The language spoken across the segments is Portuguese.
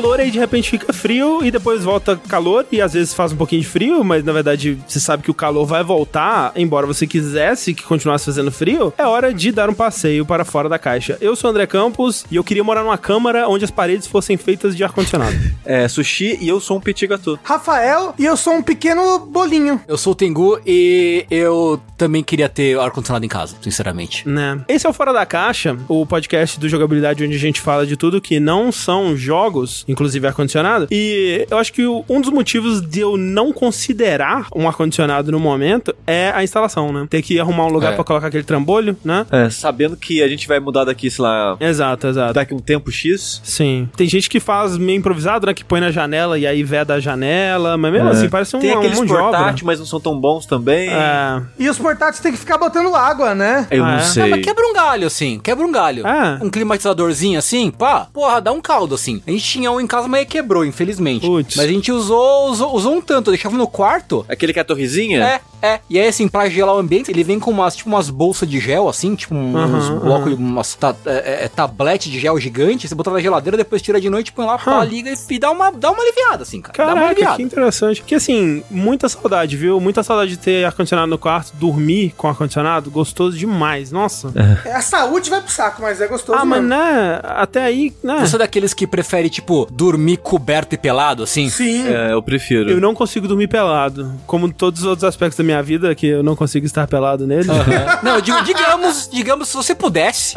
calor aí de repente fica frio e depois volta calor e às vezes faz um pouquinho de frio, mas na verdade você sabe que o calor vai voltar, embora você quisesse que continuasse fazendo frio, é hora de dar um passeio para fora da caixa. Eu sou o André Campos e eu queria morar numa câmara onde as paredes fossem feitas de ar-condicionado. É, sushi e eu sou um petit gâteau. Rafael e eu sou um pequeno bolinho. Eu sou o Tengu e eu também queria ter ar-condicionado em casa, sinceramente. né? Esse é o Fora da Caixa, o podcast do jogabilidade onde a gente fala de tudo que não são jogos, inclusive ar-condicionado. E eu acho que um dos motivos de eu não considerar um ar-condicionado no momento é a instalação, né? Ter que arrumar um lugar É. pra colocar aquele trambolho, né? É, sabendo que a gente vai mudar daqui, sei lá, Exato, exato. daqui um tempo X. Sim. Tem gente que faz meio improvisado, né? Que põe na janela e aí veda a janela, mas mesmo É. assim parece um, Tem aqueles um jogo. portáteis, mas não são tão bons também. É. E os portáteis tem que ficar botando água, né? Eu Ah, não é? sei. Ah, mas quebra um galho, assim. Quebra um galho. Ah. Um climatizadorzinho assim, pá. Porra, dá um caldo, assim. A gente tinha um em casa, mas quebrou, infelizmente. Putz. Mas a gente usou, usou, usou um tanto. Eu deixava no quarto. Aquele que é a torrezinha? É, é. E aí, assim, pra gelar o ambiente, ele vem com umas, tipo, umas bolsas de gel, assim, tipo, uns Aham, blocos, umas ta, é, é, tablete de gel gigante. Você bota na geladeira, depois tira de noite, põe lá, pá, liga e, e dá, uma, dá uma aliviada, assim, cara. dá uma Caraca, aliviada. que interessante. Que assim, muita saudade, viu? Muita saudade de ter ar-condicionado no quarto, dormir com ar-condicionado, gostoso demais. Nossa. A saúde vai pro saco, mas é gostoso Ah, mas né? Até aí, né? Você é daqueles que prefere, tipo, dormir coberto e pelado, assim? Sim. É, eu prefiro. Eu não consigo dormir pelado. Como todos os outros aspectos da minha vida, que eu não consigo estar pelado Não, eu digo, digamos, digamos, se você pudesse.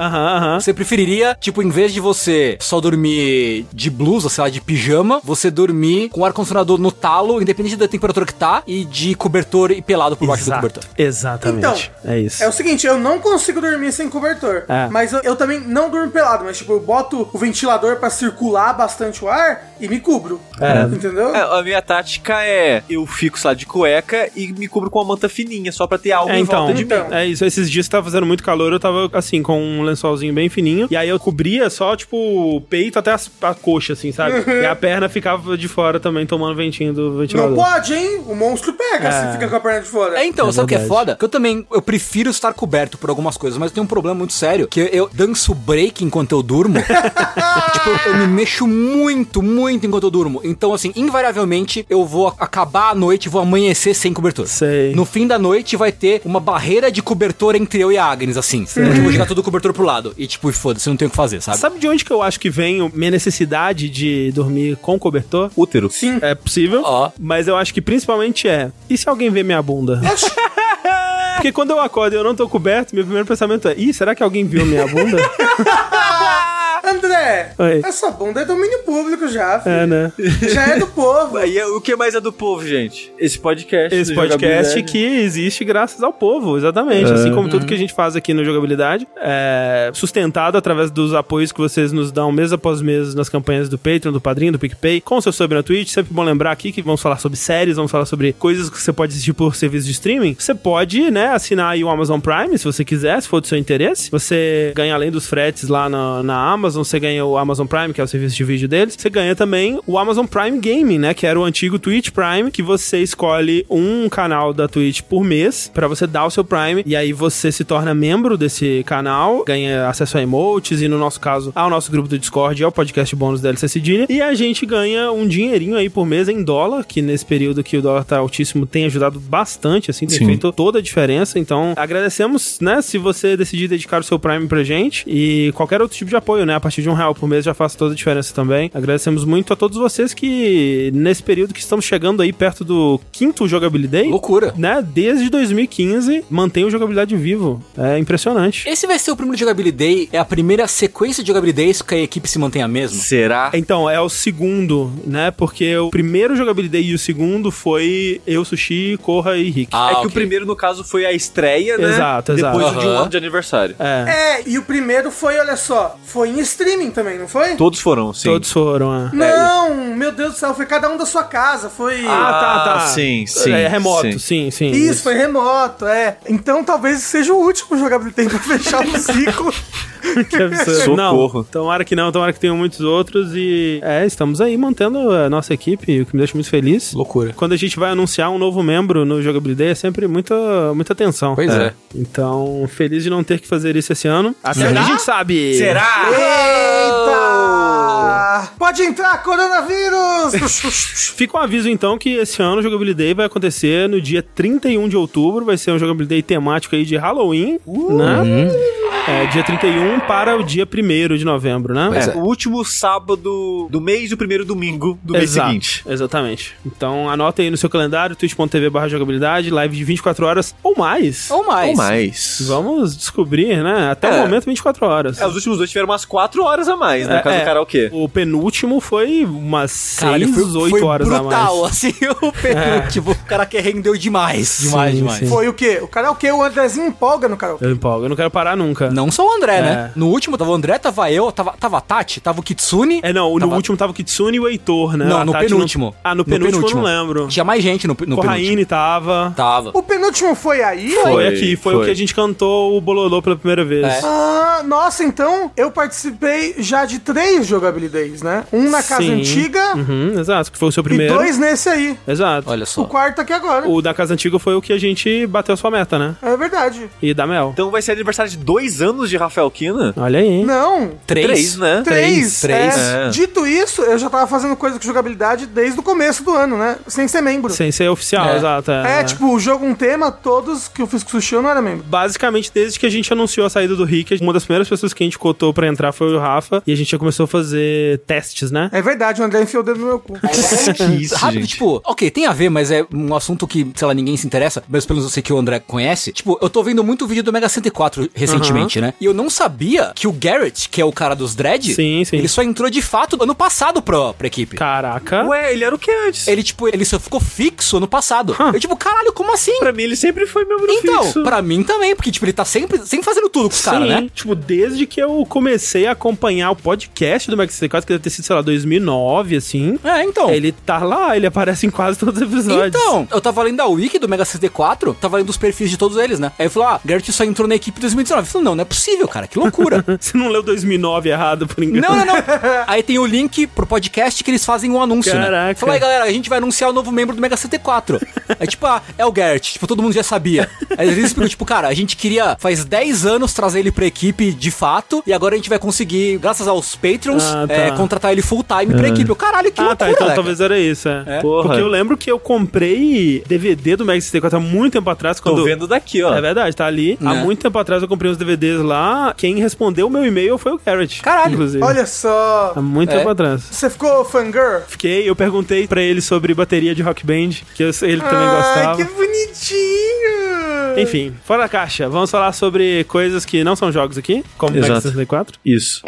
Você preferiria, tipo, em vez de você só dormir de blusa, sei lá, de pijama, você dormir com o ar-condicionado no talo, independente da temperatura que tá, e de cobertor e pelado por baixo do Exato. cobertor. Exatamente. é isso. É o seguinte, eu não consigo dormir sem cobertor. É. Mas eu, eu também não durmo pelado, mas tipo, eu boto o ventilador pra circular bastante o ar e me cubro. É. Entendeu? É, a minha tática é eu fico, sei lá, de cueca e me cubro com uma manta fininha, só pra ter algo É, em então, volta de então. mim. é isso. Esses dias que tava fazendo muito calor, eu tava assim, com um lençolzinho bem fininho. E aí eu cobria só, tipo, o peito até as- a, coxa, assim, sabe? E a perna ficava de fora também, tomando ventinho do ventilador. Não pode, hein? O monstro pega É. se fica com a perna de fora. É, então, É sabe o que é foda? Que eu também, eu prefiro estar coberto por algumas coisas, mas eu tenho um problema muito sério, que eu danço break enquanto eu durmo. tipo, eu, me mexo muito, muito enquanto eu durmo. Então, assim, invariavelmente, eu vou a- acabar a noite e vou amanhecer sem cobertor. Sei. No fim da noite vai ter uma barreira de cobertor entre eu e a Agnes, assim. Porque eu vou jogar todo o cobertor pro lado. E tipo, foda-se, não tem o que fazer, sabe? Sabe de onde que eu acho que vem minha necessidade de dormir com cobertor? Útero. Sim. É possível, Ó. mas eu acho que principalmente é. E se alguém ver minha bunda? Porque quando eu acordo e eu não tô coberto, meu primeiro pensamento é: ih, será que alguém viu minha bunda? André, Oi. essa bunda é domínio público já, filho. é, né? Já é do povo. E é- o que mais é do povo, gente? Esse podcast. Esse do podcast que existe graças ao povo, exatamente. É. Assim como tudo que a gente faz aqui no Jogabilidade, é sustentado através dos apoios que vocês nos dão mês após mês nas campanhas do Patreon, do Padrinho, do PicPay, com o seu sub na Twitch. Sempre bom lembrar aqui que vamos falar sobre séries, vamos falar sobre coisas que você pode assistir por serviço de streaming. Você pode, né, assinar aí o Amazon Prime, se você quiser, se for do seu interesse. Você ganha além dos fretes lá na, na Amazon, você ganha o Amazon Prime, que é o serviço de vídeo deles. Você ganha também o Amazon Prime Gaming, né, que era o antigo Twitch Prime, que você escolhe um canal da Twitch por mês pra você dar o seu Prime e aí você se torna membro desse canal, ganha acesso a emotes e no nosso caso ao nosso grupo do Discord e ao podcast bônus da LC Cedilha e a gente ganha um dinheirinho aí por mês em dólar, que nesse período que o dólar tá altíssimo tem ajudado bastante, assim, tem Sim. feito toda a diferença. Então, agradecemos, né, se você decidir dedicar o seu Prime pra gente e qualquer outro tipo de apoio, né, a partir de um real por mês já faz toda a diferença também. Agradecemos muito a todos vocês que nesse período que estamos chegando aí perto do quinto Jogabilidade, Loucura. né, desde 2015, mantém o jogabilidade vivo. É impressionante. Esse vai ser o primeiro Jogabilidade, é a primeira sequência de Jogabilidades que a equipe se mantém a mesma. Será? Então, é o segundo, né? Porque o primeiro jogabilidade e o segundo foi eu, Sushi, Corra e Rick. Ah, é que o primeiro, no caso, foi a estreia, né? Exato, exato. Depois de um ano de aniversário. É. É, e o primeiro foi, olha só, foi em streaming também, não foi? Todos foram, sim. Todos foram, é. Não, meu Deus do céu, foi cada um da sua casa, foi... Ah, tá, tá. sim, sim, É remoto, sim. sim, sim. Isso, foi remoto, é. Então talvez seja o último jogabilidade pra fechar o ciclo. Que absurdo. Socorro. Não, tomara que não, tomara que tenham muitos outros e é, estamos aí mantendo a nossa equipe, o que me deixa muito feliz. Loucura. Quando a gente vai anunciar um novo membro no Jogabilidade é sempre muita, muita tensão. Pois é. Então, feliz de não ter que fazer isso esse ano. Até Será? onde a gente sabe. Será? Eita! Pode entrar, coronavírus! Fica um aviso então que esse ano o Jogability Day vai acontecer no dia 31 de outubro. Vai ser um Jogability Day temático aí de Halloween, né? É, dia 31 para o dia 1 de novembro, né? Pois É, o último sábado do mês e o primeiro domingo do mês Exato, seguinte. Exatamente. Então anota aí no seu calendário, twitch.tv barra jogabilidade, live de 24 horas ou mais. Ou mais. Ou mais. Vamos descobrir, né? Até É. o momento, 24 horas. É, os últimos dois tiveram umas 4 horas a mais, né? É, caso é. do karaokê. O penúltimo foi umas Caralho, 6, foi, 8 foi horas brutal, a mais. assim, o penúltimo. O cara que rendeu demais, demais, Sim, demais. sim. Foi o quê? O karaokê, o Andrezinho empolga no karaokê. Eu empolgo, eu não quero parar nunca. Não só o André, É. né? No último tava o André, tava eu, tava, tava a Tati, tava o Kitsune. É, não, no Tava- último tava o Kitsune e o Heitor, né? Não, A no Tati penúltimo. Ah, no No penúltimo, penúltimo. eu não lembro. Tinha mais gente no, no penúltimo. Corraine tava. Tava. O penúltimo foi aí? Foi, Foi, aqui, foi, o foi. que a gente cantou o Bololô pela primeira vez. É. Ah, nossa, então eu participei já de três jogabilidades, né? Um na casa Sim. antiga Uhum, exato, que foi o seu e primeiro. dois nesse aí. Exato. Olha O só. quarto aqui agora. O da casa antiga foi o que a gente bateu sua meta, né? É verdade. E da Mel. Então vai ser aniversário de dois anos de Rafael Kina. Olha aí. hein? Não. Três. Três, né? Três. três. É. É. Dito isso, eu já tava fazendo coisa com jogabilidade desde o começo do ano, né? Sem ser membro. Sem ser oficial, É. exato. É, tipo, o jogo um tema, todos que eu fiz com o Sushi eu não era membro. Basicamente, desde que a gente anunciou a saída do Rick, uma das primeiras pessoas que a gente cotou pra entrar foi o Rafa. E a gente já começou a fazer testes, né? É verdade, o André enfiou o dedo no meu cu. Que isso, Rápido, gente. tipo, ok, tem a ver, mas é um assunto que, sei lá, ninguém se interessa, mas pelo menos eu sei que o André conhece. Tipo, eu tô vendo muito vídeo do Mega 104 recentemente, né? E eu não sabia que o Garrett, que é o cara dos Dread, Sim, sim. ele só entrou de fato ano passado pra, pra equipe. Caraca. Ué, ele era o que antes? Ele, tipo, ele só ficou fixo ano passado. Eu, tipo, caralho, como assim? Pra mim, ele sempre foi membro Então, fixo. pra mim também, porque, tipo, ele tá sempre, sempre fazendo tudo com os caras, Sim, né? tipo, desde que eu comecei a acompanhar o podcast do Max 64, que deve ter sido, sei lá, 2009, assim. É, então. Ele tá lá, ele aparece em quase todos os episódios. Então, eu tava lendo a wiki do Mega 64, tava lendo os perfis de todos eles, né? Aí eu falei, ah, Garrett só entrou na equipe em 2019. Eu falei, não, não é possível, cara, que loucura. Você não leu 2009 errado, por engano. não, não, não. Aí tem o link pro podcast que eles fazem um anúncio, né? Caraca. Falei, aí, galera, a gente vai anunciar o novo membro do Mega 74. É tipo, ah, é o Garrett, tipo, todo mundo já sabia. Aí eles explicam, tipo, cara, a gente queria faz 10 anos trazer ele pra equipe de fato, e agora a gente vai conseguir, graças aos Patreons, Ah, tá. é, contratar ele full time pra equipe. Eu, caralho, que Ah, loucura, tá. Então né, talvez era isso, é. É. Porra. Porque eu lembro que eu comprei DVD do Max 64 há muito tempo atrás. Tô Quando... vendo daqui, ó. É verdade, tá ali. Há Né? muito tempo atrás eu comprei uns DVDs lá. Quem respondeu o meu e-mail foi o Garrett. Caralho. Inclusive. Olha só. Há muito É. tempo atrás. Você ficou fangirl? Fiquei, eu perguntei pra ele sobre bateria de rock band, que eu- ele também Ai, gostava. que bonitinho. Enfim, fora da caixa, vamos falar sobre coisas que não são jogos aqui, como Exato. 64. Isso.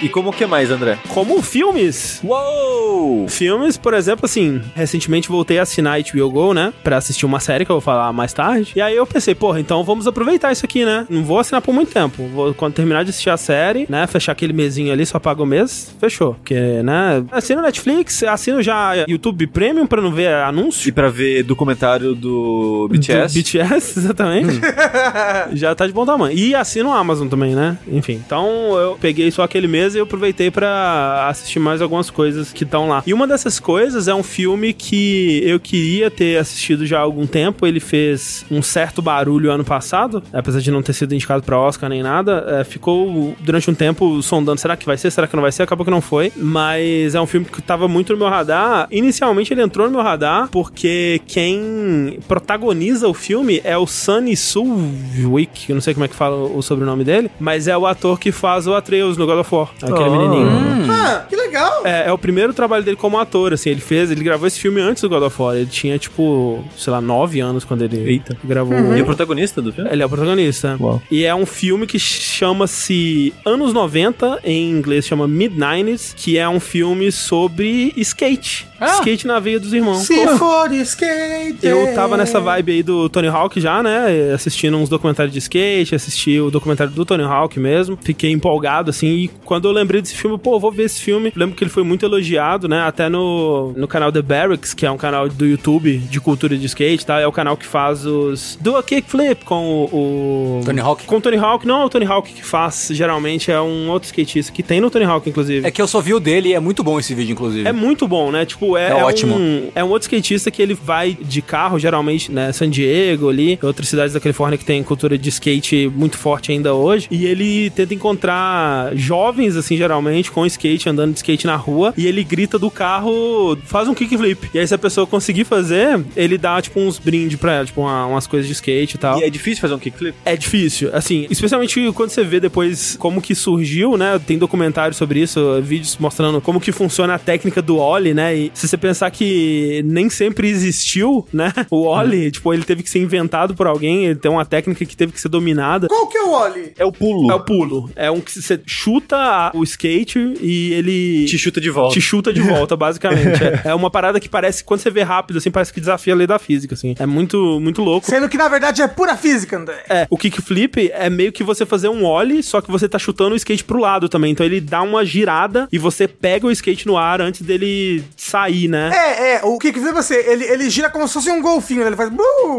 E como o que mais, André? Como filmes. Uou! Filmes, por exemplo, assim, recentemente voltei a assinar HBO Go, né? Pra assistir uma série que eu vou falar mais tarde. E aí eu pensei, porra, então vamos aproveitar isso aqui, né? Não vou assinar por muito tempo. Vou, quando terminar de assistir a série, né? Fechar aquele mesinho ali, só paga o mês, fechou. Porque, né? Assino Netflix, assino já YouTube Premium pra não ver anúncio. E pra ver documentário do Do BTS? BTS, exatamente. Já tá de bom tamanho. E assino Amazon também, né? Enfim. Então eu peguei só aquele mês e eu aproveitei pra assistir mais algumas coisas que estão lá. E uma dessas coisas é um filme que eu queria ter assistido já há algum tempo. Ele fez um certo barulho ano passado, apesar de não ter sido indicado pra Oscar nem nada. é, ficou durante um tempo sondando: será que vai ser? Será que não vai ser? Acabou que não foi. Mas é um filme que tava muito no meu radar. Inicialmente ele entrou no meu radar porque quem protagoniza o filme é o Sunny Sulwick, eu não sei como é que fala o sobrenome dele, mas é o ator que faz o Atreus no God of War, aquele Oh. menininho. Ah, que legal. É, é o primeiro trabalho dele como ator, assim, ele fez, ele gravou esse filme antes do God of War, ele tinha, tipo, sei lá, nove anos quando ele Eita. gravou. E o protagonista do filme? Ele é o protagonista. Uau. E é um filme que chama-se Anos 90, em inglês chama Mid-90s, que é um filme sobre skate. Ah. Skate na veia dos irmãos. Se for skate. Eu tava nessa vibe aí do Tony Hawk já, né? Assistindo uns documentários de skate, assisti o documentário do Tony Hawk mesmo. Fiquei empolgado, assim. E quando eu lembrei desse filme, pô, vou ver esse filme. Lembro que ele foi muito elogiado, né? Até no, no canal The Barracks, que é um canal do YouTube de cultura de skate, tá? É o canal que faz os. Do a Kickflip com o. o- Tony Hawk? Com o Tony Hawk. Não é o Tony Hawk que faz, geralmente é um outro skatista que tem no Tony Hawk, inclusive. É que eu só vi o dele e é muito bom esse vídeo, inclusive. É muito bom, né? Tipo, é, É é ótimo. Um, é um outro skatista que ele vai de carro, geralmente, né? San Diego ali, outras cidades da Califórnia que tem cultura de skate muito forte ainda hoje. E ele tenta encontrar jovens, assim, geralmente, com skate, andando de skate na rua. E ele grita do carro, faz um kickflip. E aí, se a pessoa conseguir fazer, ele dá, tipo, uns brindes pra ela, tipo, uma- umas coisas de skate e tal. E é difícil fazer um kickflip? É difícil, assim, especialmente quando você vê depois como que surgiu, né? Tem documentários sobre isso, vídeos mostrando como que funciona a técnica do Ollie, né? E se você pensar que nem sempre existiu, né? O Ollie, tipo, ele teve que ser inventado por alguém, ele tem uma técnica que teve que ser dominada. Qual que é o Oli? É o pulo. É o pulo. É um que você chuta o skate e ele Te chuta de volta. te chuta de volta, basicamente. É, é uma parada que parece, quando você vê rápido, assim, parece que desafia a lei da física, assim. É muito, muito louco. Sendo que na verdade é pura física, André. É, o kickflip é meio que você fazer um ollie, só que você tá chutando o skate pro lado também. Então ele dá uma girada e você pega o skate no ar antes dele sair, né? É, é, o que que você, ele, ele gira como se fosse um golfinho, né? ele faz...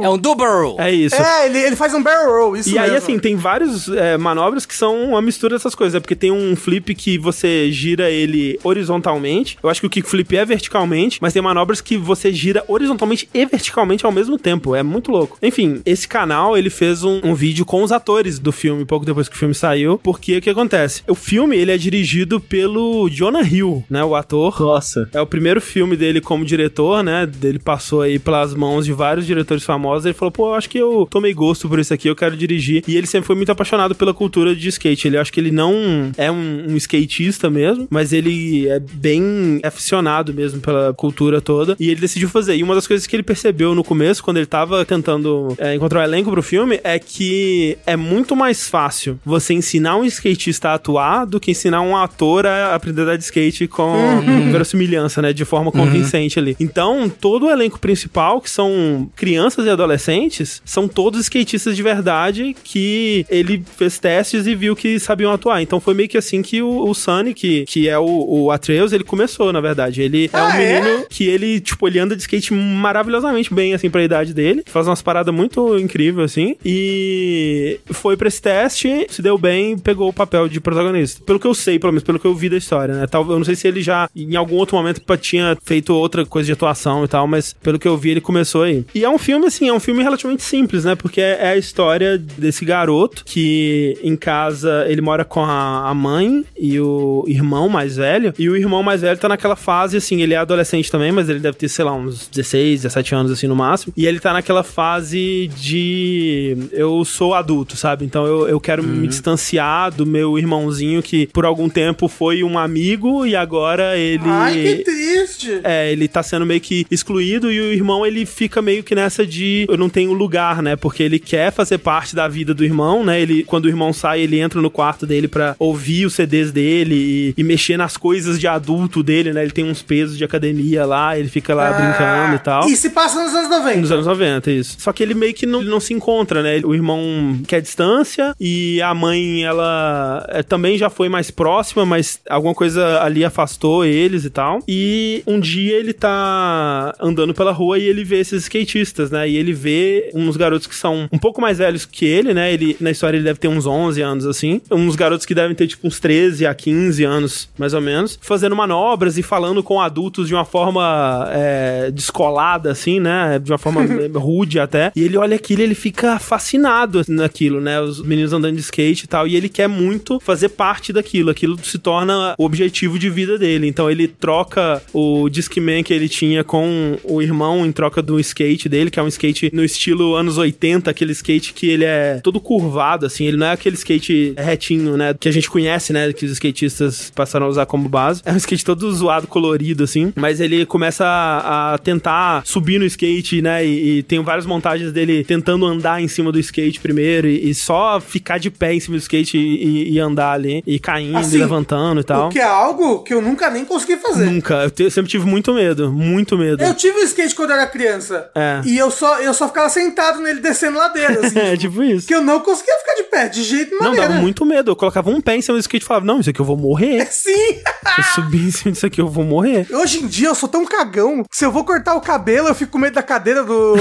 É um double. É, isso. É, ele, ele faz um barrel roll, isso E aí, mesmo. assim, tem várias manobras que são uma mistura dessas coisas. É porque tem um flip que você gira ele horizontalmente. Eu acho que o kickflip é verticalmente, mas tem manobras que você gira horizontalmente e verticalmente ao mesmo tempo. É muito louco. Enfim, esse canal, ele fez um, um vídeo com os atores do filme, pouco depois que o filme saiu. Porque o que acontece? O filme, ele é dirigido pelo Jonah Hill, né? O ator. Nossa. É o primeiro filme dele como diretor, né? Ele passou aí pelas mãos de vários diretores famosos. Ele falou, pô, eu acho que eu tomei gosto por isso aqui, eu quero dirigir. E ele sempre foi muito apaixonado pela cultura de skate. Ele acho que ele não é um, um skatista mesmo, mas ele é bem aficionado mesmo pela cultura toda. E ele decidiu fazer. E uma das coisas que ele percebeu no começo, quando ele tava tentando é, encontrar o elenco pro filme, é que é muito mais fácil você ensinar um skatista a atuar do que ensinar um ator a aprender a dar de skate com verossimilhança, né? De forma convincente ali. Então, todo o elenco principal, que são crianças e adolescentes, são todos skatistas de verdade que ele fez testes e viu que sabiam atuar. Então foi meio que assim que o, o Sunny, que, que é o, o Atreus, ele começou, na verdade. Ele é um Ah, é? menino que ele, tipo, ele anda de skate maravilhosamente bem, assim, pra idade dele. Faz umas paradas muito incríveis, assim. E foi pra esse teste, se deu bem, pegou o papel de protagonista. Pelo que eu sei, pelo menos, pelo que eu vi da história, né? Tal, eu não sei se ele já, em algum outro momento, tinha feito outra coisa de atuação e tal, mas pelo que eu vi, ele começou aí. E é um filme, assim, é um filme relativamente simples, né? Porque é é a história desse garoto que em casa ele mora com a, a mãe e o irmão mais velho. E o irmão mais velho tá naquela fase, assim, ele é adolescente também, mas ele deve ter, sei lá, uns 16, 17 anos, assim, no máximo. E ele tá naquela fase de eu sou adulto, sabe? Então eu, eu quero me distanciar do meu irmãozinho que por algum tempo foi um amigo e agora ele. Ai, que triste. É, ele tá sendo meio que excluído e o irmão ele fica meio que nessa de eu não tenho lugar, né? Porque ele quer fazer parte da vida do irmão, né? Ele quando o irmão sai, ele entra no quarto dele pra ouvir os CDs dele e, e mexer nas coisas de adulto dele, né? Ele tem uns pesos de academia lá, ele fica lá brincando e tal. Ah, E se passa nos anos 90. Nos anos 90, isso. Só que ele meio que não, não se encontra, né? O irmão quer distância e a mãe, ela é, também já foi mais próxima, mas alguma coisa ali afastou eles e tal. E um dia ele tá andando pela rua e ele vê esses skatistas, né? E ele vê uns garotos que são um pouco mais velhos que ele, né? Ele, na história, ele deve ter uns 11 anos, assim. Uns garotos que devem ter, tipo, uns 13 a 15 anos, mais ou menos, fazendo manobras e falando com adultos de uma forma é, descolada, assim, né? De uma forma rude até. E ele olha aquilo e ele fica fascinado naquilo, né? Os meninos andando de skate e tal. E ele quer muito fazer parte daquilo. Aquilo se torna o objetivo de vida dele. Então ele troca o Discman que ele tinha com o irmão em troca do skate dele, que é um skate no estilo anos 80, aquele skate que ele é todo curvado, assim. Ele não é aquele skate retinho, né? Que a gente conhece, né? Que os skatistas passaram a usar como base. É um skate todo zoado, colorido, assim. Mas ele começa a, a tentar subir no skate, né? E, e tem várias montagens dele tentando andar em cima do skate primeiro e, e só ficar de pé em cima do skate e, e- andar ali. E caindo Assim, e levantando e tal. O que é algo que eu nunca nem consegui fazer. Nunca. Eu, te- eu sempre tive muito medo. Muito medo. Eu tive skate quando eu era criança. É. E eu só, eu só ficava sentado nele descendo ladeira, assim. É, tipo isso. Que eu não conseguia ficar de pé, de jeito Não, maneira. dava muito medo. Eu colocava um pé em cima do skate e falava, não, isso aqui eu vou morrer. Sim! Se eu subir em cima disso aqui, eu vou morrer. Hoje em dia eu sou tão cagão. Se eu vou cortar o cabelo, eu fico com medo da cadeira do,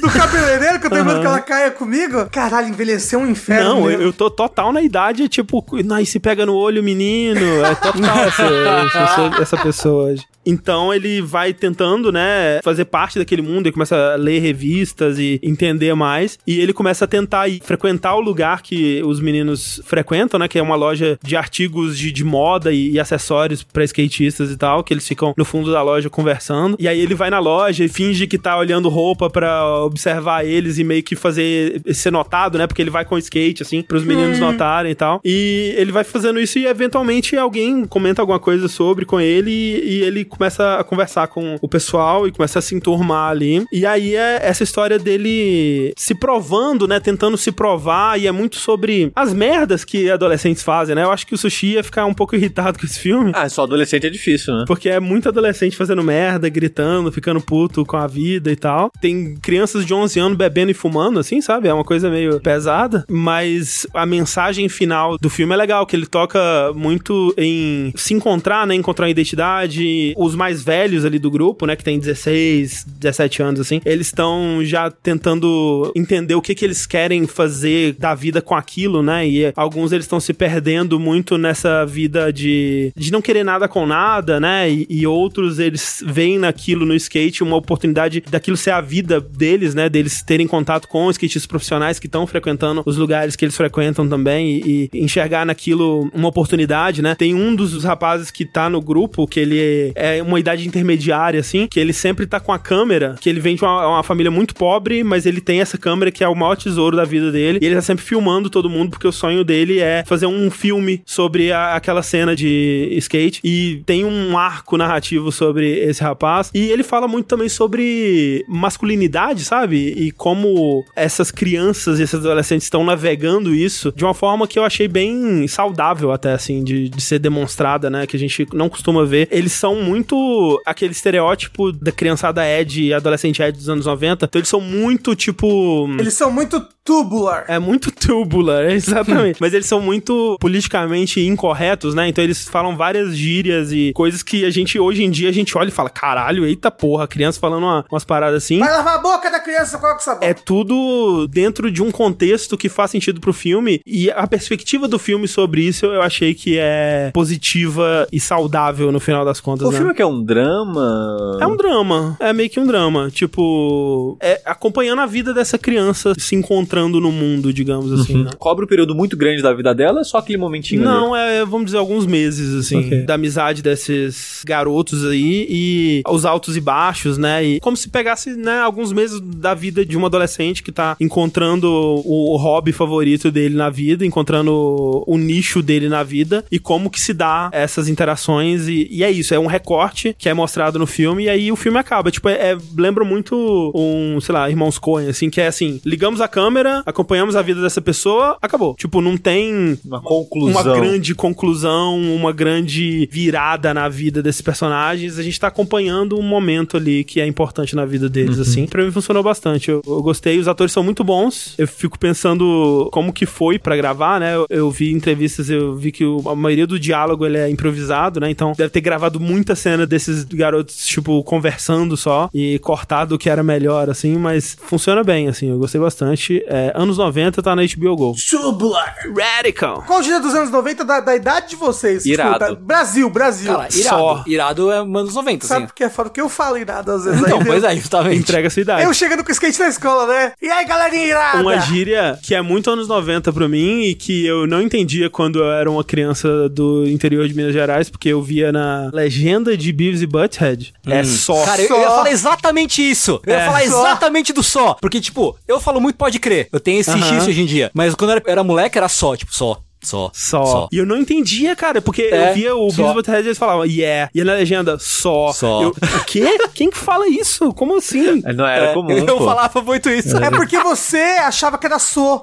do cabeleireiro, que eu tenho medo que ela caia comigo. Caralho, envelhecer é um inferno. Não, eu, eu tô total na idade, tipo, e se pega no olho, menino. É total essa, essa, essa pessoa hoje. Então ele vai tentando, né, fazer parte daquele mundo, ele começa a ler revistas e entender mais. E ele começa a tentar ir, frequentar o lugar que os meninos frequentam, né? Que é uma loja de artigos de, de moda e, e acessórios pra skatistas e tal, que eles ficam no fundo da loja conversando. E aí ele vai na loja e finge que tá olhando roupa pra observar eles e meio que fazer ser notado, né? Porque ele vai com skate, assim, pros meninos notarem e tal. E ele vai fazendo isso e eventualmente alguém comenta alguma coisa sobre com ele e, e ele começa a conversar com o pessoal e começa a se enturmar ali. E aí é essa história dele se provando, né? Tentando se provar e é muito sobre as merdas que adolescentes fazem, né? Eu acho que o Sushi ia ficar um pouco irritado com esse filme. Ah, só adolescente é difícil, né? Porque é muito adolescente fazendo merda, gritando, ficando puto com a vida e tal. Tem crianças de 11 anos bebendo e fumando, assim, sabe? É uma coisa meio pesada. Mas a mensagem final do filme é legal, que ele toca muito em se encontrar, né? Encontrar uma identidade. Os mais velhos ali do grupo, né? Que tem 16, 17 anos, assim. Eles estão já tentando entender o que que eles querem fazer da vida com aquilo, né? E alguns eles estão se perdendo muito nessa vida de, de não querer nada com nada, né? E, e outros eles veem naquilo no skate uma oportunidade daquilo ser a vida deles, né? Deles terem contato com skatistas profissionais que estão frequentando os lugares que eles frequentam também e, e enxergar naquilo uma oportunidade, né? Tem um dos rapazes que tá no grupo que ele é uma idade intermediária, assim, que ele sempre tá com a câmera, que ele vem de uma, uma família muito pobre, mas ele tem essa câmera que é o maior tesouro da vida dele e ele tá sempre filmando todo mundo porque o sonho dele é fazer um filme sobre a- aquela cena de skate e tem um arco narrativo sobre esse rapaz e ele fala muito também sobre masculinidade, sabe? E como essas crianças e esses adolescentes estão navegando isso de uma forma que eu achei bem saudável até, assim, de, de ser demonstrada, né? Que a gente não costuma ver. Eles são muito aquele estereótipo da criançada Ed, adolescente Ed dos anos 90. Então eles são muito, tipo... Eles são muito tubular. É muito tubular, exatamente. Mas eles são muito politicamente incorretos, né? Então eles falam várias gírias e coisas que a gente, hoje em dia, a gente olha e fala: caralho, eita porra, criança falando uma- umas paradas assim. Vai lavar a boca da criança, coloca o sabão. É tudo dentro de um contexto que faz sentido pro filme. E a perspectiva do filme sobre isso eu achei que é positiva e saudável no final das contas. O né? filme que é um drama. É um drama. É meio que um drama. Tipo, é acompanhando a vida dessa criança se encontrando no mundo, digamos assim. né? Cobra um período muito grande da vida dela, é só aquele momentinho ali. Não, é, vamos dizer, alguns meses, assim, Ok. da amizade desses garotos aí e os altos e baixos, né? E como se pegasse, né, alguns meses da vida de um adolescente que tá encontrando o, o hobby favorito dele na vida, encontrando o, o nicho dele na vida e como que se dá essas interações. E, e é isso, é um recorte que é mostrado no filme e aí o filme acaba. Tipo, é, é- lembra muito um, sei lá, Irmãos Coen, assim, que é assim, ligamos a câmera, acompanhamos a vida dessa pessoa, acabou. Tipo, não tem Uma conclusão. uma grande conclusão, uma grande virada na vida desses personagens. A gente tá acompanhando um momento ali que é importante na vida deles, assim. Pra mim funcionou bastante. Eu, eu gostei, os atores são muito bons. Eu fico pensando como que foi pra gravar, né? Eu, eu vi entrevistas, eu vi que o- a maioria do diálogo ele é improvisado, né? Então deve ter gravado muita cena desses garotos, tipo, conversando só e cortado o que era melhor, assim, mas funciona bem, assim. Eu gostei bastante. É, anos 90 tá na HBO Go. Tubular. Radical! Qual dia dos anos 90 da, da idade de vocês? Irado. Brasil, Brasil. Cara, irado. Só. Irado é anos 90, Sabe assim. porque é foda? Porque eu falo irado às vezes. Então, aí, pois é, justamente. Entrega a sua idade. Eu chegando com skate na escola, né? E aí, galerinha irada? Uma gíria que é muito anos 90 pra mim e que eu não entendia quando eu era uma criança do interior de Minas Gerais, porque eu via na legenda de Beavis e Butthead. É só. Cara, eu, eu ia falar exatamente isso. Eu ia É. falar Só. exatamente do só. Porque, tipo, eu falo muito pode crer. Eu tenho esse Aham. xixi hoje em dia. Mas quando eu era, era moleque, era só, tipo, só. Só. Só. E eu não entendia, cara, porque É, eu via o só. Beavis e Butthead e eles falavam, yeah. E na legenda, só. Só. Eu, o quê? Quem que fala isso? Como assim? Não era É, comum, eu pô. falava muito isso. É porque você achava que era so.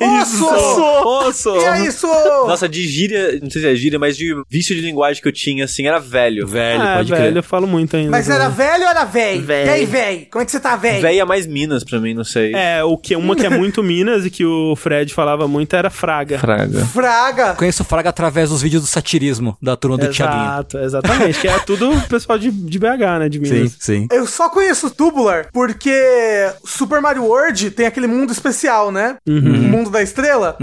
Ô, so! Ô, só. E aí, so? Nossa, de gíria, não sei se é gíria, mas de vício de linguagem que eu tinha, assim, era velho. Velho, É, pode velho, crer. eu falo muito ainda. Mas era também. velho ou era véi? Véi. E aí, véi? Como é que você tá, véi? Véia mais Minas pra mim, não sei. É, o que, uma que é muito Minas e que o Fred falava muito era Fraga. Fraga. Fraga. Conheço o Fraga através dos vídeos do satirismo da turma do Thiaguinho. Exato, exatamente. que é tudo pessoal de, de BH, né? De Minas. sim. Eu só conheço Tubular porque Super Mario World tem aquele mundo especial, né? O mundo da estrela.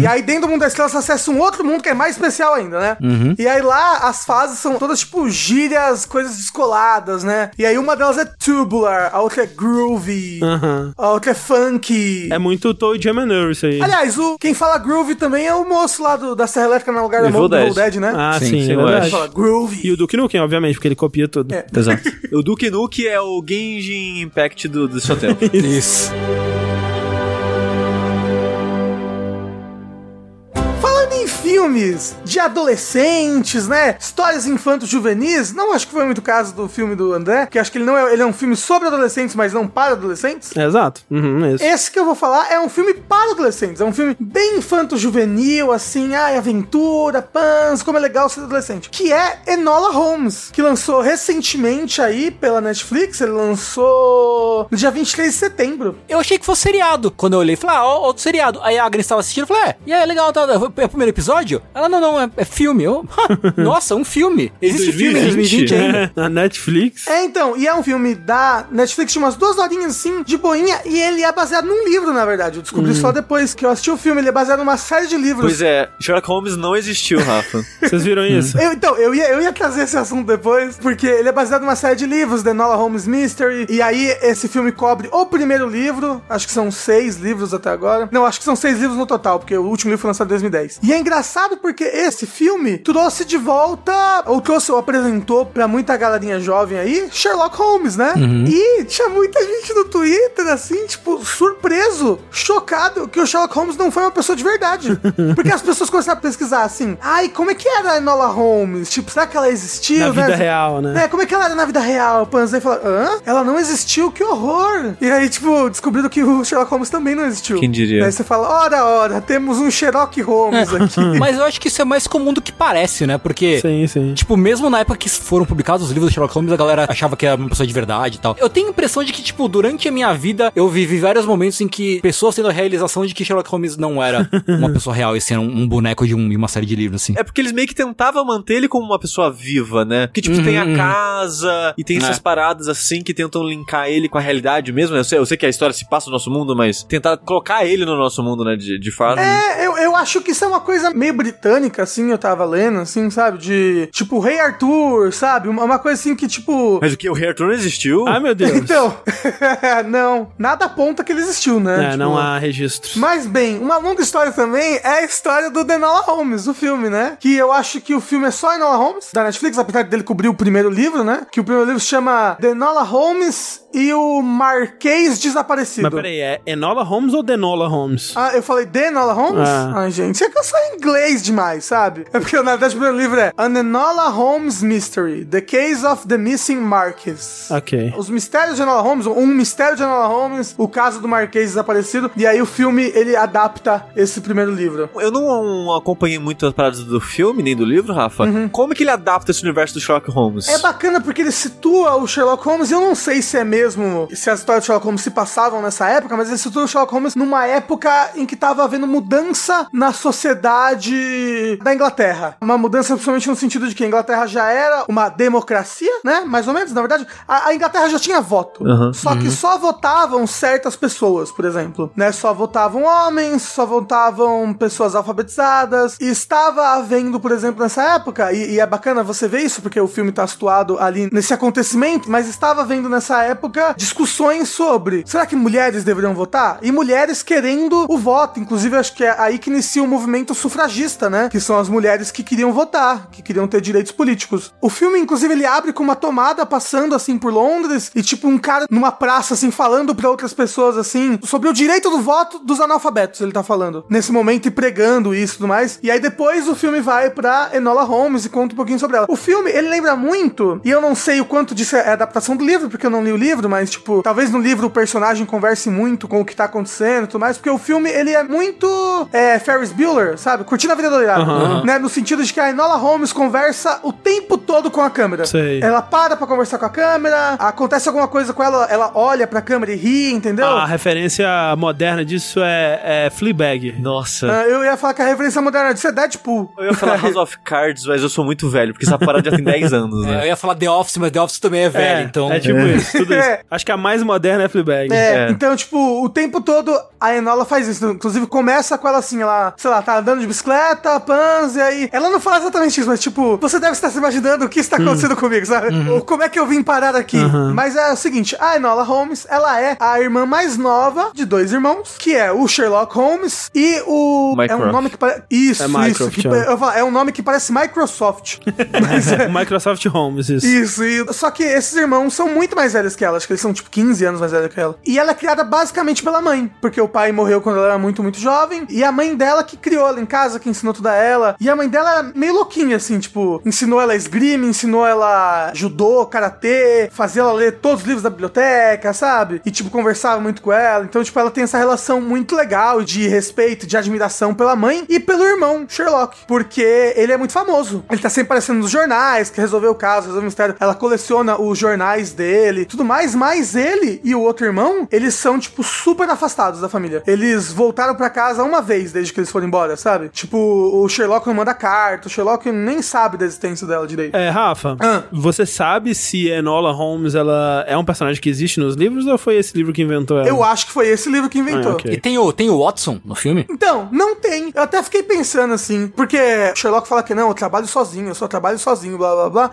E aí dentro do mundo da estrela você acessa um outro mundo que é mais especial ainda, né? E aí lá as fases são todas tipo gírias, coisas descoladas, né? E aí uma delas é Tubular, a outra é Groovy, Aham. a outra é Funky. É muito Toy Jam isso aí. Aliás, o, quem fala Groovy também é o moço lá do, da Serra Elétrica no lugar da mão do Evil Dead. Né? Ah, Sim, sim, sim, é eu verdade. Ele fala Groovy. E o Duke Nukem, obviamente, porque ele copia tudo. É. Exato. o Duke Nuke é o Genshin Impact do, do seu tempo. Isso. Filmes de adolescentes, né? Histórias infanto-juvenis, não acho que foi muito o caso do filme do André, que acho que ele não é, ele é um filme sobre adolescentes, mas não para adolescentes. É, Exato. Uhum, isso. Esse que eu vou falar é um filme para adolescentes. É um filme bem infanto-juvenil, assim, ai, aventura, pans, como é legal ser adolescente. Que é Enola Holmes, que lançou recentemente aí pela Netflix. Ele lançou no dia 23 de setembro. Eu achei que fosse seriado. Quando eu olhei, falei, ah, ó, outro seriado. Aí a Agnes estava assistindo, falei, é, e aí, legal, tá, é o primeiro episódio? Ela, não, não, é, é filme. Eu, nossa, um filme. Existe filme em 2020 ainda. Na Netflix. É, então, e é um filme da Netflix de umas duas horinhas assim, de boinha, e ele é baseado num livro, na verdade. Eu descobri só depois que eu assisti o filme, ele é baseado numa série de livros. pois é, Sherlock Holmes não existiu, Rafa. Vocês viram isso? Eu, então, eu ia, eu ia trazer esse assunto depois, porque ele é baseado numa série de livros, The Enola Holmes Mystery, e aí esse filme cobre o primeiro livro, acho que são seis livros até agora. Não, acho que são seis livros no total, porque o último livro foi lançado em 2010. E é engraçado porque esse filme trouxe de volta, ou trouxe, ou apresentou pra muita galerinha jovem aí, Sherlock Holmes, né? E tinha muita gente no Twitter, assim, tipo, surpreso, chocado que o Sherlock Holmes não foi uma pessoa de verdade. Porque as pessoas começaram a pesquisar assim, ai, como é que era a Enola Holmes? Tipo, será que ela existiu? Na né? vida real, né? É, como é que ela era na vida real? O Panzai falou, hã? Ela não existiu, que horror! E aí, tipo, descobriram que o Sherlock Holmes também não existiu. Quem diria? Aí você fala, ora, ora, temos um Sherlock Holmes aqui. Mas eu acho que isso é mais comum do que parece, né? Porque Sim, sim. Tipo, mesmo na época que foram publicados os livros do Sherlock Holmes, a galera achava que era uma pessoa de verdade e tal. Eu tenho a impressão de que, tipo, durante a minha vida, eu vivi vários momentos em que pessoas tendo a realização de que Sherlock Holmes não era uma pessoa real, e sim era um, um boneco de, um, de uma série de livros, assim. É porque eles meio que tentavam manter ele como uma pessoa viva, né? Que, tipo, tem a casa e tem essas É. paradas assim que tentam linkar ele com a realidade mesmo. Eu sei, eu sei que a história se passa no nosso mundo, mas tentar colocar ele no nosso mundo, né? De, de fato. É, eu, eu acho que isso é uma coisa meio britânica, assim, eu tava lendo, assim, sabe? De, tipo, Rei Arthur, sabe? Uma, uma coisa assim que, tipo... Mas o que? O Rei Arthur não existiu? Ai, meu Deus. Então, não, nada aponta que ele existiu, né? é, Tipo, não há registros. Mas bem, uma longa história também é a história do Denola Holmes, o filme, né? Que eu acho que o filme é só Enola Holmes, da Netflix, apesar dele cobrir o primeiro livro, né? Que o primeiro livro se chama Denola Holmes e o Marquês Desaparecido. Mas peraí, é Enola Holmes ou Denola Holmes? Ah, eu falei Denola Holmes? Ah. Ai, gente, é que eu sou inglês demais, sabe? É porque, na verdade, o primeiro livro é An Enola Holmes Mystery, The Case of the Missing Marquis. Ok. Os mistérios de Enola Holmes, um mistério de Enola Holmes, o caso do Marquês desaparecido, e aí o filme, ele adapta esse primeiro livro. Eu não acompanhei muito as paradas do filme, nem do livro, Rafa. Como que ele adapta esse universo do Sherlock Holmes? É bacana porque ele situa o Sherlock Holmes, e eu não sei se é mesmo, se as histórias do Sherlock Holmes se passavam nessa época, mas ele situa o Sherlock Holmes numa época em que tava havendo mudança na sociedade da Inglaterra. Uma mudança principalmente no sentido de que a Inglaterra já era uma democracia, né? Mais ou menos, na verdade. A, a Inglaterra já tinha voto. Uhum. Só que só votavam certas pessoas, por exemplo, né? Só votavam homens, só votavam pessoas alfabetizadas. E estava havendo, por exemplo, nessa época, e, e é bacana você ver isso, porque o filme tá situado ali nesse acontecimento, mas estava havendo nessa época discussões sobre será que mulheres deveriam votar? E mulheres querendo o voto. Inclusive, acho que é aí que inicia o movimento sufragista, né? Que são as mulheres que queriam votar, que queriam ter direitos políticos. O filme, inclusive, ele abre com uma tomada passando assim por Londres e tipo um cara numa praça assim falando pra outras pessoas assim sobre o direito do voto dos analfabetos, ele tá falando. Nesse momento e pregando isso e tudo mais. E aí depois o filme vai pra Enola Holmes e conta um pouquinho sobre ela. O filme, ele lembra muito, e eu não sei o quanto disso é adaptação do livro, porque eu não li o livro, mas tipo, talvez no livro o personagem converse muito com o que tá acontecendo e tudo mais, porque o filme, ele é muito é, Ferris Bueller, sabe? Curtindo na vida doidada. Aham. Né? No sentido de que a Enola Holmes conversa o tempo todo com a câmera. Sei. Ela para pra conversar com a câmera, acontece alguma coisa com ela, ela olha pra câmera e ri, entendeu? A referência moderna disso é, é Fleabag. Nossa. Ah, eu ia falar que a referência moderna disso é Deadpool. Eu ia falar House of Cards, mas eu sou muito velho, porque essa parada já tem 10 anos, É, né? eu ia falar The Office, mas The Office também é velho, é, então. É tipo isso, tudo isso. É. Acho que a mais moderna é Fleabag. É, É. então, tipo, o tempo todo a Enola faz isso. Inclusive, começa com ela assim, ela, sei lá, tá andando de bicicleta, pans, e aí. Ela não fala exatamente isso, mas tipo, você deve estar se imaginando o que está acontecendo comigo, sabe? Ou como é que eu vim parar aqui. Mas é o seguinte: a Enola Holmes, ela é a irmã mais nova de dois irmãos, que é o Sherlock Holmes e o. É um Mycroft. nome que parece. Isso, É isso. Mycroft, que- é. eu falo, é um nome que parece Microsoft. Mas é. Microsoft Holmes, isso. Isso, e, só que esses irmãos são muito mais velhos que ela, acho que eles são tipo 15 anos mais velhos que ela. E ela é criada basicamente pela mãe, porque o pai morreu quando ela era muito, muito jovem, e a mãe dela que criou ela em casa, que ensinou tudo a ela. E a mãe dela era meio louquinha, assim, tipo, ensinou ela esgrima, ensinou ela judô, karatê, fazia ela ler todos os livros da biblioteca, sabe? E, tipo, conversava muito com ela. Então, tipo, ela tem essa relação muito legal de respeito, de admiração pela mãe e pelo irmão, Sherlock, porque ele é muito famoso. Ele tá sempre aparecendo nos jornais, que resolveu o caso, resolveu o mistério. Ela coleciona os jornais dele, tudo mais, mas ele e o outro irmão, eles são, tipo, super afastados da família. Eles voltaram pra casa uma vez desde que eles foram embora, sabe? Tipo, o Sherlock não manda carta, o Sherlock nem sabe da existência dela direito. É, Rafa, Ah. você sabe se Enola Holmes ela é um personagem que existe nos livros ou foi esse livro que inventou ela? Eu acho que foi esse livro que inventou. Ah, ok. E tem o, tem o Watson no filme? Então, não tem. Eu até fiquei pensando assim, porque Sherlock fala que não, eu trabalho sozinho, eu só trabalho sozinho, blá blá blá.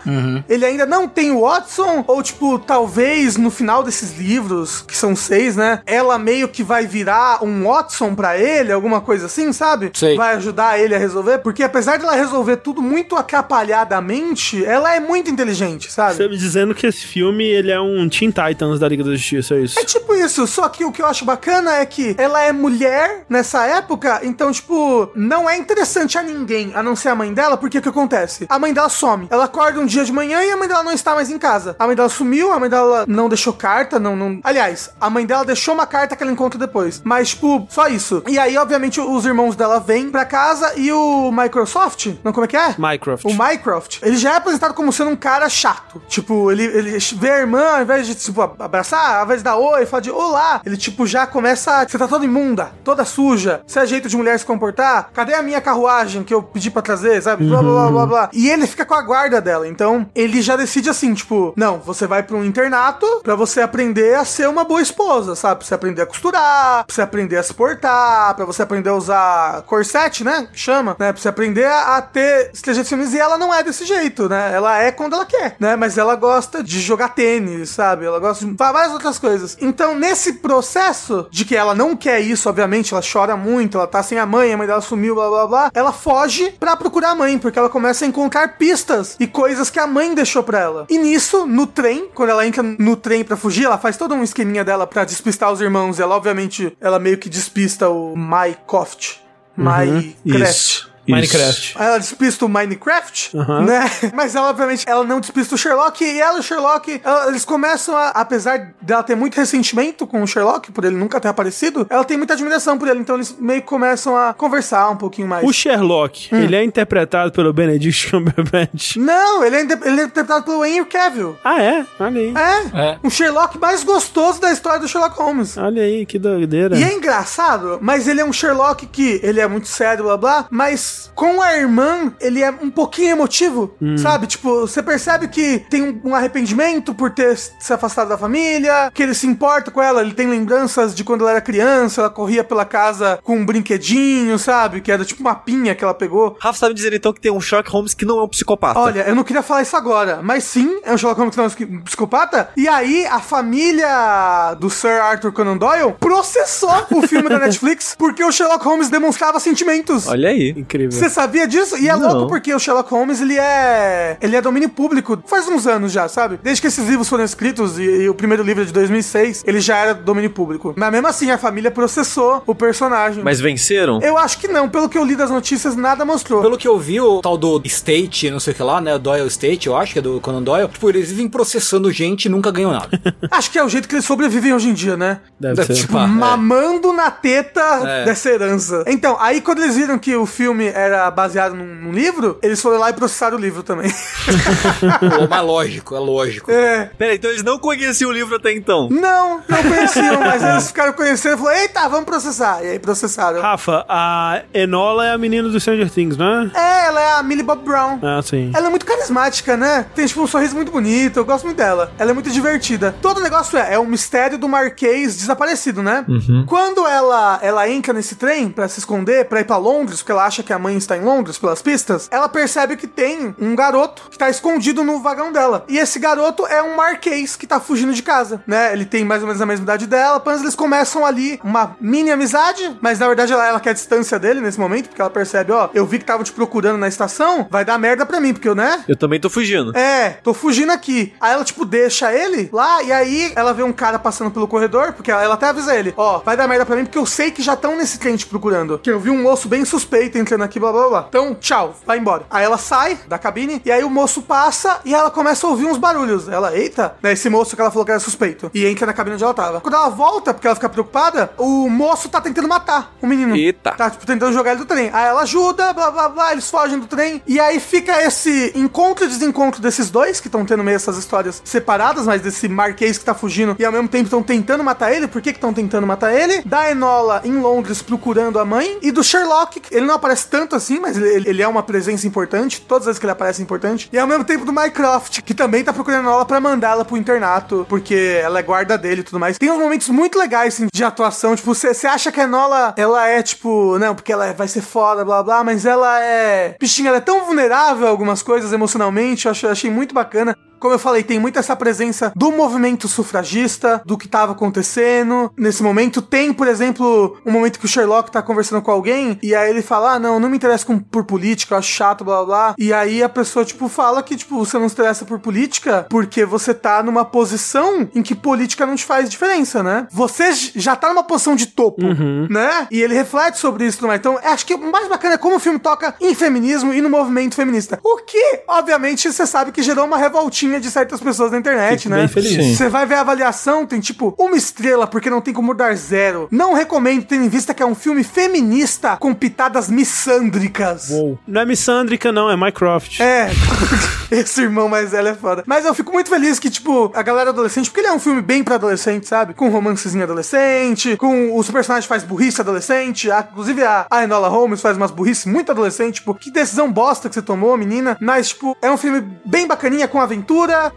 Ele ainda não tem o Watson, ou tipo, talvez no final desses livros, que são seis, né? Ela meio que vai virar um Watson pra ele, alguma coisa assim, sabe? Sei. Vai ajudar ele a resolver, porque apesar de ela resolver tudo muito atrapalhadamente, ela é muito inteligente, sabe? Você me dizendo que esse filme ele é um Teen Titans da Liga da Justiça, é isso? É tipo isso, só que o que eu acho bacana é que ela é mulher nessa época, então, tipo, não é interessante a ninguém, a não ser a mãe dela, porque o que acontece? A mãe dela some. Ela acorda um dia de manhã e a mãe dela não está mais em casa. A mãe dela sumiu, a mãe dela não deixou carta, não, não... Aliás, a mãe dela deixou uma carta que ela encontra depois. Mas, tipo, só isso. E aí, obviamente, os irmãos dela vêm pra casa e o Microsoft, não, como é que é? Mycroft. O Mycroft, ele já é apresentado como sendo um cara chato. Tipo, ele, ele vê a irmã, ao invés de, tipo, abraçar, ao invés de dar oi, falar de olá, ele, tipo, já começa. a- Você tá toda imunda, toda suja. Você é jeito de mulher se comportar? Cadê a minha carruagem que eu pedi pra trazer, sabe? Blá, blá, blá, blá, blá. E ele fica com a guarda dela. Então, ele já decide assim, tipo, não, você vai pra um internato pra você aprender a ser uma boa esposa, sabe? Pra você aprender a costurar, pra você aprender a se portar, pra você aprender a usar corset, né? Chama, né? Pra você aprender a, ter inteligência feminina. E ela não é desse jeito, né? Ela é quando ela quer, né? Mas ela gosta de jogar tênis, sabe? Ela gosta de várias outras coisas. Então, nesse processo de que ela não quer isso, obviamente, ela chora muito, ela tá sem a mãe, a mãe dela sumiu, blá blá blá. Ela foge pra procurar a mãe, porque ela começa a encontrar pistas e coisas que a mãe deixou pra ela. E nisso, no trem, quando ela entra no trem pra fugir, ela faz todo um esqueminha dela pra despistar os irmãos. Ela, obviamente, ela meio que despista o Mycroft. Minecraft. Isso. Minecraft. Aí ela despista o Minecraft, Aham. né? Mas ela, obviamente, ela não despista o Sherlock. E ela e o Sherlock, ela- eles começam a, apesar dela ter muito ressentimento com o Sherlock, por ele nunca ter aparecido, ela tem muita admiração por ele. Então eles meio que começam a conversar um pouquinho mais. O Sherlock, Hum. ele é interpretado pelo Benedict Cumberbatch. Não, ele é, inter- ele é interpretado pelo Henry Cavill. Ah, é? Olha aí. É, É. o Sherlock mais gostoso da história do Sherlock Holmes. Olha aí, que doideira. E é engraçado, mas ele é um Sherlock que ele é muito sério, blá blá, mas com a irmã ele é um pouquinho emotivo, sabe? Tipo, você percebe que tem um, arrependimento por ter se afastado da família, que ele se importa com ela, ele tem lembranças de quando ela era criança, ela corria pela casa com um brinquedinho, sabe? Que era tipo uma pinha que ela pegou. Rafa me dizendo então que tem um Sherlock Holmes que não é um psicopata. Olha, eu não queria falar isso agora, mas sim, é um Sherlock Holmes que não é um psicopata. E aí, a família do Sir Arthur Conan Doyle processou o filme da Netflix porque o Sherlock Holmes demonstrava sentimentos. Olha aí. Incrível. Você sabia disso? E é Não. louco porque o Sherlock Holmes, ele é... Ele é domínio público faz uns anos já, sabe? Desde que esses livros foram escritos, e, e o primeiro livro é de 2006, ele já era domínio público. Mas mesmo assim, a família processou o personagem. Mas venceram? Eu acho que não. Pelo que eu li das notícias, nada mostrou. Pelo que eu vi, o tal do State, não sei o que lá, né? O Doyle State, eu acho que é do Conan Doyle. Tipo, eles vivem processando gente e nunca ganham nada. Acho que é o jeito que eles sobrevivem hoje em dia, né? Deve Deve ser. é. mamando na teta É. dessa herança. Então, aí quando eles viram que o filme era baseado num, num livro, eles foram lá e processaram o livro também. Pô, mas lógico, é lógico. é. Pera, então eles não conheciam o livro até então. Não, não conheciam, mas eles ficaram conhecendo e falaram, eita, vamos processar. E aí processaram. Rafa, a Enola é a menina do Stranger Things, não é? É, ela é a Millie Bob Brown. Ah, sim. Ela é muito carismática, né? Tem, tipo, um sorriso muito bonito. Eu gosto muito dela. Ela é muito divertida. Todo o negócio é, é um mistério do Marquês desaparecido, né? Quando ela, ela entra nesse trem pra se esconder, pra ir pra Londres, porque ela acha que a mãe está em Londres pelas pistas, ela percebe que tem um garoto que tá escondido no vagão dela. E esse garoto é um Marquês que tá fugindo de casa, né? Ele tem mais ou menos a mesma idade dela, apenas eles começam ali uma mini amizade, mas na verdade ela, ela quer a distância dele nesse momento, porque ela percebe, ó, eu vi que tava te procurando na estação, vai dar merda pra mim, porque eu, né? Eu também tô fugindo. É, tô fugindo aqui. Aí ela, tipo, deixa ele lá, e aí ela vê um cara passando pelo corredor, porque ela, ela até avisa ele: Ó, vai dar merda pra mim, porque eu sei que já estão nesse trem te procurando. Que eu vi um moço bem suspeito entrando aqui, blá blá blá. Então, tchau, vai embora. Aí ela sai da cabine, e aí o moço passa e ela começa a ouvir uns barulhos. Ela, eita, né, esse moço que ela falou que era suspeito. E entra na cabine onde ela tava. Quando ela volta, porque ela fica preocupada, o moço tá tentando matar o menino. Eita. Tá, tipo, tentando jogar ele do trem. Aí ela ajuda, blá blá blá, eles fogem do trem. E aí fica esse encontro e desencontro desses dois, que estão tendo meio essas histórias separadas, mas desse Marquês que tá fugindo e ao mesmo tempo estão tentando matar ele. Por que estão tentando matar ele? Da Enola em Londres procurando a mãe. E do Sherlock, ele não aparece tanto assim, mas ele, ele é uma presença importante. Todas as vezes que ele aparece é importante. E ao mesmo tempo do Mycroft, que também tá procurando a Enola pra mandá-la pro internato, porque ela é guarda dele e tudo mais. Tem uns momentos muito legais assim, de atuação. Tipo, você acha que a Enola, ela é tipo, não, porque ela vai ser foda, blá blá, mas ela é. Bichinha, ela é tão vulnerável a algumas coisas emocionalmente. Eu achei, achei muito bacana. Como eu falei, tem muito essa presença do movimento sufragista, do que tava acontecendo. Nesse momento, tem, por exemplo, um momento que o Sherlock tá conversando com alguém, e aí ele fala: Ah, não, não me interessa com, por política, eu acho chato, blá blá blá. E aí a pessoa, tipo, fala que, tipo, você não se interessa por política porque você tá numa posição em que política não te faz diferença, né? Você já tá numa posição de topo, né? E ele reflete sobre isso também. Então, acho que o mais bacana é como o filme toca em feminismo e no movimento feminista. O que, obviamente, você sabe que gerou uma revoltinha de certas pessoas na internet, Fico né? bem feliz. Você vai ver a avaliação, tem tipo uma estrela, porque não tem como dar zero. Não recomendo, tendo em vista que é um filme feminista com pitadas missândricas. Uou. Não é Missandrica, não, é Mycroft. É, esse irmão mais velho é foda. Mas eu fico muito feliz que, tipo, a galera adolescente, porque ele é um filme bem pra adolescente, sabe? Com um romancezinho adolescente, com os personagens faz burrice adolescente, a- inclusive a, a Enola Holmes faz umas burrice muito adolescente, tipo, que decisão bosta que você tomou, menina. Mas, tipo, é um filme bem bacaninha com aventura,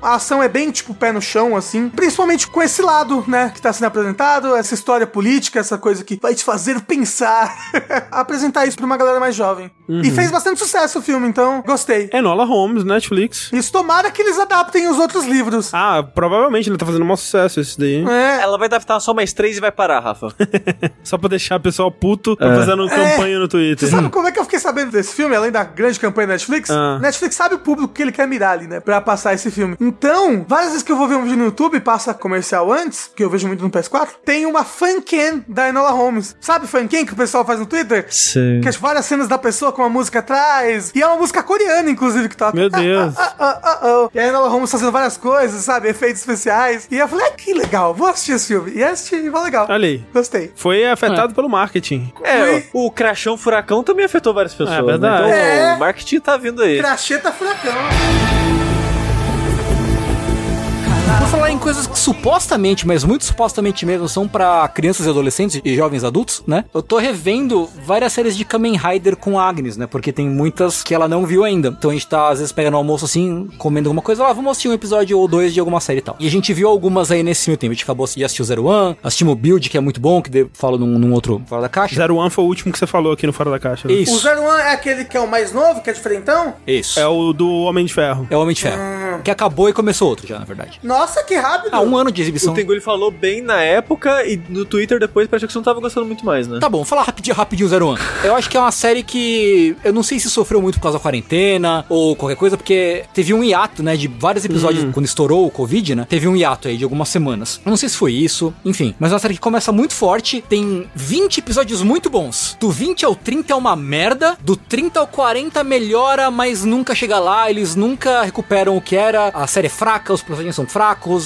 a ação é bem, tipo, pé no chão, assim. Principalmente com esse lado, né, que tá sendo apresentado, essa história política, essa coisa que vai te fazer pensar. Apresentar isso pra uma galera mais jovem. E fez bastante sucesso o filme, então gostei. Enola Holmes, Netflix. Isso tomara que eles adaptem os outros livros. Ah, provavelmente ele tá fazendo um maior sucesso esse daí. É. Ela vai adaptar só mais três e vai parar, Rafa. Só pra deixar o pessoal puto pra fazendo campanha no Twitter. Você sabe como é que eu fiquei sabendo desse filme, além da grande campanha da Netflix? Ah. Netflix sabe o público que ele quer mirar ali, né? Pra passar esse filme. Então, várias vezes que eu vou ver um vídeo no YouTube, passa comercial antes, que eu vejo muito no PS4, tem uma fancam da Enola Holmes. Sabe fancam que o pessoal faz no Twitter? Sim. Que é várias cenas da pessoa com a música atrás. E é uma música coreana, inclusive, que toca. Meu Deus. Ah, ah, ah, ah. E a Enola Holmes fazendo várias coisas, sabe? Efeitos especiais. E eu falei, ah, que legal, vou assistir esse filme. E assisti, e foi legal. Olha aí. Gostei. Foi afetado pelo marketing. É, o o crachão furacão também afetou várias pessoas. É verdade. né? Então É. o marketing tá vindo aí. Cracheta furacão. Por falar em coisas que supostamente, mas muito supostamente mesmo, são pra crianças e adolescentes e jovens adultos, né? Eu tô revendo várias séries de Kamen Rider com a Agnes, né? Porque tem muitas que ela não viu ainda. Então a gente tá, às vezes, pegando almoço assim, comendo alguma coisa, lá, vamos assistir um episódio ou dois de alguma série e tal. E a gente viu algumas aí nesse meio tempo. A gente acabou de assistir o Zero One, assistimos o Build, que é muito bom, que de- falo num, num outro fora da caixa. Zero One foi o último que você falou aqui no Fora da Caixa. né? O Isso. Zero One é aquele que é o mais novo, que é diferentão? Isso. É o do Homem de Ferro. É o Homem de Ferro. Que acabou e começou outro já, na verdade. Nossa, que rápido. Ah, um ano de exibição. O Tengu ele falou bem na época e no Twitter depois pareceu que você não tava gostando muito mais, né? Tá bom, falar rapidinho, rapidinho Zero One. Eu acho que é uma série que eu não sei se sofreu muito por causa da quarentena ou qualquer coisa, porque teve um hiato, né, de vários episódios quando estourou o Covid, né? Teve um hiato aí de algumas semanas. Eu não sei se foi isso, enfim. Mas é uma série que começa muito forte, tem 20 episódios muito bons. Do 20 ao 30 é uma merda, do 30 ao 40 melhora, mas nunca chega lá, eles nunca recuperam o que era a série é fraca, os personagens são fracos,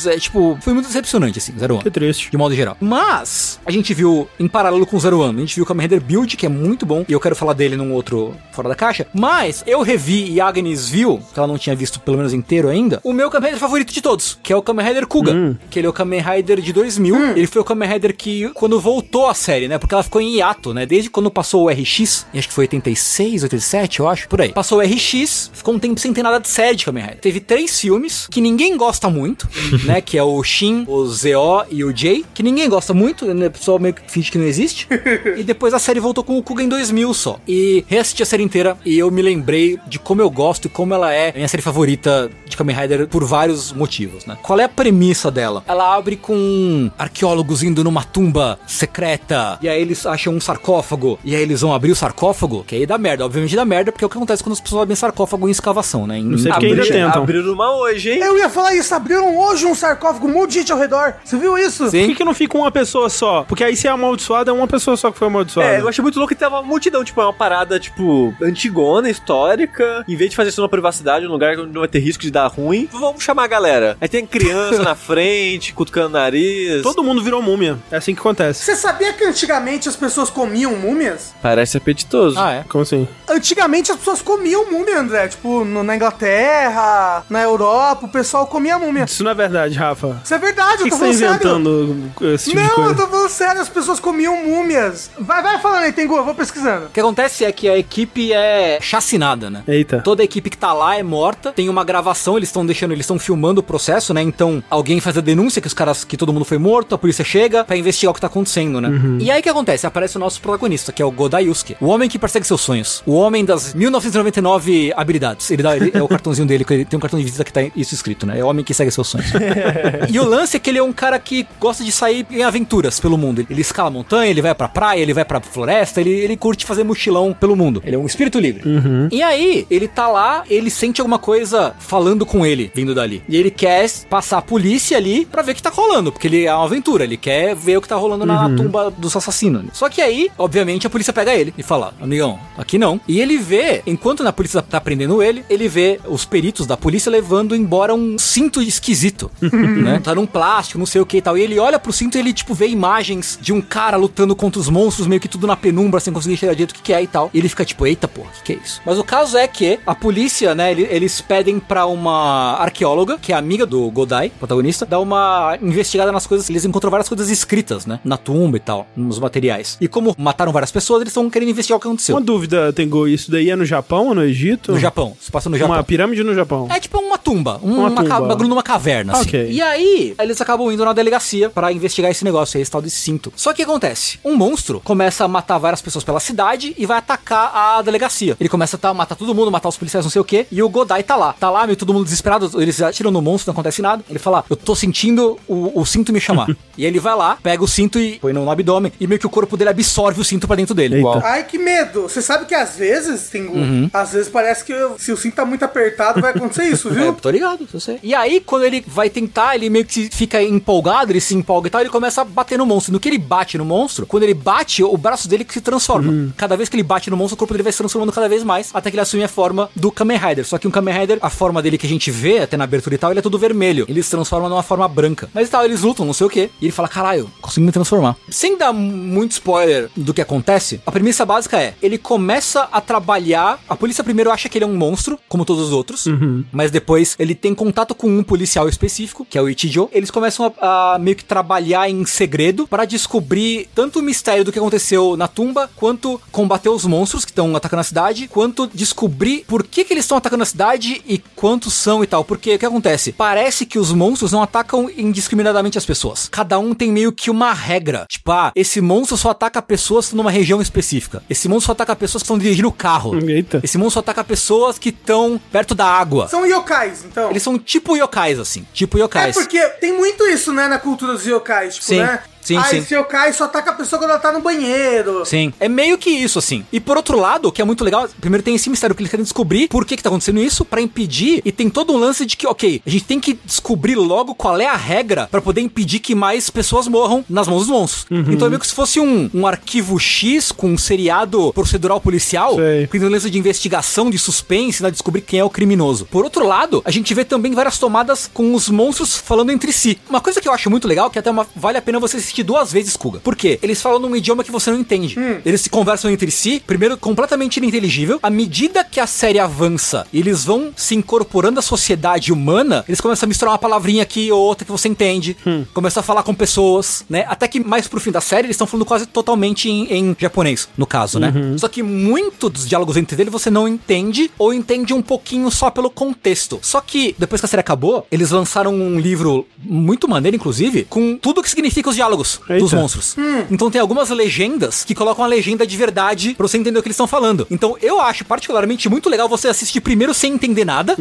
é tipo, foi muito decepcionante, assim, Zero One. Que triste. De modo geral. Mas, a gente viu, em paralelo com o Zero One, a gente viu o Kamen Rider Build, que é muito bom, e eu quero falar dele num outro fora da caixa. Mas, eu revi e a Agnes viu, que ela não tinha visto pelo menos inteiro ainda, o meu Kamen Rider favorito de todos, que é o Kamen Rider Kuga. Que ele é o Kamen Rider de 2000. Ele foi o Kamen Rider que, quando voltou a série, né? Porque ela ficou em hiato, né? Desde quando passou o RX, e acho que foi 86, 87, eu acho, por aí. Passou o RX, ficou um tempo sem ter nada de série de Kamen Rider. Teve três filmes que ninguém gosta muito, né? Que é o Shin, o ZO e o J, que ninguém gosta muito, né? O pessoal meio que finge que não existe. e depois a série voltou com o Kuga em 2000 só. E reassisti a série inteira e eu me lembrei de como eu gosto e como ela é a minha série favorita de Kamen Rider por vários motivos, né? Qual é a premissa dela? Ela abre com arqueólogos indo numa tumba secreta e aí eles acham um sarcófago e aí eles vão abrir o sarcófago, que aí dá merda, obviamente dá merda, porque é o que acontece quando as pessoas abrem sarcófago em escavação, né? Em- Não sei porque ainda Abri- tentam. Abriram uma hoje, hein? Eu ia falar isso, abriram hoje um sarcófago, um monte de gente ao redor. Você viu isso? Por que, que não fica uma pessoa só? Porque aí se é amaldiçoado, é uma pessoa só que foi amaldiçoada. É, eu achei muito louco que tava uma multidão, tipo, é uma parada, tipo, antigona, histórica. Em vez de fazer isso numa privacidade, num lugar onde não vai ter risco de dar ruim, vamos chamar a galera. Aí tem criança na frente, cutucando o nariz. Todo mundo virou múmia. É assim que acontece. Você sabia que antigamente as pessoas comiam múmias? Parece apetitoso. Ah, é? Como assim? Antigamente as pessoas comiam múmia, André. Tipo, no- na Inglaterra, na Europa, o pessoal comia múmia. Isso não é verdade, Rafa. Isso é verdade, Por eu que, tô que você tá falando sério. inventando esse tipo de Não, coisa? eu tô falando sério, as pessoas comiam múmias. Vai, vai falando aí, Tengu, eu vou pesquisando. O que acontece é que a equipe é chacinada, né? Eita. Toda a equipe que tá lá é morta. Tem uma gravação, eles estão deixando, eles estão filmando o processo, né? Então, alguém faz a denúncia que os caras, que todo mundo foi morto, a polícia chega pra investigar o que tá acontecendo, né? E aí o que acontece? Aparece o nosso protagonista, que é o Godai Yusuke, o homem que persegue seus sonhos, o homem das 1999 habilidades. Ele dá, ele- é o cartãozinho dele, que ele tem um cartão de visita que tá isso escrito, né? É o homem que segue seus sonhos. e o lance é que ele é um cara que gosta de sair em aventuras pelo mundo. Ele escala montanha, ele vai pra praia, ele vai pra floresta, ele, ele curte fazer mochilão pelo mundo. Ele é um espírito livre. E aí, ele tá lá, ele sente alguma coisa falando com ele, vindo dali. E ele quer passar a polícia ali pra ver o que tá rolando, porque ele é uma aventura, ele quer ver o que tá rolando na tumba dos assassinos. Só que aí, obviamente, a polícia pega ele e fala: Amigão, aqui não. E ele vê, enquanto a polícia tá prendendo ele, ele vê os peritos da polícia levando embora um cinto esquisito, né? Tá num plástico, não sei o que e tal. E ele olha pro cinto e ele, tipo, vê imagens de um cara lutando contra os monstros, meio que tudo na penumbra, sem conseguir tirar direito o que, que é e tal. E ele fica tipo, eita porra, o que, que é isso? Mas o caso é que a polícia, né, ele- eles pedem pra uma arqueóloga, que é amiga do Godai, protagonista, dar uma investigada nas coisas. Eles encontram várias coisas escritas, né, na tumba e tal, nos materiais. E como mataram várias pessoas, eles estão querendo investigar o que aconteceu. Uma dúvida, Tengu, isso daí é no Japão ou no Egito? No Japão, se passa no Japão. Uma pirâmide no Japão. É tipo uma tumba, um Uma uma tumba. ca- bagulho numa caverna, assim. Ok. E aí, eles acabam indo na delegacia pra investigar esse negócio aí, esse tal de cinto. Só que o que acontece? Um monstro começa a matar várias pessoas pela cidade e vai atacar a delegacia. Ele começa a tá- matar todo mundo, matar os policiais, não sei o que, e o Godai tá lá. Tá lá, meio todo mundo desesperado, eles atiram no monstro, não acontece nada. Ele fala, eu tô sentindo o, o cinto me chamar. e ele vai lá, pega o cinto e põe no, no abdômen, e meio que o corpo dele absorve o cinto pra dentro dele. Eita. Ai, que medo. Você sabe que às vezes, Tengu, Uhum. às vezes parece que eu- se o cinto tá muito apertado, vai acontecer isso, É, viu? tô ligado, eu sei. E aí, quando ele vai tentar, ele meio que fica empolgado, ele se empolga e tal, ele começa a bater no monstro. No que ele bate no monstro, quando ele bate, o braço dele que se transforma. Cada vez que ele bate no monstro, o corpo dele vai se transformando cada vez mais, até que ele assume a forma do Kamen Rider. Só que um Kamen Rider, a forma dele que a gente vê, até na abertura e tal, ele é todo vermelho. Ele se transforma numa forma branca. Mas e tal, eles lutam, não sei o que. E ele fala, caralho, consegui me transformar. Sem dar muito spoiler do que acontece, a premissa básica é, ele começa a trabalhar, a polícia primeiro acha que ele é um monstro, como todos os outros, mas depois ele tem contato com um policial específico, que é o Ichijo. Eles começam a, a meio que trabalhar em segredo para descobrir tanto o mistério do que aconteceu na tumba, quanto combater os monstros que estão atacando a cidade, quanto descobrir por que, que eles estão atacando a cidade e quantos são e tal. Porque o que acontece? Parece que os monstros não atacam indiscriminadamente as pessoas. Cada um tem meio que uma regra. Tipo, ah, esse monstro só ataca pessoas numa região específica. Esse monstro só ataca pessoas que estão dirigindo o carro. Eita. Esse monstro só ataca pessoas que estão perto da água. São yokais, então. Eles são tipo yokais, assim. Tipo É yokais. porque tem muito isso, né, na cultura dos yokais, tipo, Sim. né? Sim, Aí sim. se eu caio, só ataca a pessoa quando ela tá no banheiro. Sim, é meio que isso, assim. E por outro lado, o que é muito legal, primeiro tem esse mistério que eles querem descobrir por que que tá acontecendo isso pra impedir, e tem todo um lance de que, ok, a gente tem que descobrir logo qual é a regra pra poder impedir que mais pessoas morram nas mãos dos monstros. Então é meio que se fosse um, um arquivo X com um seriado procedural policial, Sei. que tem um lance de investigação, de suspense, né, descobrir quem é o criminoso. Por outro lado, a gente vê também várias tomadas com os monstros falando entre si. Uma coisa que eu acho muito legal, que até uma- vale a pena você assistir duas vezes, Kuga. Por quê? Eles falam num idioma que você não entende. Eles se conversam entre si, primeiro completamente ininteligível. À medida que a série avança e eles vão se incorporando à sociedade humana, eles começam a misturar uma palavrinha aqui ou outra que você entende. Começam a falar com pessoas, né? Até que mais pro fim da série, eles estão falando quase totalmente em, em japonês, no caso, né? Só que muito dos diálogos entre eles você não entende ou entende um pouquinho só pelo contexto. Só que depois que a série acabou, eles lançaram um livro muito maneiro, inclusive, com tudo que significa os diálogos Eita. dos monstros. Então tem algumas legendas que colocam a legenda de verdade pra você entender o que eles estão falando. Então eu acho particularmente muito legal você assistir primeiro sem entender nada,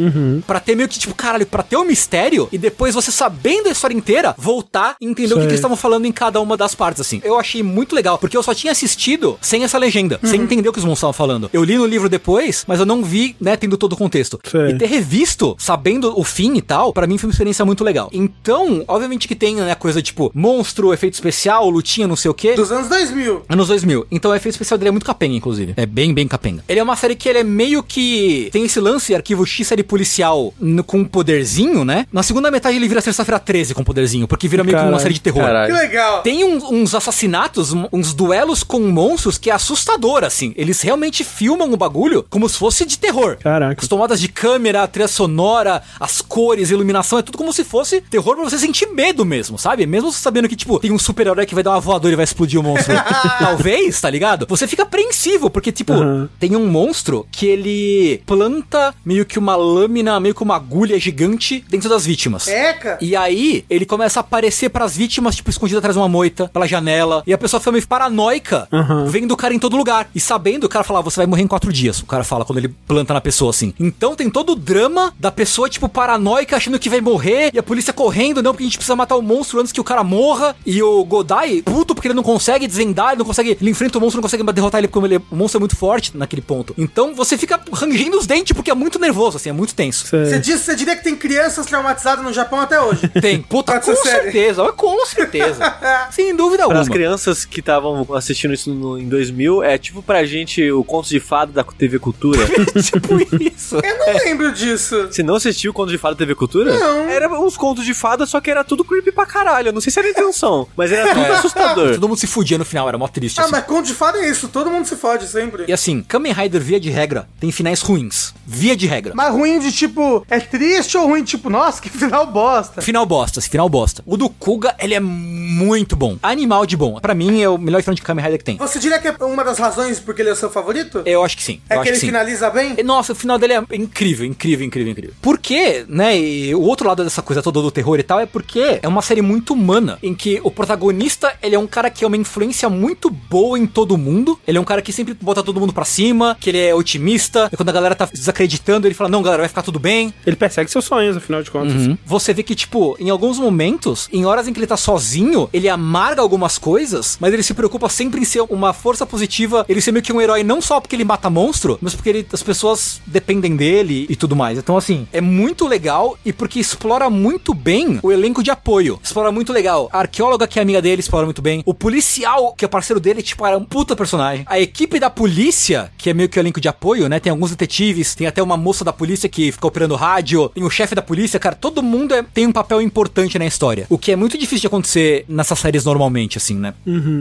pra ter meio que tipo, caralho, pra ter o mistério e depois você sabendo a história inteira, voltar e entender o que, Sei. que eles estavam falando em cada uma das partes, assim. Eu achei muito legal, porque eu só tinha assistido sem essa legenda, sem entender o que os monstros estavam falando. Eu li no livro depois, mas eu não vi, né, tendo todo o contexto. Sei. E ter revisto, sabendo o fim e tal, pra mim foi uma experiência muito legal. Então, obviamente que tem, né, coisa tipo monstro, efeito especial, lutinha, não sei o quê. Dos anos 2000. Anos 2000. Então o efeito especial dele é muito capenga, inclusive. É bem, bem capenga. Ele é uma série que ele é meio que. Tem esse lance, arquivo X série policial no- com um poderzinho, né? Na segunda metade ele vira sexta-feira 13 com poderzinho, porque vira meio que uma série de terror. Caralho. Que legal. Tem uns, uns assassinatos, um- uns duelos com monstros que é assustador, assim. Eles realmente filmam o bagulho como se fosse de terror. Caraca. As tomadas de câmera, a trilha sonora, as cores, a iluminação, é tudo como se fosse terror pra você sentir medo mesmo, sabe? Mesmo sabendo que, tipo, tem um super-herói que vai dar uma voadora e vai explodir o monstro. Talvez, tá ligado? Você fica apreensivo, porque, tipo, Uhum. tem um monstro que ele planta meio que uma lâmina, meio que uma agulha gigante dentro das vítimas. Eca. E aí, ele começa a aparecer pras vítimas, tipo, escondido atrás de uma moita, pela janela. E a pessoa fica meio paranoica, Uhum. vendo o cara em todo lugar. E sabendo, o cara fala, "Ah, você vai morrer em quatro dias. O cara fala quando ele planta na pessoa, assim. Então tem todo o drama da pessoa, tipo, paranoica, achando que vai morrer. E a polícia correndo, não, porque a gente precisa matar o monstro antes que o cara morra. E o Godai, puto, porque ele não consegue desvendar, ele não consegue. Ele enfrenta o monstro, não consegue derrotar ele porque ele, o monstro é muito forte naquele ponto. Então você fica rangendo os dentes, porque é muito nervoso, assim, é muito tenso. Você, diz, você diria que tem crianças traumatizadas no Japão até hoje. Tem, puta, com certeza, com certeza. Sem dúvida Para alguma. as crianças que estavam assistindo isso no- em 2000, é tipo pra gente o Conto de Fada da TV Cultura. tipo isso. Eu não lembro disso. Você não assistiu o Conto de Fada da TV Cultura? Não. Era uns contos de fada, só que era tudo creepy pra caralho. Eu não sei se era a intenção, mas era tudo assustador. Todo mundo se fudia no final, era mó triste. Ah, assim. mas conto de fada é isso. Todo mundo se fode sempre. E assim, Kamen Rider, via de regra, tem finais ruins. Via de regra. Mas ruim de tipo, é triste ou ruim de tipo, nossa, que final bosta. Final bosta, esse final bosta. O do Kuga, ele é muito bom. Animal de bom. Pra mim, é o melhor final de Kamen Rider que tem. Você diria que é uma das razões porque ele é o seu favorito? Eu acho que sim. É eu que acho ele que sim. finaliza bem? Nossa, o final dele é incrível, incrível, incrível, incrível. Por quê, né? E o outro lado dessa coisa toda do terror e tal é porque é uma série muito humana, em que o protagonista, ele é um cara que é uma influência muito boa em todo mundo. Ele é um cara que sempre bota todo mundo pra cima, que ele é otimista. E quando a galera tá desacreditando, ele fala: Não, galera, vai ficar tudo bem. Ele persegue seus sonhos, afinal de contas. Uhum. Você vê que, tipo, em alguns momentos, em horas em que ele tá sozinho, ele amarga algumas coisas, mas ele se preocupa sempre em ser uma força positiva, ele ser meio que um herói não só porque ele mata monstro, mas porque ele- as pessoas dependem dele e tudo mais. Então, assim, é muito legal e porque explora muito bem o elenco de apoio. Explora muito legal. A arqueóloga, que é amiga dele, explora muito bem. O policial, que é parceiro dele, tipo, era um puta personagem. A equipe da polícia, que é meio que o elenco de apoio, né? Tem alguns detetives, tem até uma moça da polícia que fica operando rádio, tem o chefe da polícia, cara, todo mundo é- tem um papel importante na história. O que é muito difícil de acontecer nessas séries normalmente, assim, né?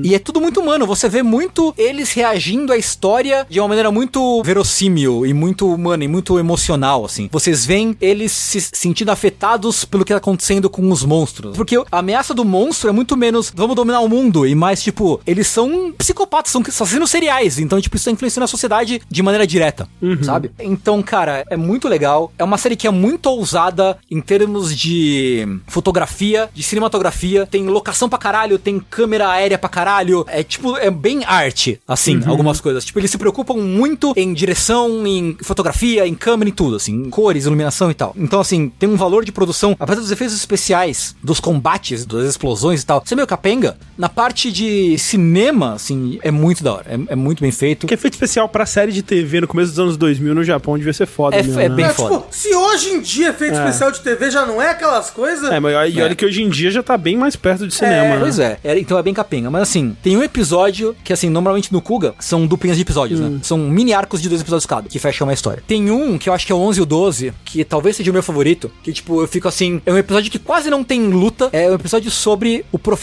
E é tudo muito humano, você vê muito eles reagindo à história de uma maneira muito verossímil e muito humana e muito emocional, assim. Vocês veem eles se sentindo afetados pelo que tá acontecendo com os monstros. Porque a ameaça do monstro é muito menos vamos dominar o mundo e mais, tipo, eles são psicopatas, são assassinos seriais. Então, tipo, isso tá influenciando a sociedade de maneira direta, sabe? Então, cara, é muito legal. É uma série que é muito ousada em termos de fotografia, de cinematografia. Tem locação pra caralho, tem câmera aérea pra caralho. É tipo, é bem arte, assim, algumas coisas. Tipo, eles se preocupam muito em direção, em fotografia, em câmera, em tudo, assim, em cores, iluminação e tal. Então, assim, tem um valor de produção, apesar dos efeitos especiais, dos combates, das explosões e tal, ser meio capenga, Na parte de cinema, assim, é muito da hora. É, é muito bem feito. Porque efeito especial pra série de TV no começo dos anos 2000 no Japão devia ser foda É- mesmo, é né? bem É, foda. tipo, se hoje em dia efeito especial de TV já não é aquelas coisas. É, mas e olha que hoje em dia já tá bem mais perto de cinema, né? Pois é, é, então é bem capenga. Mas assim, tem um episódio que, assim, normalmente no Kuga são duplinhas de episódios, né? São mini arcos de dois episódios cada, que fecham uma história. Tem um que eu acho que é o 11 e o 12, que talvez seja o meu favorito, que, tipo, eu fico assim. É um episódio que quase não tem luta. É um episódio sobre o professor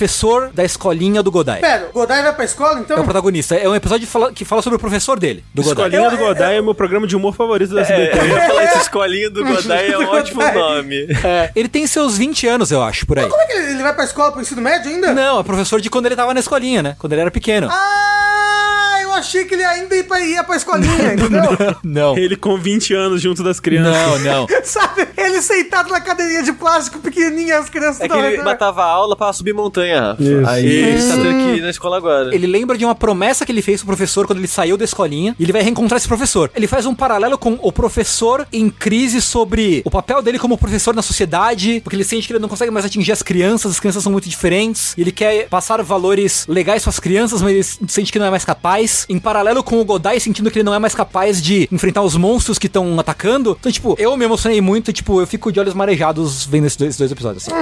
da escolinha do Godai. Pera, o Godai vai pra escola, então? É o protagonista. É um episódio que fala, que fala sobre o professor dele, do Godai. Escolinha Eu- do Godai é, meu programa de humor favorito da É, SBT. eu ia falar isso, Escolinha do Godai é um ótimo nome. É, ele tem seus 20 anos, eu acho, por aí. Como é que ele, ele vai pra escola pro ensino médio ainda? Não, é professor de quando ele tava na escolinha, né? Quando ele era pequeno. Ah, eu achei que ele ainda ia pra, ia pra escolinha, entendeu? Não. Ele com 20 anos junto das crianças. Não, não. Sabe, ele sentado na cadeirinha de plástico pequenininha, as crianças É que ele redor. matava a aula pra subir montanha, Rafa. Isso. Aí ele tá tendo que ir na escola agora. Ele lembra de uma promessa que ele fez pro professor quando ele saiu da escolinha. E ele vai reencontrar esse professor. Ele faz um paralelo com o professor em crise sobre o papel dele como professor na sociedade, porque ele sente que ele não consegue mais atingir as crianças, as crianças são muito diferentes. E ele quer passar valores legais para as crianças, mas ele sente que não é mais capaz. Em paralelo com o Godai, sentindo que ele não é mais capaz de enfrentar os monstros que estão atacando. Então, tipo, eu me emocionei muito, tipo, eu fico de olhos marejados vendo esses dois, esses dois episódios, assim.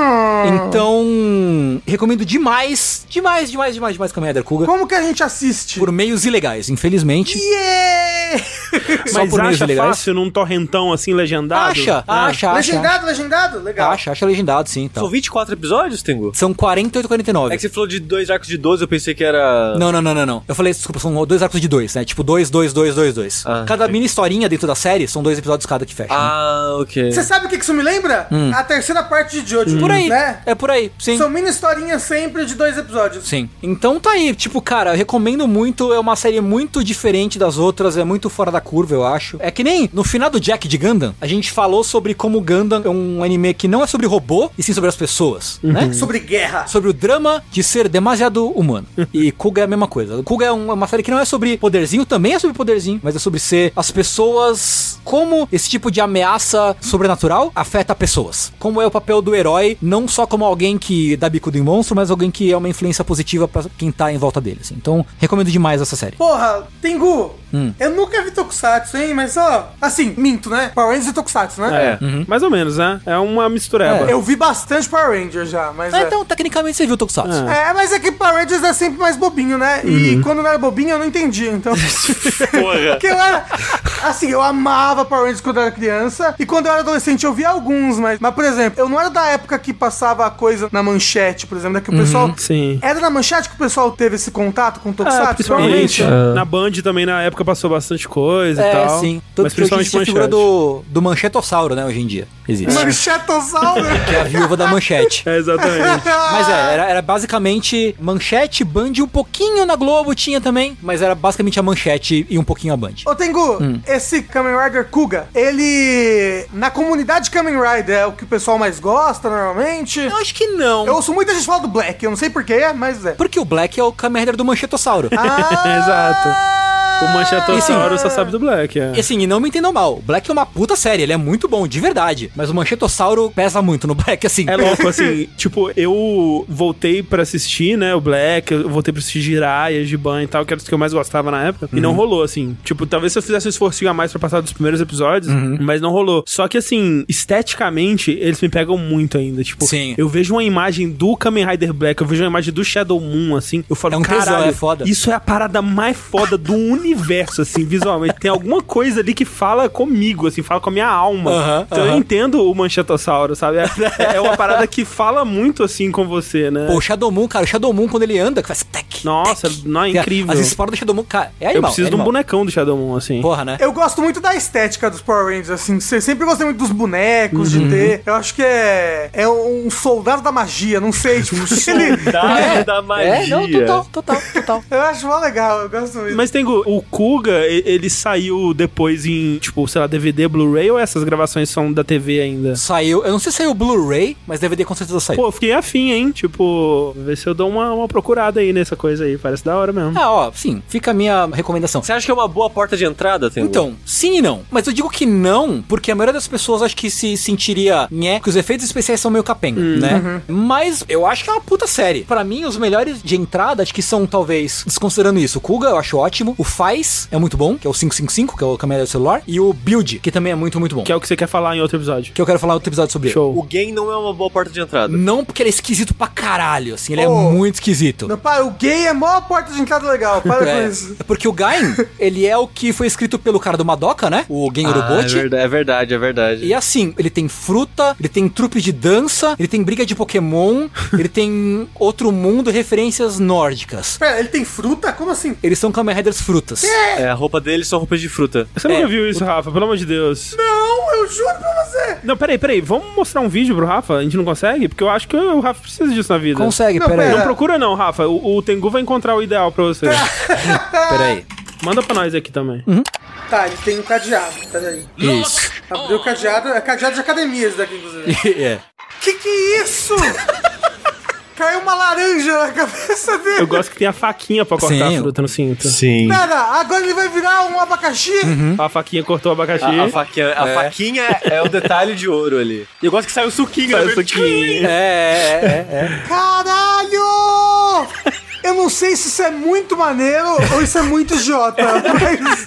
Então, recomendo demais, demais, demais, demais, demais Kamen Rider Kuga. Como que a gente assiste? Por meios ilegais, infelizmente. Yeah! Só Mas por meios acha ilegais. fácil num torrentão assim legendado? Acha, Ah, acha, acha. legendado, legendado? Legal. Acha, acha legendado, sim. São Então. 24 episódios, Tengu? São 48 e 49. É que você falou de dois arcos de 12, eu pensei que era... Não, não, não, não, não. Eu falei, desculpa, são dois arcos de dois, né? Tipo, dois, dois, dois, dois, dois. Ah, cada ok. mini historinha dentro da série são dois episódios cada que fecha. né? Ah, ok. Você sabe o que isso me lembra? A terceira parte de Jojo. Hum. Por aí. Né? É por aí, sim. São mini historinhas sempre de dois episódios. Sim. Então tá aí, tipo, cara, eu recomendo muito. É uma série muito diferente das outras, é muito fora da curva, eu acho. É que nem no final do Jack de Gundam, a gente falou sobre como Gundam é um anime que não é sobre robô, e sim sobre as pessoas, né? Sobre guerra. sobre o drama de ser demasiado humano. E Kuga é a mesma coisa. Kuga é um- uma série que não é sobre poderzinho, também é sobre poderzinho, mas é sobre ser as pessoas. Como esse tipo de ameaça sobrenatural afeta pessoas. Como é o papel do herói, não só como alguém que dá bicudo em monstro, mas alguém que é uma influência positiva pra quem tá em volta dele. assim. Então, recomendo demais essa série. Porra, Tengu, Hum. eu nunca vi Tokusatsu, hein? Mas ó, assim, minto, né? Power Rangers e Tokusatsu, né? É, mais ou menos, né? É uma mistureba. Eu vi bastante Power Rangers já, mas. Ah, é. então, tecnicamente, você viu Tokusatsu. É. É, mas é que Power Rangers é sempre mais bobinho, né? E quando não era bobinho, eu não entendia, então. Porra. Porque eu era. Assim, eu amava Power Rangers quando eu era criança. E quando eu era adolescente, eu via alguns, mas. Mas, por exemplo, eu não era da época que passava a coisa na manchete, por exemplo, né? Que o pessoal. Sim. Era na manchete que o pessoal teve esse contato com o Tokusatsu? É, principalmente. Na Band também, na época, passou bastante coisa e É, tal. sim. Tanto Mas que hoje principalmente existe a figura do, do manchetossauro, né, hoje em dia. Existe. Manchetossauro! Que é a viúva da manchete. É, exatamente. Mas é, era, era basicamente manchete, Band e um pouquinho na Globo tinha também, mas era basicamente a manchete e um pouquinho a Band. Ô Tengu, Hum. esse Kamen Rider Kuga, ele. Na comunidade Kamen Rider é o que o pessoal mais gosta normalmente. Eu acho que não. Eu ouço muita gente falar do Black, eu não sei porquê, mas é. Porque o Black é o Kamen Rider do manchetossauro. Ah, Exato. O Manchetossauro Isso. só sabe do Black, é. E assim, e não me entendam mal, o Black é uma puta série, ele é muito bom, de verdade. Mas o Manchetossauro pesa muito no Black, assim. É louco, assim, tipo, eu voltei pra assistir, né, o Black, eu voltei pra assistir Jiraiya, Giban e tal, que era os que eu mais gostava na época, e não rolou, assim. Tipo, talvez se eu fizesse um esforcinho a mais pra passar dos primeiros episódios, mas não rolou. Só que, assim, esteticamente, eles me pegam muito ainda, tipo, Sim. eu vejo uma imagem do Kamen Rider Black, eu vejo uma imagem do Shadow Moon, assim, eu falo, É um tesão, caralho, é foda." isso é a parada mais foda do universo, assim, visualmente. Tem alguma coisa ali que fala comigo, assim, fala com a minha alma. Aham, então eu aham. entendo o Manchetossauro, sabe? É, é uma parada que fala muito, assim, com você, né? Pô, o Shadow Moon, cara, o Shadow Moon quando ele anda, que faz tec. Nossa, tec. não, é incrível. As esporas do Shadow Moon, cara, é eu animal. preciso é de um animal. bonecão do Shadow Moon, assim. Porra, né? Eu gosto muito da estética dos Power Rangers, assim. se- Sempre gostei muito dos bonecos, Uhum. de ter. Eu acho que é. É um soldado da magia, não sei. Tipo, ele. Soldado da magia. É, não, total, total, total. Eu acho mó legal, eu gosto muito. Mas tem o Kuga, e- ele saiu depois em, tipo, sei lá, DVD, Blu-ray ou essas gravações são da TV ainda? Saiu, eu não sei se saiu Blu-ray, mas DVD com certeza saiu. Pô, eu fiquei afim, hein? Tipo, ver se eu dou uma, uma procurada aí nessa coisa. aí, parece da hora mesmo. Ah, ó, sim, fica a minha recomendação. Você acha que é uma boa porta de entrada, Tengu? Então, sim e não. Mas eu digo que não, porque a maioria das pessoas acho que se sentiria, né, que os efeitos especiais são meio capenga, né? Mas eu acho que é uma puta série. Pra mim, os melhores de entrada, acho que são, talvez, desconsiderando isso, o Kuga, eu acho ótimo. O É muito bom, que é o 555, que é o câmera do celular. E o Build, que também é muito, muito bom. Que é o que você quer falar em outro episódio. Que eu quero falar outro episódio sobre ele. Show. O game não é uma boa porta de entrada. Não porque ele é esquisito pra caralho, assim, ele é Oh. muito esquisito. Meu pai, o gay é mó porta de entrada legal. Para É, com isso. é porque o Gain, ele é o que foi escrito pelo cara do Madoka, né? O Gen Ah, é Urobochi. verdade, é verdade, é verdade. E assim, ele tem fruta, ele tem trupe de dança, ele tem briga de Pokémon, ele tem outro mundo, referências nórdicas. Pera, ele tem fruta? Como assim? Eles são Kamen Riders frutas. É, a roupa deles são roupas de fruta. Você É, nunca viu isso, Rafa? Pelo amor de Deus. Não, eu juro pra você. Não, peraí, peraí. Vamos mostrar um vídeo pro Rafa? A gente não consegue? Porque eu acho que o Rafa precisa disso na vida. Consegue, Não, peraí. pera. Não procura não, Rafa. O, o Tengu vai encontrar o ideal pra você. Peraí. Manda pra nós aqui também. Tá, ele tem um cadeado. Peraí. Isso. Abriu o cadeado. É cadeado de academia esse daqui, inclusive. é. que que é isso? Caiu uma laranja na cabeça dele. Eu gosto que tem a faquinha pra cortar Sim. a fruta no cinto. Sim. Pera, agora ele vai virar um abacaxi? A faquinha cortou o abacaxi. A, a faquinha, a faquinha é o detalhe de ouro ali. E eu gosto que sai o suquinho. Sai né? o suquinho. É, é, é, é. Caralho! Eu não sei se isso é muito maneiro ou isso é muito idiota. Mas.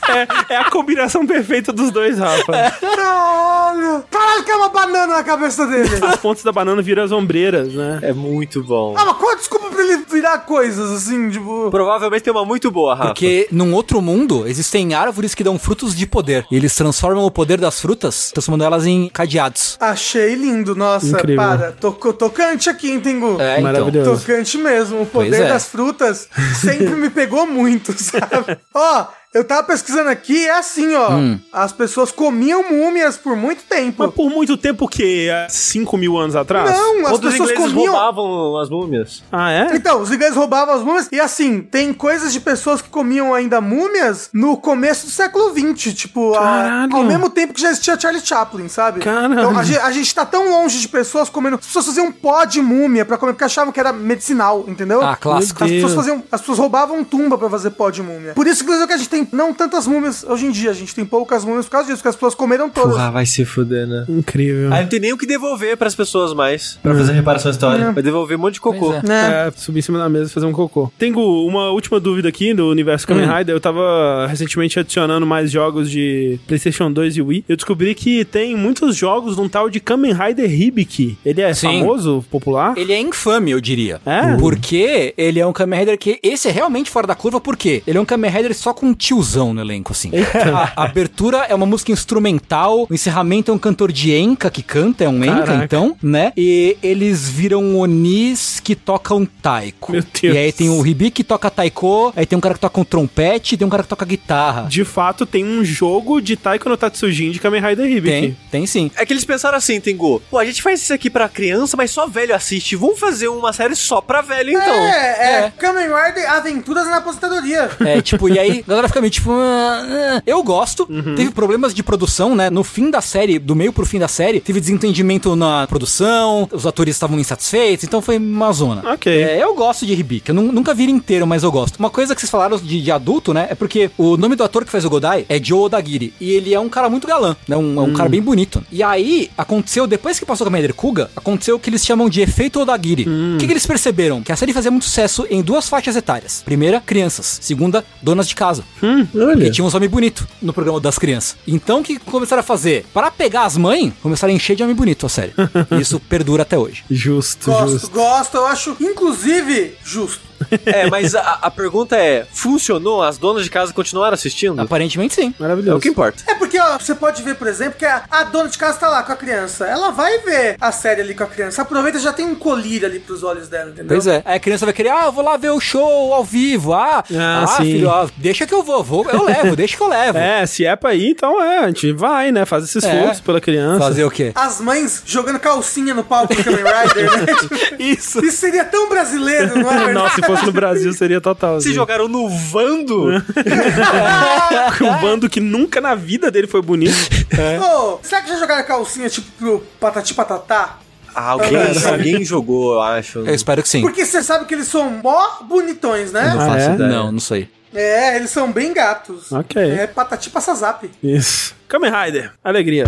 É, é a combinação perfeita dos dois, Rafa. Caralho! Caralho, que é uma banana na cabeça dele. As pontas da banana viram as ombreiras, né? É muito bom. Ah, mas desculpa pra ele virar coisas assim, tipo. Provavelmente tem uma muito boa, Rafa. Porque num outro mundo existem árvores que dão frutos de poder. E eles transformam o poder das frutas, transformando elas em cadeados. Achei lindo, nossa, Incrível. para. Tocou tocante aqui, hein, Tengu? É, então. Maravilhoso. Tocante mesmo. O poder é. das frutas sempre me pegou muito, sabe? Ó, eu tava pesquisando aqui, é assim, ó. Hum. As pessoas comiam múmias por muito tempo. Mas por muito tempo o quê? Há 5 mil anos atrás? Não, as Quando os pessoas comiam. roubavam as múmias. Ah, é? Então, os ingleses roubavam as múmias. E assim, tem coisas de pessoas que comiam ainda múmias no começo do século XX. Tipo, a- ao mesmo tempo que já existia Charlie Chaplin, sabe? Caralho. Então, a, gente, a gente tá tão longe de pessoas comendo. As pessoas faziam pó de múmia pra comer, porque achavam que era medicinal, entendeu? Ah, clássico. As pessoas, faziam, as pessoas roubavam tumba pra fazer pó de múmia. Por isso, inclusive, que a gente tem não tantas múmias hoje em dia. A gente tem poucas múmias por causa disso, porque as pessoas comeram todas. Porra, vai se fuder, né? Incrível. Aí não tem nem o que devolver pras pessoas mais pra fazer reparação histórica. Vai devolver um monte de cocô. Pois Né? É, subir em cima da mesa e fazer um cocô. Tenho uma última dúvida aqui do universo Kamen Rider. Eu tava recentemente adicionando mais jogos de PlayStation 2 e Wii. Eu descobri que tem muitos jogos de um tal de Kamen Rider Hibiki. Ele é Sim. famoso, popular? Ele é infame, eu diria. É? Porque ele é um Kamen Rider que. Esse é realmente fora da curva, por quê? Ele é um Kamen Rider só com tiozão no elenco, assim. A, a abertura é uma música instrumental, o encerramento é um cantor de Enka que canta, é um Enka, Caraca. então, né? E eles viram Onis que tocam taiko. Meu Deus. E aí tem o Ribi que toca taiko, aí tem um cara que toca um trompete, e tem um cara que toca guitarra. De fato, tem um jogo de Taiko no Tatsujin de Kamen Rider Hibiki. Tem, tem sim. É que eles pensaram assim, Tengu. Pô, a gente faz isso aqui pra criança, mas só velho assiste. Vamos fazer uma série só pra velho, então. É, é, é. Kamen Rider Aventuras na Aposentadoria. É, tipo, e aí a galera fica tipo. "Ah, ah". Eu gosto. Uhum. Teve problemas de produção, né? No fim da série, do meio pro fim da série, teve desentendimento na produção, os atores estavam insatisfeitos, então foi uma zona. Ok. É, eu gosto de Hibiki. Eu nu- nunca vi ele inteiro, mas eu gosto. Uma coisa que vocês falaram de, de adulto, né? É porque o nome do ator que faz o Godai é Joe Odagiri. E ele é um cara muito galã, né? Um, é um Hum. cara bem bonito. E aí, aconteceu, depois que passou com a Commander Kuga, aconteceu o que eles chamam de efeito Odagiri. Hum. O que, que eles perceberam? Que a série fazia muito sucesso em duas faixas etárias. Primeira, crianças. Segunda, donas de casa. Olha. E tinha uns homens bonitos no programa das crianças. Então o que começaram a fazer? Para pegar as mães, começaram a encher de homem bonito a série. E isso perdura até hoje. Justo, Gosto, justo. gosto, eu acho, inclusive, justo. É, mas a, a pergunta é: funcionou? As donas de casa continuaram assistindo? Aparentemente sim. É Maravilhoso. o que importa. É porque, ó, você pode ver, por exemplo, que a, a dona de casa tá lá com a criança. Ela vai ver a série ali com a criança. Aproveita já tem um colírio ali pros olhos dela, entendeu? Pois é. Aí a criança vai querer, ah, eu vou lá ver o show ao vivo. Ah, Ah, ah, sim. filho, ah, deixa que eu vou, vou, eu levo, deixa que eu levo. É, se é pra ir, então é, a gente vai, né? Faz esse esforço É. pela criança. Fazer o quê? As mães jogando calcinha no palco do Kamen Rider, né? Isso. Isso seria tão brasileiro, não é verdade? Nossa, se fosse no Brasil, seria total. Se assim. jogaram no Vando? o bando que nunca na vida dele foi bonito. Ô, será que já jogaram calcinha tipo pro Patati Patatá? Ah, alguém, É. alguém jogou, eu acho. Eu espero que sim. Porque você sabe que eles são mó bonitões, né? Não Ah, faço é? ideia. Não, não sei. É, eles são bem gatos. Ok. É patati passazap. Isso. Kamen Rider. Alegria.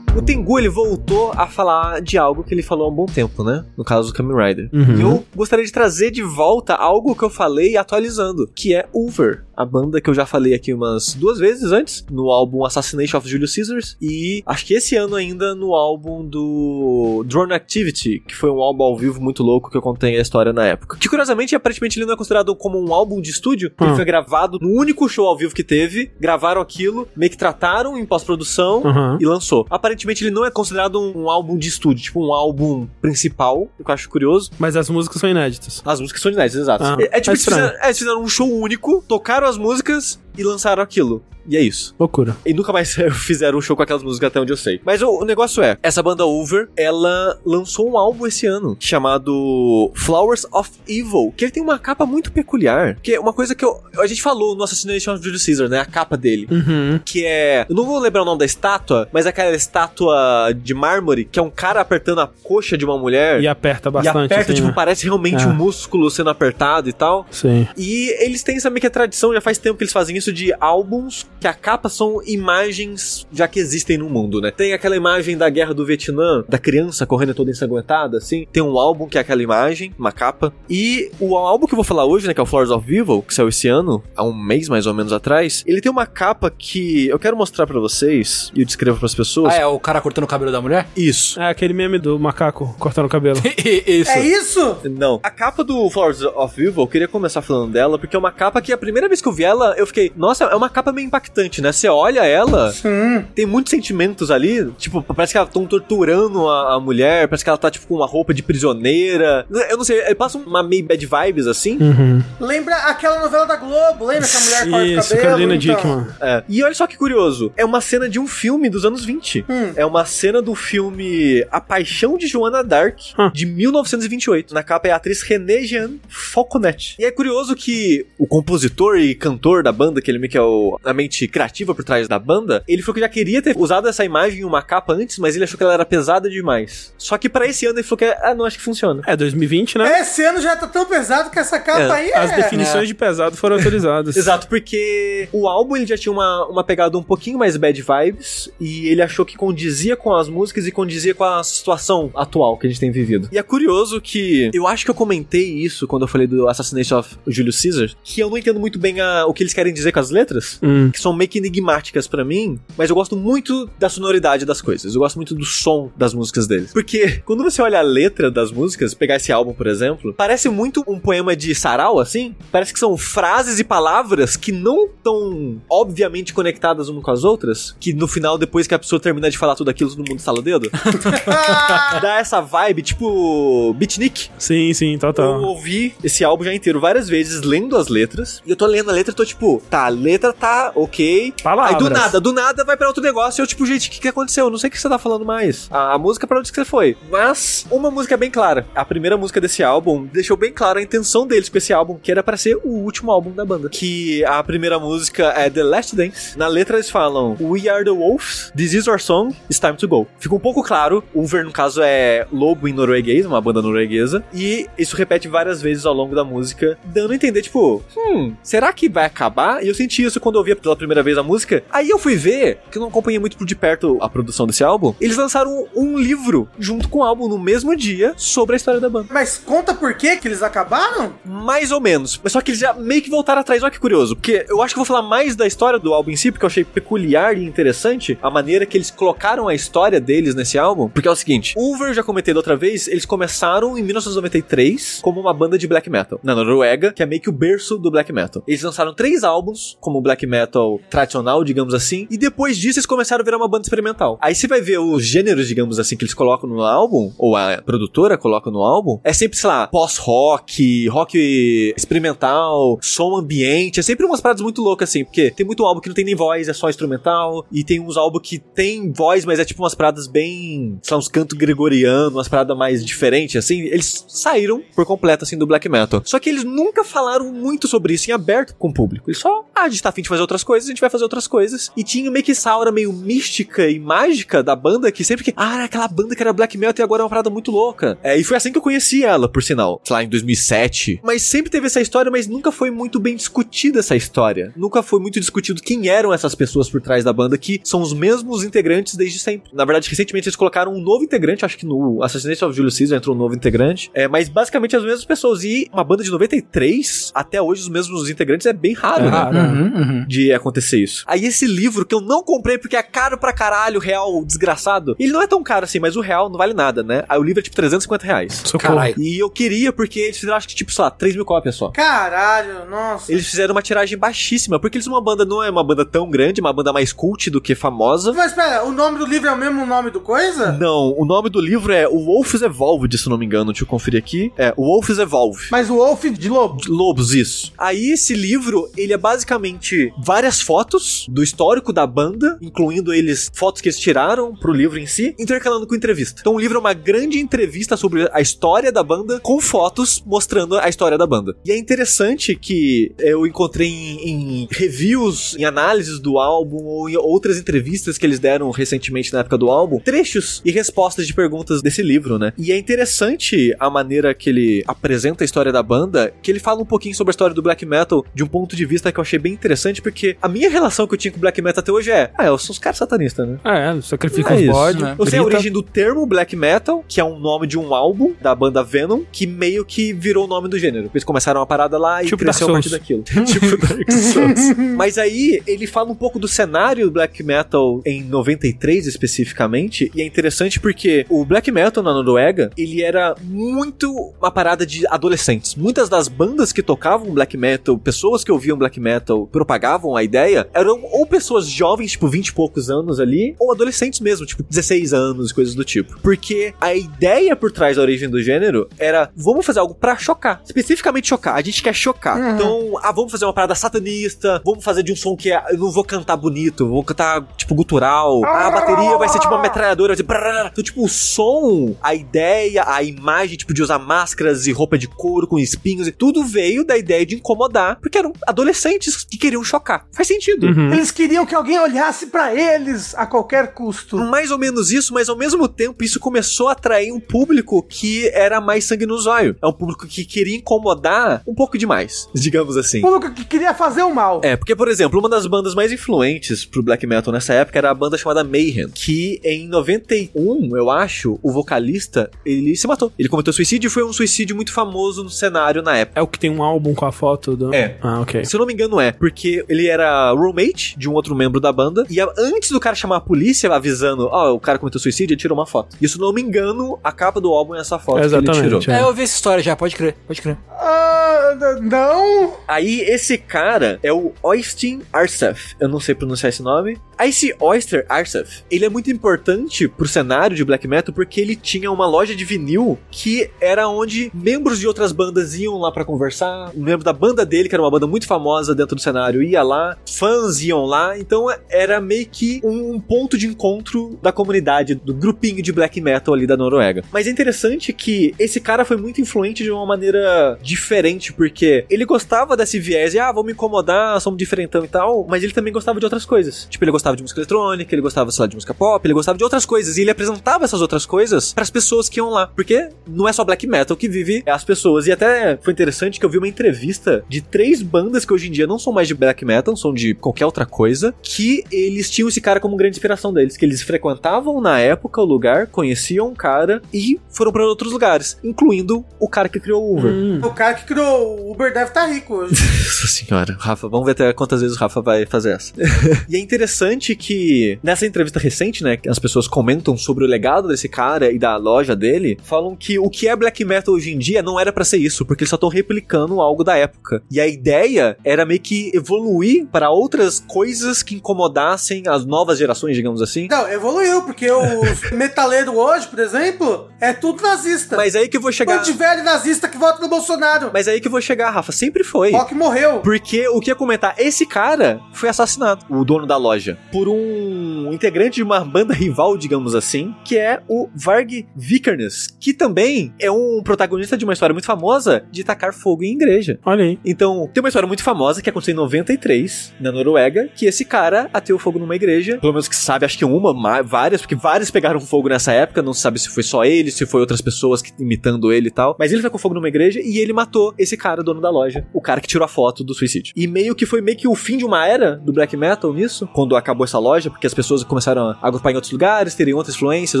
O Tengu, ele voltou a falar de algo que ele falou há um bom tempo, né? No caso do Kamen Rider. Uhum. E eu gostaria de trazer de volta algo que eu falei atualizando, que é Over, a banda que eu já falei aqui umas duas vezes antes, no álbum Assassination of Julius Caesars, e acho que esse ano ainda no álbum do Drone Activity, que foi um álbum ao vivo muito louco que eu contei a história na época. Que curiosamente, aparentemente, ele não é considerado como um álbum de estúdio, porque Hum. ele foi gravado no único show ao vivo que teve, gravaram aquilo, meio que trataram em pós-produção, Uhum. e lançou. Aparentemente ele não é considerado um, álbum de estúdio, tipo um álbum principal, o que eu acho curioso. Mas as músicas são inéditas. As músicas são inéditas, exato. Ah, é, é tipo, é eles fizeram, é, eles fizeram um show único, tocaram as músicas e lançaram aquilo. E é isso. Loucura. E nunca mais fizeram um show com aquelas músicas até onde eu sei. Mas o, o negócio é, essa banda Over, ela lançou um álbum esse ano chamado Flowers of Evil, que ele tem uma capa muito peculiar, que é uma coisa que eu, a gente falou no Assassination of Julius Caesar, né? A capa dele Uhum. que é. Eu não vou lembrar o nome da estátua, mas é aquela estátua de mármore, que é um cara apertando a coxa de uma mulher. E aperta e bastante. aperta, assim, tipo, né? parece realmente É. um músculo sendo apertado e tal. Sim. E eles têm essa meio que a tradição, já faz tempo que eles fazem isso, de álbuns que a capa são imagens já que existem no mundo, né? Tem aquela imagem da guerra do Vietnã, da criança correndo toda ensanguentada, assim. Tem um álbum que é aquela imagem, uma capa. E o álbum que eu vou falar hoje, né, que é o Flowers of Evil, que saiu esse ano, há um mês mais ou menos atrás, ele tem uma capa que eu quero mostrar pra vocês e eu descrevo pras pessoas. Ah, é o cara cortando o cabelo da mulher? Isso. É aquele meme do macaco cortando o cabelo. Isso. É isso? Não. A capa do Flowers of Evil, eu queria começar falando dela, porque é uma capa que a primeira vez que eu vi ela, eu fiquei, nossa, é uma capa meio impactante, né? Você olha ela, Sim. tem muitos sentimentos ali, tipo, parece que elas estão torturando a, a mulher, parece que ela tá, tipo, com uma roupa de prisioneira. Eu não sei, passa uma meio bad vibes, assim. Uhum. Lembra aquela novela da Globo? Lembra que a mulher corta o Isso, cabelo? Carolina Então, Dickman. É. E olha só que curioso, é uma cena de um filme dos anos 20. Hum. É uma cena do filme A Paixão de Joana Dark, Hum. de 1928. Na capa é a atriz René Jean Falconet. E é curioso que o compositor e cantor da banda, que ele meio que é o, a mente criativa por trás da banda, ele falou que já queria ter usado essa imagem em uma capa antes, mas ele achou que ela era pesada demais. Só que pra esse ano ele falou que, ah, não, acho que funciona. É 2020, né? Esse ano já tá tão pesado que essa capa É, aí é. As definições de pesado foram autorizadas. Exato, porque o álbum ele já tinha uma, uma pegada um pouquinho mais bad vibes e ele achou que condizia com as músicas e condizia com a situação atual que a gente tem vivido. E é curioso que eu acho que eu comentei isso quando eu falei do Assassination of Julius Caesar, que eu não entendo muito bem a- o que eles querem dizer com as letras. Hum. São meio que enigmáticas pra mim, mas eu gosto muito da sonoridade das coisas. Eu gosto muito do som das músicas deles. Porque quando você olha a letra das músicas, pegar esse álbum, por exemplo, parece muito um poema de sarau, assim. Parece que são frases e palavras que não estão obviamente conectadas umas com as outras. Que no final, depois que a pessoa termina de falar tudo aquilo, todo mundo estala o dedo. Dá essa vibe, tipo beatnik. Sim, sim, Eu total. ouvi esse álbum já inteiro várias vezes, lendo as letras. E eu tô lendo a letra e tô tipo, tá, a letra tá ok. Palavras. Aí do nada, do nada vai pra outro negócio. E eu, tipo, gente, o que, que aconteceu? Eu não sei o que você tá falando mais. A, a música pra onde que você foi. Mas uma música é bem clara. A primeira música desse álbum deixou bem clara a intenção deles com esse álbum, que era pra ser o último álbum da banda. Que a primeira música é The Last Dance. Na letra eles falam: We are the wolves, this is our song, it's time to go. Fica um pouco claro. Uver, no caso, é lobo em norueguês, uma banda norueguesa. E isso repete várias vezes ao longo da música, dando a entender, tipo, hum, será que vai acabar? E eu senti isso quando eu ouvia pela primeira vez a música. Aí eu fui ver, que eu não acompanhei muito de perto a produção desse álbum. Eles lançaram um livro junto com o álbum no mesmo dia sobre a história da banda. Mas conta por que que eles acabaram? Mais ou menos. Mas só que eles já meio que voltaram atrás. Olha que curioso. Porque eu acho que eu vou falar mais da história do álbum em si, porque eu achei peculiar e interessante a maneira que eles colocaram a história deles nesse álbum. Porque é o seguinte: Uber, já comentei da outra vez, eles começaram em 1993 como uma banda de black metal na Noruega, que é meio que o berço do black metal. Eles lançaram três álbuns como black metal tradicional, digamos assim, e depois disso eles começaram a virar uma banda experimental. Aí você vai ver os gêneros, digamos assim, que eles colocam no álbum, ou a produtora coloca no álbum, é sempre, sei lá, pós-rock, rock experimental, som ambiente, é sempre umas paradas muito loucas assim, porque tem muito álbum que não tem nem voz, é só instrumental, e tem uns álbuns que tem voz, mas é tipo umas paradas bem, sei lá, uns cantos gregorianos, umas paradas mais diferentes, assim, eles saíram por completo, assim, do black metal. Só que eles nunca falaram muito sobre isso em aberto com o público, eles só ah, a gente tá afim de fazer outras coisas, a gente vai fazer outras coisas. E tinha meio que essa aura meio mística e mágica da banda, que sempre que, ah, era aquela banda que era black metal e agora é uma parada muito louca. É, e foi assim que eu conheci ela, por sinal, sei lá, em 2007. Mas sempre teve essa história, mas nunca foi muito bem discutida essa história. Nunca foi muito discutido quem eram essas pessoas por trás da banda, que são os mesmos integrantes desde sempre. Na verdade, recentemente eles colocaram um novo integrante, acho que no Assassination of Julius Caesar entrou um novo integrante. É, mas basicamente as mesmas pessoas. E uma banda de 93, até hoje os mesmos integrantes é bem raro, É né? raro. Uhum, uhum. de acontecer isso. Aí esse livro que eu não comprei porque é caro pra caralho, real, desgraçado. Ele não é tão caro assim, mas o real não vale nada, né? Aí o livro é tipo 350 reais. Socorro. Caralho. E eu queria porque eles fizeram acho que tipo, sei lá, 3 mil cópias só. Caralho, nossa. Eles fizeram uma tiragem baixíssima, porque eles são uma banda, não é uma banda tão grande, uma banda mais cult do que famosa. Mas pera, o nome do livro é o mesmo nome do coisa? Não, o nome do livro é O Wolf's Evolved, se não me engano, deixa eu conferir aqui. É, O Wolf's Evolve. Mas o Wolf de Lobo. Lobos, isso. Aí esse livro, ele é basicamente várias fotos do histórico da banda, incluindo eles fotos que eles tiraram pro livro em si, intercalando com entrevista. Então o livro é uma grande entrevista sobre a história da banda com fotos mostrando a história da banda. E é interessante que eu encontrei em, em reviews, em análises do álbum ou em outras entrevistas que eles deram recentemente na época do álbum, trechos e respostas de perguntas desse livro, né? E é interessante a maneira que ele apresenta a história da banda, que ele fala um pouquinho sobre a história do black metal de um ponto de vista que eu achei bem interessante, porque a minha relação que eu tinha com o black metal até hoje é, ah, eu sou os caras satanistas, né? É, sacrifica É os bodes. né? Eu sei a origem do termo black metal, que é um nome de um álbum da banda Venom, que meio que virou o nome do gênero. Eles começaram uma parada lá e Tipo cresceu a partir daquilo. tipo Dark Souls. Mas aí ele fala um pouco do cenário do black metal em 93 especificamente, e é interessante porque o black metal na Noruega, ele era muito uma parada de adolescentes. Muitas das bandas que tocavam black metal, pessoas que ouviam black metal, propagavam a ideia, eram ou pessoas jovens, tipo 20 e poucos anos ali, ou adolescentes mesmo, tipo 16 anos, coisas do tipo. Porque a ideia por trás da origem do gênero era, vamos fazer algo pra chocar. Especificamente chocar. A gente quer chocar. Uhum. Então, ah, vamos fazer uma parada satanista, vamos fazer de um som que é, eu não vou cantar bonito, vou cantar, tipo, gutural. Ah, a bateria vai ser tipo uma metralhadora, vai ser brrr. Então, tipo, o som, a ideia, a imagem, tipo, de usar máscaras e roupa de couro com espinhos e tudo veio da ideia de incomodar, porque eram adolescentes que queriam chocar. Faz sentido. Uhum. Eles queriam que alguém olhasse pra eles a qualquer custo. Mais ou menos isso, mas ao mesmo tempo isso começou a atrair um público que era mais sangue no zóio. É um público que queria incomodar um pouco demais, digamos assim. O público que queria fazer o mal. É, porque, por exemplo, uma das bandas mais influentes pro black metal nessa época era a banda chamada Mayhem, que em 91, eu acho, o vocalista, ele se matou. Ele cometeu suicídio e foi um suicídio muito famoso no cenário na época. É o que tem um álbum com a foto do. É. Ah, ok. Se eu não me engano é, porque ele era roommate de um outro membro da banda, e a- antes do cara chamar a polícia avisando, ó, o cara cometeu suicídio, ele tirou uma foto. E se não me engano, a capa do álbum é essa foto que ele Exatamente, tirou. é. É, eu vi essa história já, pode crer, pode crer. Ah, não. Aí esse cara é o Oystein Arsef. Eu não sei pronunciar esse nome. Aí esse Oyster Arsef, ele é muito importante pro cenário de black metal porque ele tinha uma loja de vinil que era onde membros de outras bandas iam lá pra conversar. Um membro da banda dele, que era uma banda muito famosa dentro do cenário, ia lá. Fãs iam lá. Então era meio que um, ponto de encontro da comunidade, do grupinho de black metal ali da Noruega. Mas é interessante que esse cara foi muito influente de uma maneira diferente, porque ele gostava desse viés de, ah, vamos incomodar, somos diferentão e tal, mas ele também gostava de outras coisas. Tipo, ele gostava de música eletrônica, ele gostava, sei lá, de música pop, ele gostava de outras coisas, e ele apresentava essas outras coisas pras pessoas que iam lá, porque não é só black metal que vive, é as pessoas. E até foi interessante que eu vi uma entrevista de três bandas que hoje em dia não são mais de black metal, são de qualquer outra coisa, que eles tinham esse cara como grande inspiração deles, que eles frequentavam na época o lugar, conheciam o cara e foram pra outros lugares, incluindo o cara que criou o Uber. Hum. O cara que criou o Uber deve estar rico hoje. Nossa senhora, Rafa, vamos ver até quantas vezes o Rafa vai fazer essa. e é interessante que nessa entrevista recente, né, que as pessoas comentam sobre o legado desse cara e da loja dele, falam que o que é black metal hoje em dia não era pra ser isso, porque eles só estão replicando algo da época. E a ideia era meio que evoluir para outras coisas que incomodassem as novas gerações, digamos assim. Não, evoluiu, porque os metaleiros hoje, por exemplo, é tudo nazista. Mas aí que eu vou chegar. Bando de velho nazista que vota no Bolsonaro. Mas aí que eu vou chegar, Rafa. Sempre foi. Rock morreu. Porque o que ia comentar, esse cara foi assassinado, o dono da loja, por um um integrante de uma banda rival, digamos assim, que é o Varg Vikernes, que também é um protagonista de uma história muito famosa de tacar fogo em igreja. Olha aí. Então, tem uma história muito famosa que aconteceu em 93, na Noruega, que esse cara ateou fogo numa igreja. Pelo menos que sabe, acho que uma, ma- várias, porque várias pegaram fogo nessa época. Não se sabe se foi só ele, se foi outras pessoas que, imitando ele e tal. Mas ele foi com fogo numa igreja e ele matou esse cara, dono da loja. O cara que tirou a foto do suicídio. E meio que foi meio que o fim de uma era do black metal nisso, quando acabou essa loja, porque as pessoas começaram a agrupar em outros lugares, terem outras influências,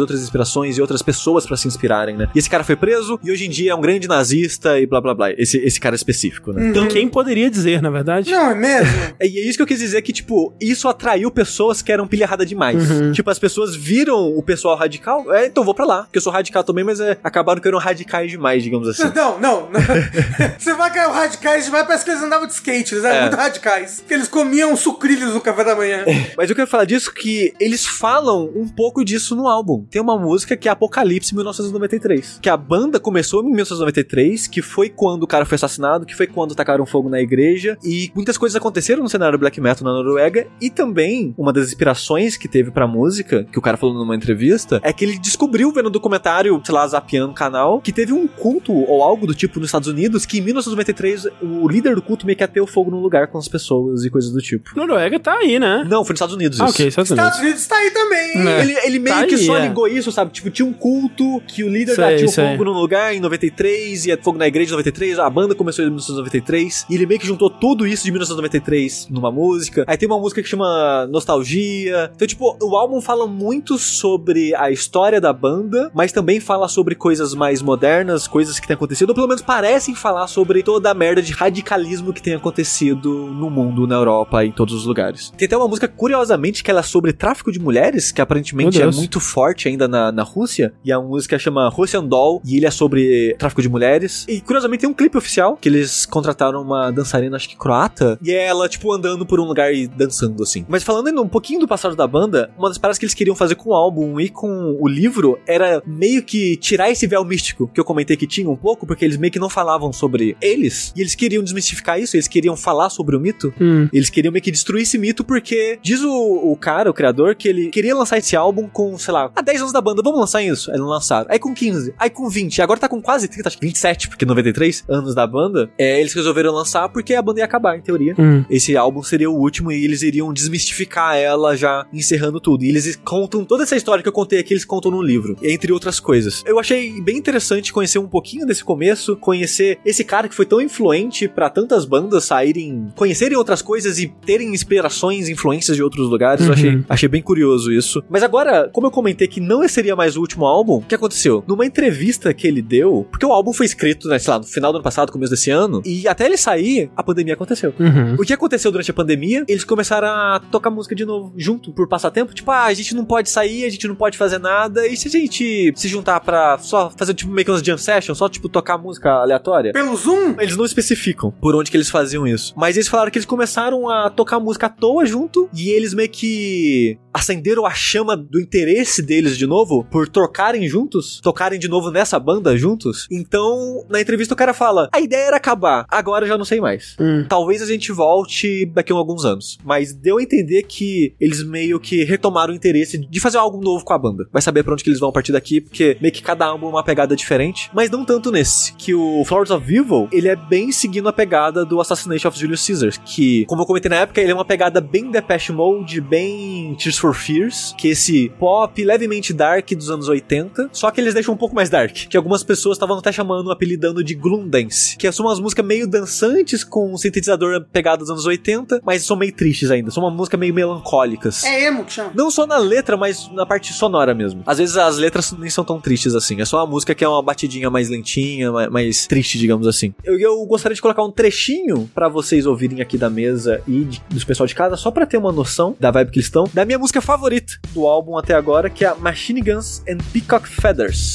outras inspirações e outras pessoas pra se inspirarem, né? E esse cara foi preso e hoje em dia é um grande nazista e blá blá blá. Esse, esse cara específico, né? Então, quem poderia dizer, na verdade? Não, é mesmo? E isso que eu quis dizer que, tipo, isso atraiu pessoas que eram pilharrada demais. Uhum. Tipo, as pessoas viram o pessoal radical, é, então vou pra lá, porque eu sou radical também, mas é, acabaram que eram radicais demais, digamos assim. Não, não. não. Você vai cair radicais demais, parece que eles andavam de skate, eles eram É. muito radicais. Porque eles comiam sucrilhos no café da manhã. Mas eu quero falar disso que eles falam um pouco disso no álbum. Tem uma música que é Apocalipse 1993. Que a banda começou em 1993, que foi quando o cara foi assassinado, que foi quando tacaram fogo na igreja. E muitas coisas aconteceram no cenário black metal na Noruega. E também, uma das inspirações que teve pra música, que o cara falou numa entrevista, é que ele descobriu vendo um documentário, sei lá, zapeando o canal, que teve um culto ou algo do tipo nos Estados Unidos, que em 1993 o líder do culto meio que ateu fogo num lugar com as pessoas e coisas do tipo. Noruega tá aí, né? Não, foi nos Estados Unidos Ah, isso. ok, Estados Unidos. Estados Unidos tá aí também, hein? Ele, ele meio Tá que aí, só é. ligou isso, sabe? Tipo, tinha um culto que o líder Sei, fogo num lugar em 93 e é fogo na igreja em 93, a banda começou em 1993 e ele meio que juntou tudo isso de 1993 numa música. Aí tem uma música que chama Nostalgia. Então, tipo, o álbum fala muito sobre a história da banda, mas também fala sobre coisas mais modernas, coisas que têm acontecido, ou pelo menos parecem falar sobre toda a merda de radicalismo que tem acontecido no mundo, na Europa e em todos os lugares. Tem até uma música, curiosamente, que ela é sobre tráfico de mulheres, que aparentemente é muito forte ainda na, na Rússia. E a música chama Russian Doll, e ele é sobre tráfico de mulheres. E curiosamente tem um clipe oficial que eles contrataram uma dançarina, acho que croata, e ela, tipo, andando por um lugar e dançando assim. Mas falando ainda um pouquinho do passado da banda, uma das paradas que eles queriam fazer com o álbum e com o livro era meio que tirar esse véu místico que eu comentei que tinha um pouco, porque eles meio que não falavam sobre eles, e eles queriam desmistificar isso, eles queriam falar sobre o mito. Hum. Eles queriam meio que destruir esse mito porque diz o, o cara, o criador, que ele queria lançar esse álbum com, sei lá, há 10 anos da banda, vamos lançar isso. Aí não lançaram. Aí com 15, aí com 20, agora tá com quase 30, acho que 27, porque 93 anos da banda. É, eles resolveram lançar porque a banda ia acabar, em teoria. Hum. Esse álbum seria o último e eles iriam desmistificar ela já encerrando tudo. E eles contam toda essa história que eu contei aqui, eles contam no livro, entre outras coisas. Eu achei bem interessante conhecer um pouquinho desse começo, conhecer esse cara que foi tão influente pra tantas bandas saírem, conhecerem outras coisas e terem inspirações, influências de outros lugares. Eu Uhum. achei, achei bem curioso isso. Mas agora, como eu comentei que não seria mais o último álbum, o que aconteceu? Numa entrevista que ele deu, porque o álbum foi escrito, né, sei lá, no final do ano passado, começo desse ano, e até ele sair, a pandemia aconteceu. Uhum. O que aconteceu durante a pandemia? Eles começaram a tocar música de novo, junto, por passatempo. Tipo, ah, a gente não pode sair, a gente não pode fazer nada. E se a gente se juntar pra só fazer, tipo, meio que umas jam sessions, só, tipo, tocar música aleatória? Pelo Zoom? Eles não especificam por onde que eles faziam isso. Mas eles falaram que eles começaram a tocar música à toa junto. E eles meio que acenderam a chama do interesse deles de novo por trocarem juntos, tocarem de novo nessa banda juntos. Então, na entrevista o cara fala: a ideia era acabar, agora eu já não sei mais. Hum. Talvez a gente volte daqui a alguns anos. Mas deu a entender que eles meio que retomaram o interesse de fazer algo novo com a banda. Vai saber pra onde que eles vão partir daqui, porque meio que cada álbum é uma pegada diferente. Mas não tanto nesse. Que o Flowers of Evil, ele é bem seguindo a pegada do Assassination of Julius Caesar. Que, como eu comentei na época, ele é uma pegada bem Depeche Mode, bem Tears for Fears. Que é esse pop levemente dark dos anos 80. Só que eles deixam um pouco mais dark. Que algumas pessoas estavam até chamando, apelidando de Gloom Dance. Que são umas músicas meio dançantes com um sintetizador pegado dos anos 80, mas são meio tristes ainda. São uma música meio melancólicas. É emo que chama. Não só na letra, mas na parte sonora mesmo. Às vezes as letras nem são tão tristes assim. É só a música que é uma batidinha mais lentinha, mais, triste, digamos assim. Eu, eu gostaria de colocar um trechinho pra vocês ouvirem aqui da mesa e de- dos pessoal de casa, só pra ter uma noção da vibe que eles estão. Da minha música favorita do álbum até agora, que é a Machine Guns and Peacock Feathers.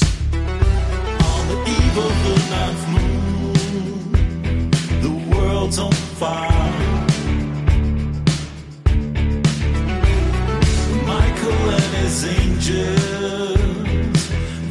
Moon, the world's on fire. Michael and his angels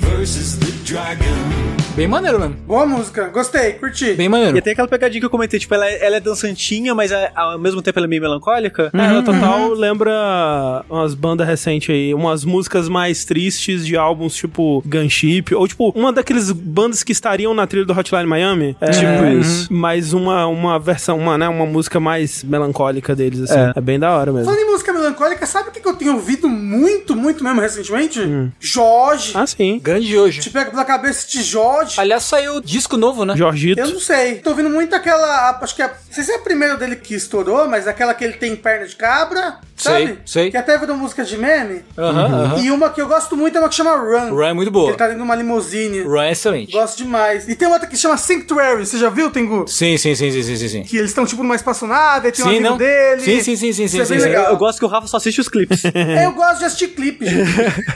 versus the dragon. Bem maneiro mesmo. Boa música, gostei, curti. Bem maneiro. E tem aquela pegadinha que eu comentei, tipo, ela é, ela é dançantinha, mas é- ao mesmo tempo ela é meio melancólica. É, ela total lembra umas bandas recentes aí, umas músicas mais tristes de álbuns tipo Gunship, ou tipo, uma daqueles bandas que estariam na trilha do Hotline Miami. É, Tipo isso. Mas uma, uma versão, uma, né, uma música mais melancólica deles, assim. É, É. bem da hora mesmo. Falando em música melancólica, sabe o que que eu tenho ouvido muito, muito mesmo recentemente? Jorge. Ah, sim. Grande hoje. Te pega pela cabeça de Jorge. Aliás, saiu disco novo, né? Jorgito. Eu não sei. Tô ouvindo muito aquela. Acho que é. Não sei se é a primeira dele que estourou, mas aquela que ele tem perna de cabra. Sei, Sabe? sei. Que até virou música de meme. Aham, aham. E uma que eu gosto muito é uma que chama Run. Run é muito Que boa. Ele tá dentro de uma limusine. Run é excelente. Gosto demais. E tem outra que chama Sanctuary. Você já viu, Tengu? Sim, sim, sim, sim, sim, sim, sim. Que eles estão tipo numa espaçonave, tem um Sim, amigo não? dele. Sim, sim, sim, sim, Isso sim, é sim, bem sim. legal. Eu gosto que o Rafa só assiste os clipes. É, eu gosto de assistir clipe, gente.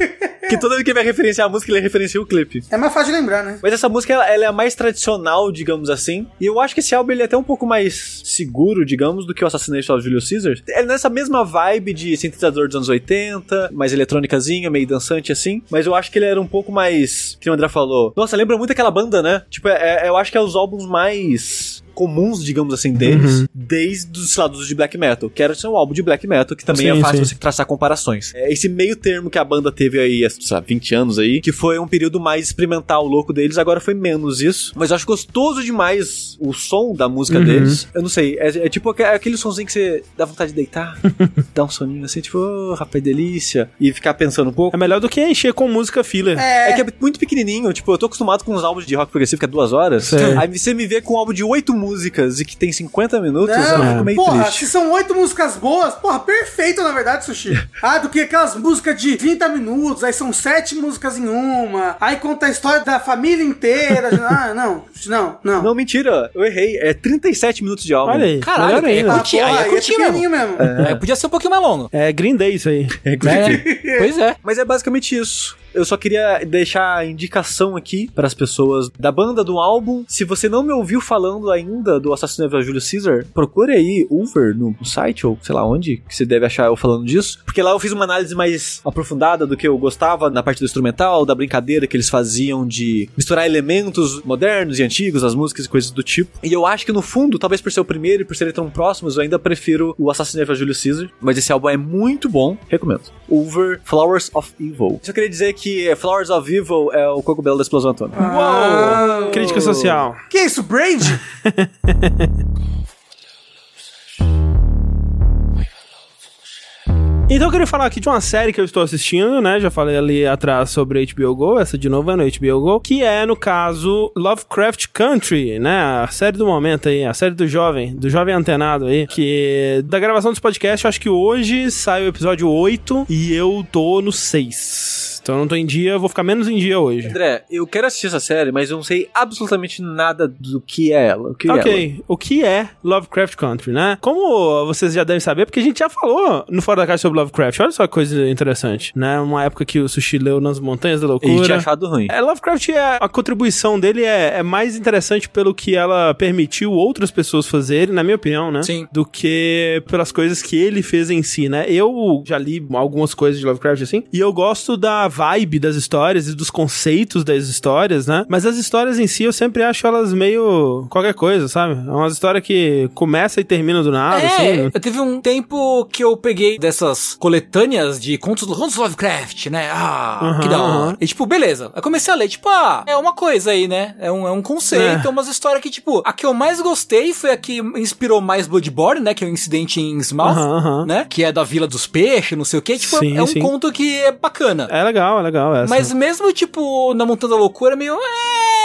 que toda vez que vai referenciar a música, ele referencia o clipe. É mais fácil de lembrar, né? Mas essa música, ela, ela é a mais tradicional, digamos assim. E eu acho que esse álbum ele é até um pouco mais seguro, digamos, do que o Assassination of Julius Caesar. É nessa mesma vibe de sintetizador dos anos 80, mais eletrônicazinha, meio dançante assim. Mas eu acho que ele era um pouco mais. Que o André falou. Nossa, lembra muito aquela banda, né? Tipo, é- é- eu acho que é os álbuns mais. Comuns, digamos assim, deles, desde os lados de black metal, que era ser um álbum de black metal, que também Sim, é fácil sim. você traçar comparações. É esse meio termo que a banda teve aí, há, sei lá, 20 anos aí, que foi um período mais experimental, louco deles, agora foi menos isso. Mas eu acho gostoso demais o som da música Uhum. deles. Eu não sei, é, é tipo aque- aquele sonzinho que você dá vontade de deitar, dá um soninho assim, tipo, oh, rapaz, delícia, e ficar pensando um pouco. É melhor do que encher com música filler. É. É que é muito pequenininho, tipo, eu tô acostumado com os álbuns de rock progressivo que é duas horas. Sei. Aí você me vê com um álbum de oito músicas e que tem 50 minutos, eu fico meio porra, triste. se são oito músicas boas, porra, perfeito na verdade, Sushi. ah, do que aquelas músicas de 30 minutos, aí são sete músicas em uma, aí conta a história da família inteira. ah, não, não, não. Não, mentira, eu errei. É 37 minutos de álbum. Olha aí. Caralho, melhor velho, ainda. Ah, curti, porra, aí é aí é curti pequenininho mesmo. É, podia ser um pouquinho mais longo. É Green Day isso aí. É, Né? pois é. Mas é basicamente isso. Eu só queria deixar a indicação aqui para as pessoas da banda do álbum. Se você não me ouviu falando ainda do Assassinato de Júlio Caesar, procure aí Uber no site ou sei lá onde que você deve achar eu falando disso. Porque lá eu fiz uma análise mais aprofundada do que eu gostava na parte do instrumental, da brincadeira que eles faziam de misturar elementos modernos e antigos, as músicas e coisas do tipo. E eu acho que no fundo, talvez por ser o primeiro e por serem tão próximos, eu ainda prefiro o Assassinato de Júlio Caesar. Mas esse álbum é muito bom, recomendo. Over Flowers of Evil. Só queria dizer que Flowers of Evil é o cogumelo da explosão atômica. Ah, Crítica social. Que isso, Braid? Então eu queria falar aqui de uma série que eu estou assistindo, né? Já falei ali atrás sobre HBO Go, essa de novo é no HBO Go, que é, no caso, Lovecraft Country, né? A série do momento aí, a série do jovem, do jovem antenado aí, que da gravação desse podcast, eu acho que hoje sai o episódio 8 e eu tô no 6. Então eu não tô em dia, eu vou ficar menos em dia hoje. André, eu quero assistir essa série, mas eu não sei absolutamente nada do que é ela. O que é ela. Ok, o que é Lovecraft Country, né? Como vocês já devem saber, porque a gente já falou no Fora da Caixa sobre Lovecraft, olha só que coisa interessante, né? Uma época que o Sushi leu nas Montanhas da E Loucura. tinha achado ruim. É, Lovecraft, é, a contribuição dele é, é mais interessante pelo que ela permitiu outras pessoas fazerem, na minha opinião, né? Sim. Do que pelas coisas que ele fez em si, né? Eu já li algumas coisas de Lovecraft assim, e eu gosto da vibe das histórias e dos conceitos das histórias, né? Mas as histórias em si eu sempre acho elas meio qualquer coisa, sabe? É uma história que começa e termina do nada, é, assim. eu teve um tempo que eu peguei dessas coletâneas de contos do do Lovecraft, né? Ah, Aham, que da hora. E tipo, beleza. Eu comecei a ler, tipo, ah, é uma coisa aí, né? É um, é um conceito, É. é umas histórias que, tipo, a que eu mais gostei foi a que inspirou mais Bloodborne, né? Que é o incidente em Smouth, aham. né? Que é da Vila dos Peixes, não sei o que. Tipo, Sim, é um sim. conto que é bacana. É legal, é legal essa. Mas mesmo, tipo, na Montanha da Loucura, meio. É,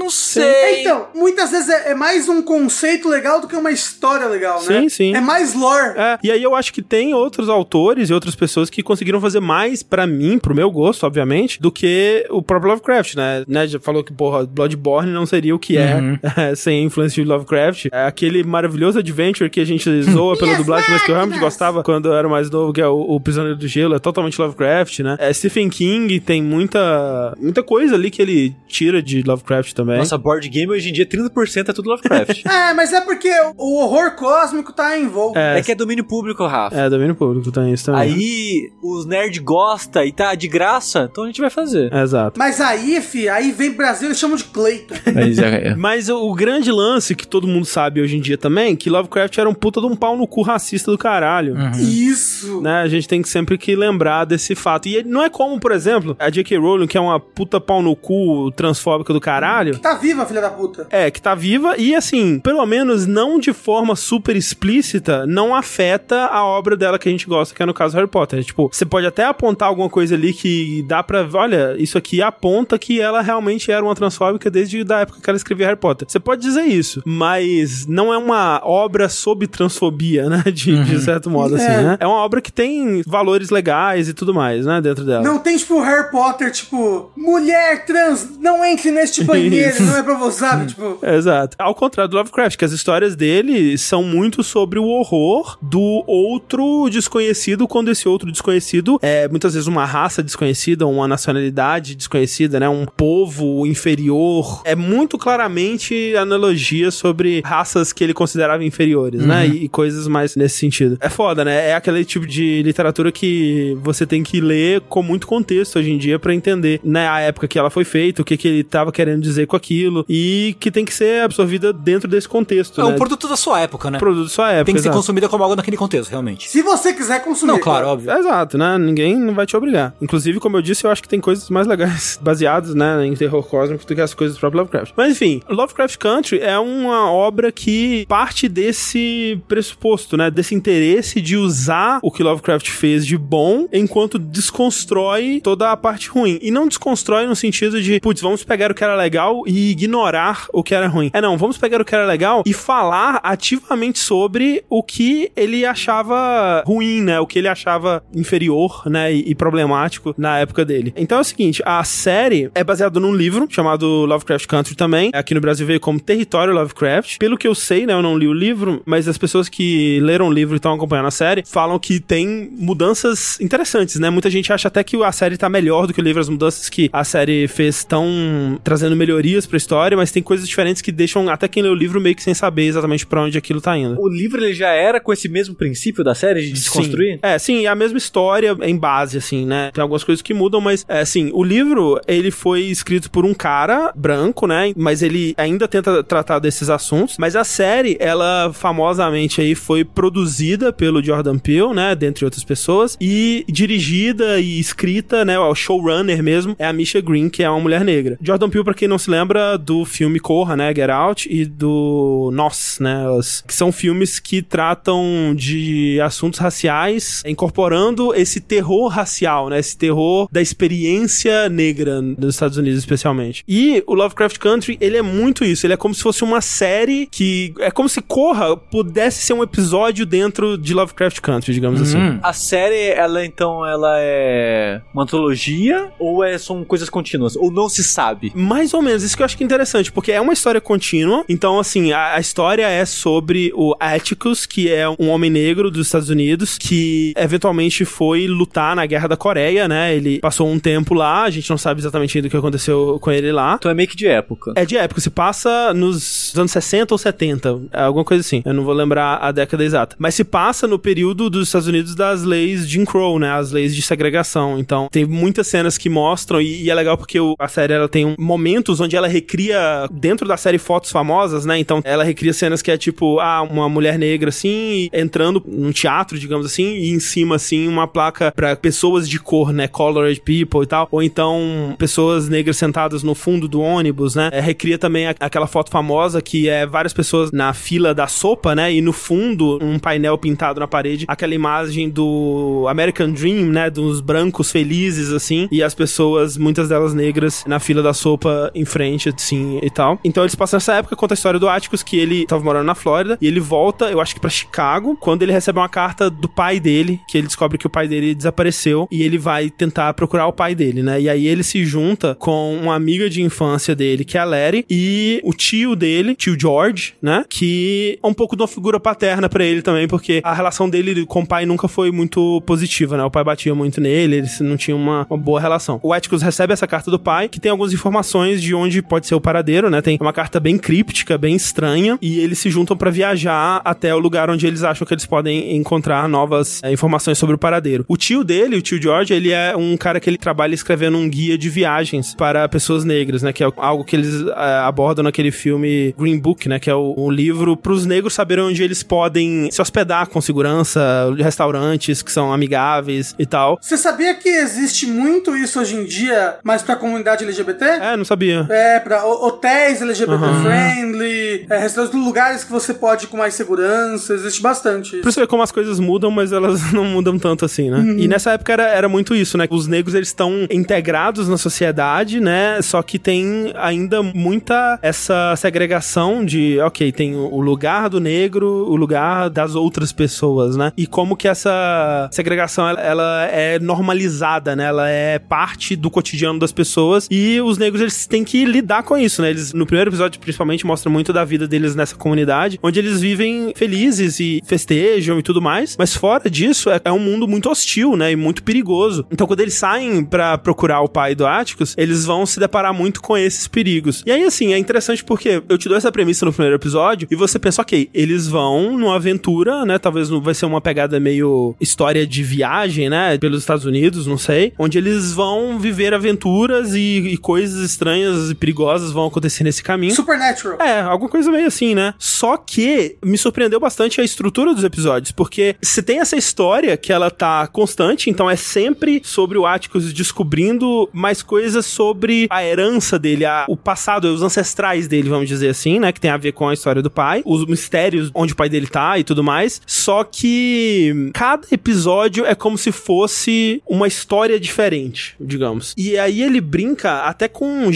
não É, sei. então, muitas vezes é, é mais um conceito legal do que uma história legal, né? Sim, sim. É mais lore. É, e aí eu acho que tem outros autores e outras pessoas que conseguiram fazer mais pra mim, pro meu gosto, obviamente, do que o próprio Lovecraft, né? né? Já falou que, porra, Bloodborne não seria o que Uhum. é sem a influência de Lovecraft. É aquele maravilhoso adventure que a gente zoa pela dublagem, mas que eu realmente gostava quando eu era mais novo, que é o, o Prisioneiro do Gelo, é totalmente Lovecraft, né? É, Stephen King tem muita, muita coisa ali que ele tira de Lovecraft também. Nossa, board game hoje em dia 30% é tudo Lovecraft. É, mas é porque o horror cósmico tá envolto. é que é domínio público, Rafa. É, domínio público tem isso também. Aí os nerds gostam e tá de graça, então a gente vai fazer. Exato. Mas aí, fi, aí vem Brasil e chamam de Cleiton. Mas é, Mas o, o grande lance que todo mundo sabe hoje em dia também, que Lovecraft era um puta de um pau no cu racista do caralho. Isso. Né, a gente tem que sempre que lembrar desse fato. E ele- não é como, por exemplo, a J.K. Rowling, que é uma puta pau no cu transfóbica do caralho, Tá viva, filha da puta. É, que tá viva e assim, pelo menos não de forma super explícita, não afeta a obra dela que a gente gosta, que é no caso Harry Potter. Tipo, você pode até apontar alguma coisa ali que dá pra. Olha, isso aqui aponta que ela realmente era uma transfóbica desde a época que ela escrevia Harry Potter. Você pode dizer isso, mas não é uma obra sob transfobia, né? De, de certo modo, assim, É. né? É uma obra que tem valores legais e tudo mais, né? Dentro dela. Não tem, tipo, Harry Potter, tipo, mulher trans, não entre neste banheiro, Isso. não é pra você, sabe? Tipo, Exato. Ao contrário do Lovecraft, que as histórias dele são muito sobre o horror do outro desconhecido, quando esse outro desconhecido é muitas vezes uma raça desconhecida, uma nacionalidade desconhecida, né? Um povo inferior. É muito claramente analogia sobre raças que ele considerava inferiores, né? E, e coisas mais nesse sentido. É foda, né? É aquele tipo de literatura que você tem que ler com muito contexto hoje em dia pra entender, né? A época que ela foi feita, o que, que ele tava querendo dizer com aquilo e que tem que ser absorvida dentro desse contexto, É né? um produto da sua época, né? produto da sua época. Tem que ser exato. consumida como algo naquele contexto, realmente. se você quiser consumir. Não, claro, óbvio. Exato, né? Ninguém não vai te obrigar. Inclusive, como eu disse, eu acho que tem coisas mais legais baseadas, né, em terror cósmico do que as coisas do próprio Lovecraft. Mas enfim, Lovecraft Country é uma obra que parte desse pressuposto, né, desse interesse de usar o que Lovecraft fez de bom enquanto desconstrói toda a parte ruim. E não desconstrói no sentido de, putz, vamos pegar o que era legal e ignorar o que era ruim. É não, vamos pegar o que era legal e falar ativamente sobre o que ele achava ruim, né? O que ele achava inferior, né? E, e problemático na época dele. Então é o seguinte, a série é baseada num livro chamado Lovecraft Country também. Aqui no Brasil veio como Território Lovecraft. Pelo que eu sei, né? Eu não li o livro, mas as pessoas que leram o livro e estão acompanhando a série falam que tem mudanças interessantes, né? Muita gente acha até que a série tá melhor do que o livro, as mudanças que a série fez estão trazendo melhorias pra história, mas tem coisas diferentes que deixam até quem lê o livro meio que sem saber exatamente pra onde aquilo tá indo. O livro ele já era com esse mesmo princípio da série de desconstruir? Sim. É, sim, é a mesma história em base, assim, né? Tem algumas coisas que mudam, mas, é, assim, o livro, ele foi escrito por um cara branco, né? Mas ele ainda tenta tratar desses assuntos. Mas a série, ela famosamente aí foi produzida pelo Jordan Peele, né? Dentre outras pessoas. E dirigida e escrita, né? O showrunner mesmo é a Misha Green, que é uma mulher negra. Jordan Peele, pra quem não se lembra, do filme Corra, né? Get Out e do Nós, né? Os- que são filmes que tratam de assuntos raciais, incorporando esse terror racial, né? Esse terror da experiência negra nos Estados Unidos, especialmente. E o Lovecraft Country, ele é muito isso. Ele é como se fosse uma série que... É como se Corra pudesse ser um episódio dentro de Lovecraft Country, digamos assim. A série, ela então, ela é uma antologia ou é, são coisas contínuas? Ou não se sabe? Mais ou menos, isso que eu acho que é interessante, porque é uma história contínua. Então, assim, a, a história é sobre o Atticus, que é um homem negro dos Estados Unidos, que eventualmente foi lutar na Guerra da Coreia, né? Ele passou um tempo lá, a gente não sabe exatamente ainda o que aconteceu com ele lá. Então é meio que de época. É de época, se passa nos anos 60 ou 70, é alguma coisa assim. Eu não vou lembrar a década exata. Mas se passa no período dos Estados Unidos das leis Jim Crow, né? As leis de segregação. Então, tem muitas cenas que mostram, e, e é legal porque o- a série ela tem um- momentos onde ela recria, dentro da série, fotos famosas, né? Então, ela recria cenas que é tipo, ah, uma mulher negra assim, entrando num teatro, digamos assim, e em cima, assim, uma placa pra pessoas de cor, né? Colored people e tal. Ou então, pessoas negras sentadas no fundo do ônibus, né? É, recria também a- aquela foto famosa que é várias pessoas na fila da sopa, né? E no fundo, um painel pintado na parede, aquela imagem do American Dream, né? Dos brancos felizes, assim, e as pessoas, muitas delas negras, na fila da sopa em frente, assim, e tal. Então eles passam essa época, conta a história do Atticus, que ele tava morando na Flórida, e ele volta, eu acho que pra Chicago, quando ele recebe uma carta do pai dele, que ele descobre que o pai dele desapareceu, e ele vai tentar procurar o pai dele, né? E aí ele se junta com uma amiga de infância dele, que é a Larry, e o tio dele, tio George, né? Que é um pouco de uma figura paterna pra ele também, porque a relação dele com o pai nunca foi muito positiva, né? O pai batia muito nele, eles não tinham uma, uma boa relação. O Atticus recebe essa carta do pai, que tem algumas informações de onde pode ser o paradeiro, né? Tem uma carta bem críptica, bem estranha, e eles se juntam pra viajar até o lugar onde eles acham que eles podem encontrar novas é, informações sobre o paradeiro. O tio dele, o tio George, ele é um cara que ele trabalha escrevendo um guia de viagens para pessoas negras, né? Que é algo que eles é, abordam naquele filme Green Book, né? Que é o, um livro pros negros saberem onde eles podem se hospedar com segurança, restaurantes que são amigáveis e tal. Você sabia que existe muito isso hoje em dia, mas pra comunidade LGBT? É, não sabia. É, pra ho- hotéis LGBT friendly, é, restaurantes, lugares que você pode ir com mais segurança, existe bastante isso. Pra você ver como as coisas mudam, mas elas não mudam tanto assim, né? E nessa época era, era muito isso, né? Os negros, eles estão integrados na sociedade, né? Só que tem ainda muita essa segregação de, ok, tem o o lugar do negro, o lugar das outras pessoas, né? E como que essa segregação, ela, ela é normalizada, né? Ela é parte do cotidiano das pessoas e os negros, eles têm que lidar com isso, né? Eles, no primeiro episódio, principalmente, mostra muito da vida deles nessa comunidade, onde eles vivem felizes e festejam e tudo mais, mas fora disso, é, é um mundo muito hostil, né? E muito perigoso. Então, quando eles saem pra procurar o pai do Atticus, eles vão se deparar muito com esses perigos. E aí, assim, é interessante porque eu te dou essa premissa no primeiro episódio e você pensa, ok, eles vão numa aventura, né? Talvez não vai ser uma pegada meio história de viagem, né? Pelos Estados Unidos, não sei. Onde eles vão viver aventuras e, e coisas estranhas e perigosas vão acontecer nesse caminho. Supernatural. É, alguma coisa meio assim, né? Só que me surpreendeu bastante a estrutura dos episódios, porque você tem essa história que ela tá constante, então é sempre sobre o Atticus descobrindo mais coisas sobre a herança dele, a- o passado, os ancestrais dele, vamos dizer assim, né? Que tem a ver com a história do pai, os mistérios onde o pai dele tá e tudo mais. Só que cada episódio é como se fosse uma história diferente, digamos. E aí ele brinca até com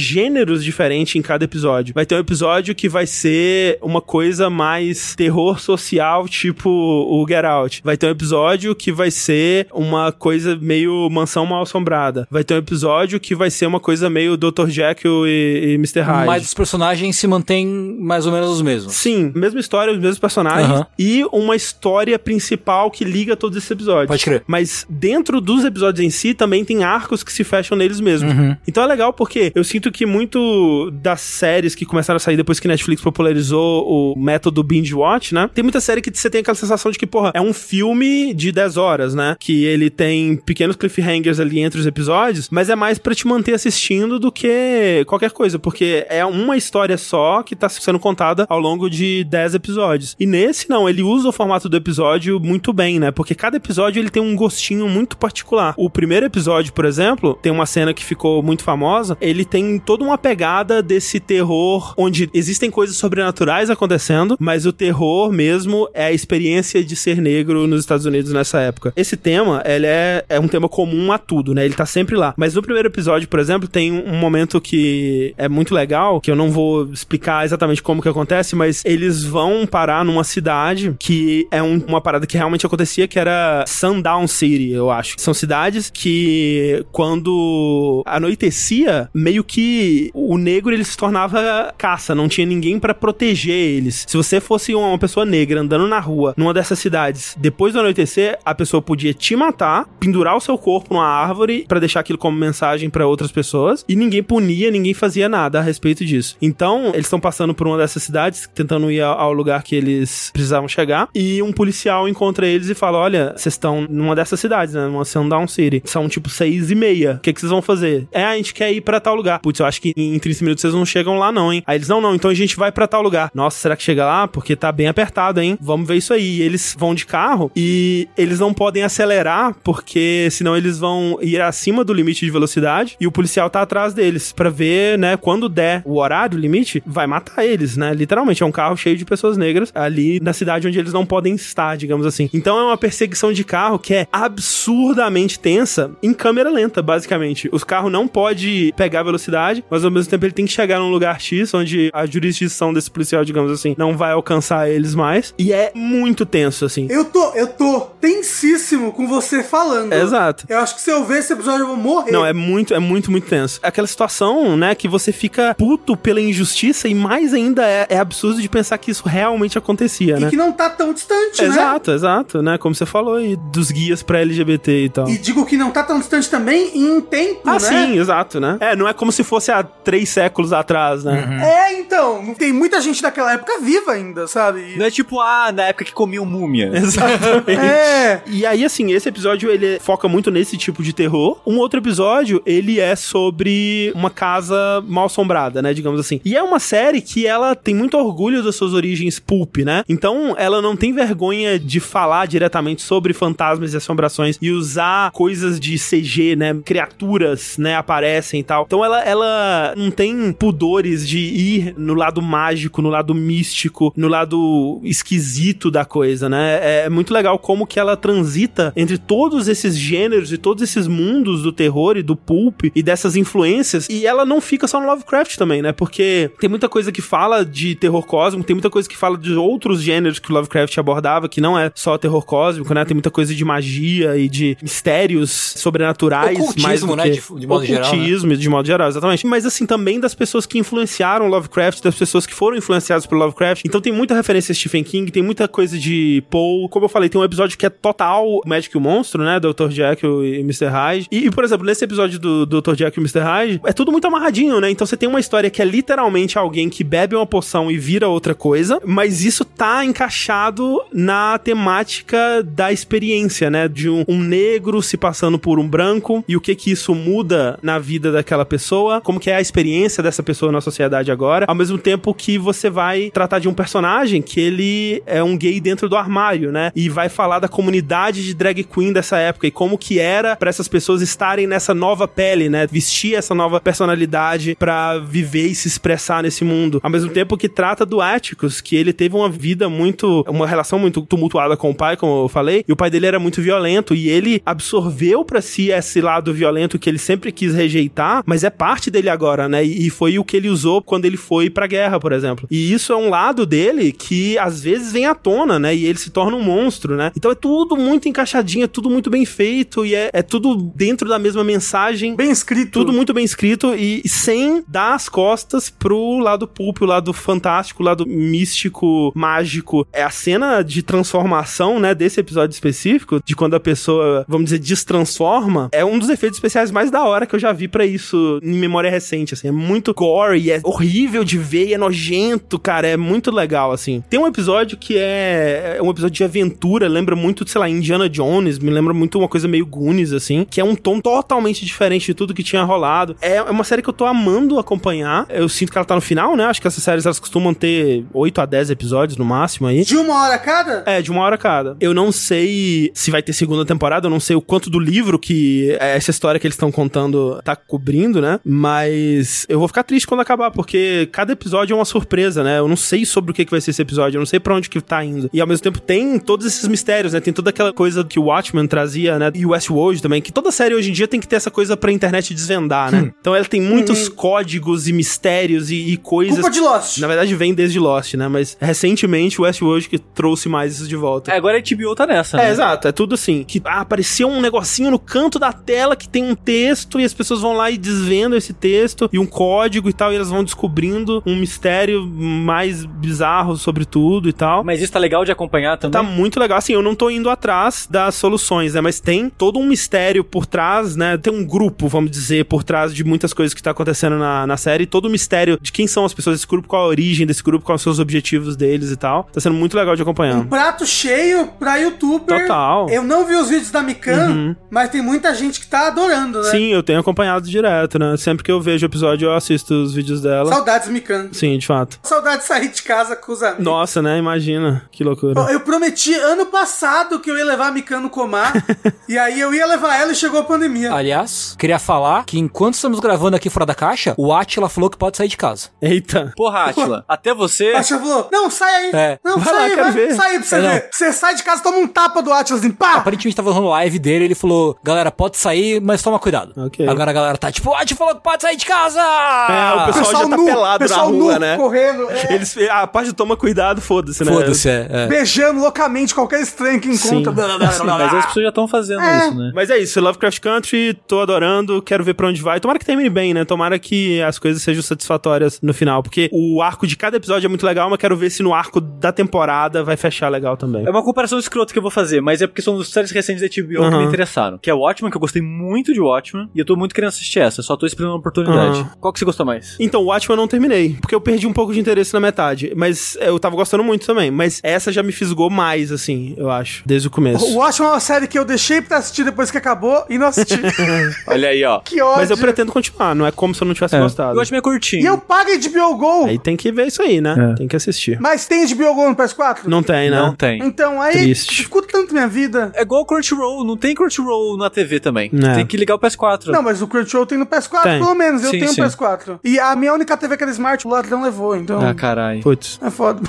gêneros diferentes em cada episódio. Vai ter um episódio que vai ser uma coisa mais terror social, tipo o Get Out. Vai ter um episódio que vai ser uma coisa meio mansão mal assombrada. Vai ter um episódio que vai ser uma coisa meio Dr. Jekyll e, e Mr. Hyde. Mas os personagens se mantêm mais ou menos os mesmos. Sim, mesma história, os mesmos personagens Aham. e uma história principal que liga todos esses episódios. Pode crer. Mas dentro dos episódios em si também tem arcos que se fecham neles mesmos. Uhum. Então é legal porque eu sinto que muito das séries que começaram a sair depois que Netflix popularizou o método binge watch, né? Tem muita série que você tem aquela sensação de que, porra, é um filme de 10 horas, né? Que ele tem pequenos cliffhangers ali entre os episódios, mas é mais pra te manter assistindo do que qualquer coisa, porque é uma história só que tá sendo contada ao longo de 10 episódios. E nesse, não, ele usa o formato do episódio muito bem, né? Porque cada episódio ele tem um gostinho muito particular. O primeiro episódio, por exemplo, tem uma cena que ficou muito famosa, ele tem toda uma pegada desse terror onde existem coisas sobrenaturais acontecendo, mas o terror mesmo é a experiência de ser negro nos Estados Unidos nessa época. Esse tema, ele é, é um tema comum a tudo, né? Ele tá sempre lá. Mas no primeiro episódio, por exemplo, tem um momento que é muito legal, que eu não vou explicar exatamente como que acontece, mas eles vão parar numa cidade que é um- uma parada que realmente acontecia, que era Sundown City, eu acho. São cidades que quando anoitecia, meio que o negro ele se tornava caça, não tinha ninguém pra proteger eles. Se você fosse uma pessoa negra andando na rua numa dessas cidades, depois do anoitecer, a pessoa podia te matar, pendurar o seu corpo numa árvore pra deixar aquilo como mensagem pra outras pessoas e ninguém punia, ninguém fazia nada a respeito disso. Então, eles estão passando por uma dessas cidades, tentando ir ao, lugar que eles precisavam chegar, e um policial encontra eles e fala: Olha, vocês estão numa dessas cidades, né? Numa Sundown City. São tipo seis e meia. O que, que vocês vão fazer? É, a gente quer ir pra tal lugar. Putz, eu acho que em 30 minutos vocês não chegam lá, não, hein? Aí eles, não, não, então a gente vai pra tal lugar. Nossa, será que chega lá? Porque tá bem apertado, hein? Vamos ver isso aí. E eles vão de carro e eles não podem acelerar, porque senão eles vão ir acima do limite de velocidade e o policial tá atrás deles pra ver, né, quando der o horário limite, vai matar eles, né? Literalmente, é um carro cheio de pessoas negras ali na cidade onde eles não podem estar, digamos assim. Então é uma perseguição de carro que é absurdamente tensa em câmera lenta, basicamente. Os carros não podem pegar velocidade, mas ao mesmo tempo ele tem que chegar num lugar X onde a jurisdição desse policial, digamos assim, não vai alcançar eles mais. E é muito tenso, assim. Eu tô, eu tô tensíssimo com você falando. Exato. Eu acho que se eu ver esse episódio eu vou morrer. Não, é muito, é muito, muito tenso. Aquela situação, né, que você fica puto pela injustiça e mais ainda é, é absurdo de pensar que isso realmente acontecia, E né? que não tá tão distante, né? Exato, exato, né? Como você falou aí, dos guias pra LGBT e tal. E digo que não tá tão distante também em tempo, Ah, né? sim, exato, né? É, não é como se fosse há três séculos atrás né? É, então, tem muita gente daquela época viva ainda, sabe? Não é tipo, ah, na época que comiam múmia. Exatamente. É. E aí, assim, esse episódio ele foca muito nesse tipo de terror. Um outro episódio, ele é sobre uma casa mal assombrada, né? Digamos assim. E é uma série que ela tem muito orgulho das suas origens pulp, né? Então, ela não tem vergonha de falar diretamente sobre fantasmas e assombrações e usar coisas de CG, né? Criaturas, né? Aparecem e tal. Então, ela, ela não tem pudores de ir no lado mágico, no lado místico, no lado esquisito da coisa, né? É muito legal como que ela transita entre todos esses gêneros e todos esses mundos do terror e do pulp e dessas influências. E ela não fica só no Lovecraft também, né? Porque tem muita coisa que fala de terror cósmico, tem muita coisa que fala de outros gêneros que o Lovecraft abordava, que não é só terror cósmico, né? Tem muita coisa de magia e de mistérios sobrenaturais. Ocultismo, mais do né? que- De- de modo geral, né? Ocultismo, de modo geral, exatamente. Mas assim, também das pessoas que influenciaram Lovecraft, das pessoas que foram influenciadas por Lovecraft. Então tem muita referência a Stephen King, tem muita coisa de Poe. Como eu falei, tem um episódio que é total Magic e o Monstro, né? Dr. Jekyll e Mr. Hyde. E, e, por exemplo, nesse episódio do Dr. Jekyll e Mr. Hyde, é tudo muito amarradinho, né? Então você tem uma história que é literalmente alguém que bebe uma poção e vira outra coisa, mas isso tá encaixado na temática da experiência, né? De um, um negro se passando por um branco e o que que isso muda na vida daquela pessoa, como que é a experiência dessa pessoa na sociedade agora, ao mesmo tempo que você vai tratar de um personagem que ele é um gay dentro do armário, né? E vai falar da comunidade de drag queen dessa época e como que era pra essas pessoas estarem nessa nova pele, né? Vestir essa nova personalidade pra viver e se expressar nesse mundo. Ao mesmo tempo que trata do Atticus, que ele teve uma vida muito, uma relação muito tumultuada com o pai, como eu falei, e o pai dele era muito violento e ele absorveu pra si esse lado violento que ele sempre quis rejeitar, mas é parte dele agora, né? E foi o que ele usou quando ele foi pra guerra, por exemplo. E isso é um lado dele que às vezes vem à tona, né? E ele se torna um monstro, né? Então é tudo muito encaixadinho, é tudo muito bem feito e é, é tudo dentro da mesma mensagem. Bem escrito. Tudo muito bem escrito e sem dar as costas pro lado pulp, o lado fantástico, o lado místico, mágico. É a cena de transformação, né, desse episódio específico, de quando a pessoa, vamos dizer, destransforma, é um dos efeitos especiais mais da hora que eu já vi pra isso em memória recente, assim. É muito gore, é horrível de ver, e é nojento, cara, é muito legal, assim. Tem um episódio que é, é um episódio de aventura, lembra muito, sei lá, Indiana Jones, me lembra muito uma coisa meio Goonies, assim, que é um tom totalmente diferente de tudo que tinha rolado. É é uma série que eu tô amando acompanhar. Eu sinto que ela tá no final, né? Acho que essas séries elas costumam ter 8 a 10 episódios no máximo aí. De uma hora cada? É, de uma hora cada. Eu não sei se vai ter segunda temporada, eu não sei o quanto do livro que essa história que eles estão contando tá cobrindo, né? Mas eu vou ficar triste quando acabar, porque cada episódio é uma surpresa, né? Eu não sei sobre o que que vai ser esse episódio, eu não sei pra onde que tá indo. E ao mesmo tempo tem todos esses mistérios, né? Tem toda aquela coisa que o Watchmen trazia, né? E o Westworld também, que toda série hoje em dia tem que ter essa coisa pra internet desvendar, né? Então ela tem muitos códigos e mistérios e, e coisas. Culpa de Lost. Na verdade, vem desde Lost, né? Mas recentemente o Westworld que trouxe mais isso de volta. É, agora a HBO tá nessa, É, né? exato. É tudo assim. Que ah, apareceu um negocinho no canto da tela que tem um texto e as pessoas vão lá e desvendam esse texto e um código e tal, e elas vão descobrindo um mistério mais bizarro sobre tudo e tal. Mas isso tá legal de acompanhar também. Tá muito legal. Assim, eu não tô indo atrás das soluções, né? Mas tem todo um mistério por trás, né? Tem um grupo, vamos dizer, por trás de muitas coisas que tá acontecendo na, na série. Todo o mistério de quem são as pessoas desse grupo, qual a origem desse grupo, quais são os objetivos deles e tal. Tá sendo muito legal de acompanhar. Um prato cheio pra youtuber. Total. Eu não vi os vídeos da Mikan, mas tem muita gente que tá adorando, né? Sim, eu tenho acompanhado direto, né? Sempre que eu vejo o episódio, eu assisto os vídeos dela. Saudades, Mikan. Sim, de fato. Saudade de sair de casa com os amigos. Nossa, né? Imagina. Que loucura. Eu prometi ano passado que eu ia levar a Mikan no Comar. e aí eu ia levar ela e chegou a pandemia. Aliás, queria falar que enquanto estamos gravando aqui fora da caixa, o Atila falou que pode sair de casa. Eita. Porra, Atila, até você. A Tia falou: Não, sai aí. É. Não, Vai sai lá, aí, quero vai. ver. Sai aí pra você É, não. ver. Você sai de casa, toma um tapa do Atlas assim, pá! Aparentemente tava rolando live dele, ele falou, galera, pode sair, mas toma cuidado. Ok. Agora a galera tá tipo, o Atila falou que pode sair de casa! É, o pessoal já tá pelado na pessoal rua, nu, né? correndo, é, Eles, a parte de toma cuidado, foda-se, né? Foda-se, é. é. beijando loucamente qualquer estranho que Sim. encontra. Blá, blá, blá, blá, blá. Mas as pessoas já estão fazendo É. isso, né? Mas é isso, Lovecraft Country, tô adorando, quero ver pra onde vai. Tomara que termine bem, né? Tomara que as coisas sejam satisfatórias no final, porque o arco de cada episódio é muito legal, mas quero ver se no arco da temporada vai fechar legal também. É uma comparação escrota que eu vou fazer, mas é porque são as séries recentes da HBO que Aham. me interessaram. Que é o Watchmen, que eu gostei muito de Watchmen, e eu tô muito querendo assistir essa, só tô esperando uma oportunidade. Qual que você gostou mais? Então, o Watchmen eu não terminei, porque eu perdi um pouco de interesse na metade. Mas é, eu tava gostando muito também. Mas essa já me fisgou mais, assim, eu acho, desde o começo. O Watchmen é uma série que eu deixei pra assistir depois que acabou e não assisti. Olha aí, ó. que ódio. Mas eu pretendo continuar, não é como se eu não tivesse Eu gostado. acho meio curtinho. E eu pago HBO Go. Aí tem que ver isso aí, né? É. Tem que assistir. Mas tem HBO Go no PS4? Não tem, né? Não tem. Então, aí, Triste. dificulta tanto minha vida. É igual o Crunchyroll, não tem Crunchyroll na TV também. É. Tem que ligar o PS4. Não, mas o Crunchyroll tem no PS4, Tem. pelo menos. Eu Sim, tenho sim. um PS4. E a minha única TV que era Smart, o ladrão levou, então... Ah, caralho. Putz. É foda.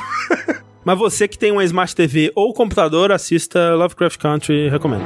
Mas você que tem uma Smart TV ou computador, assista Lovecraft Country, recomendo.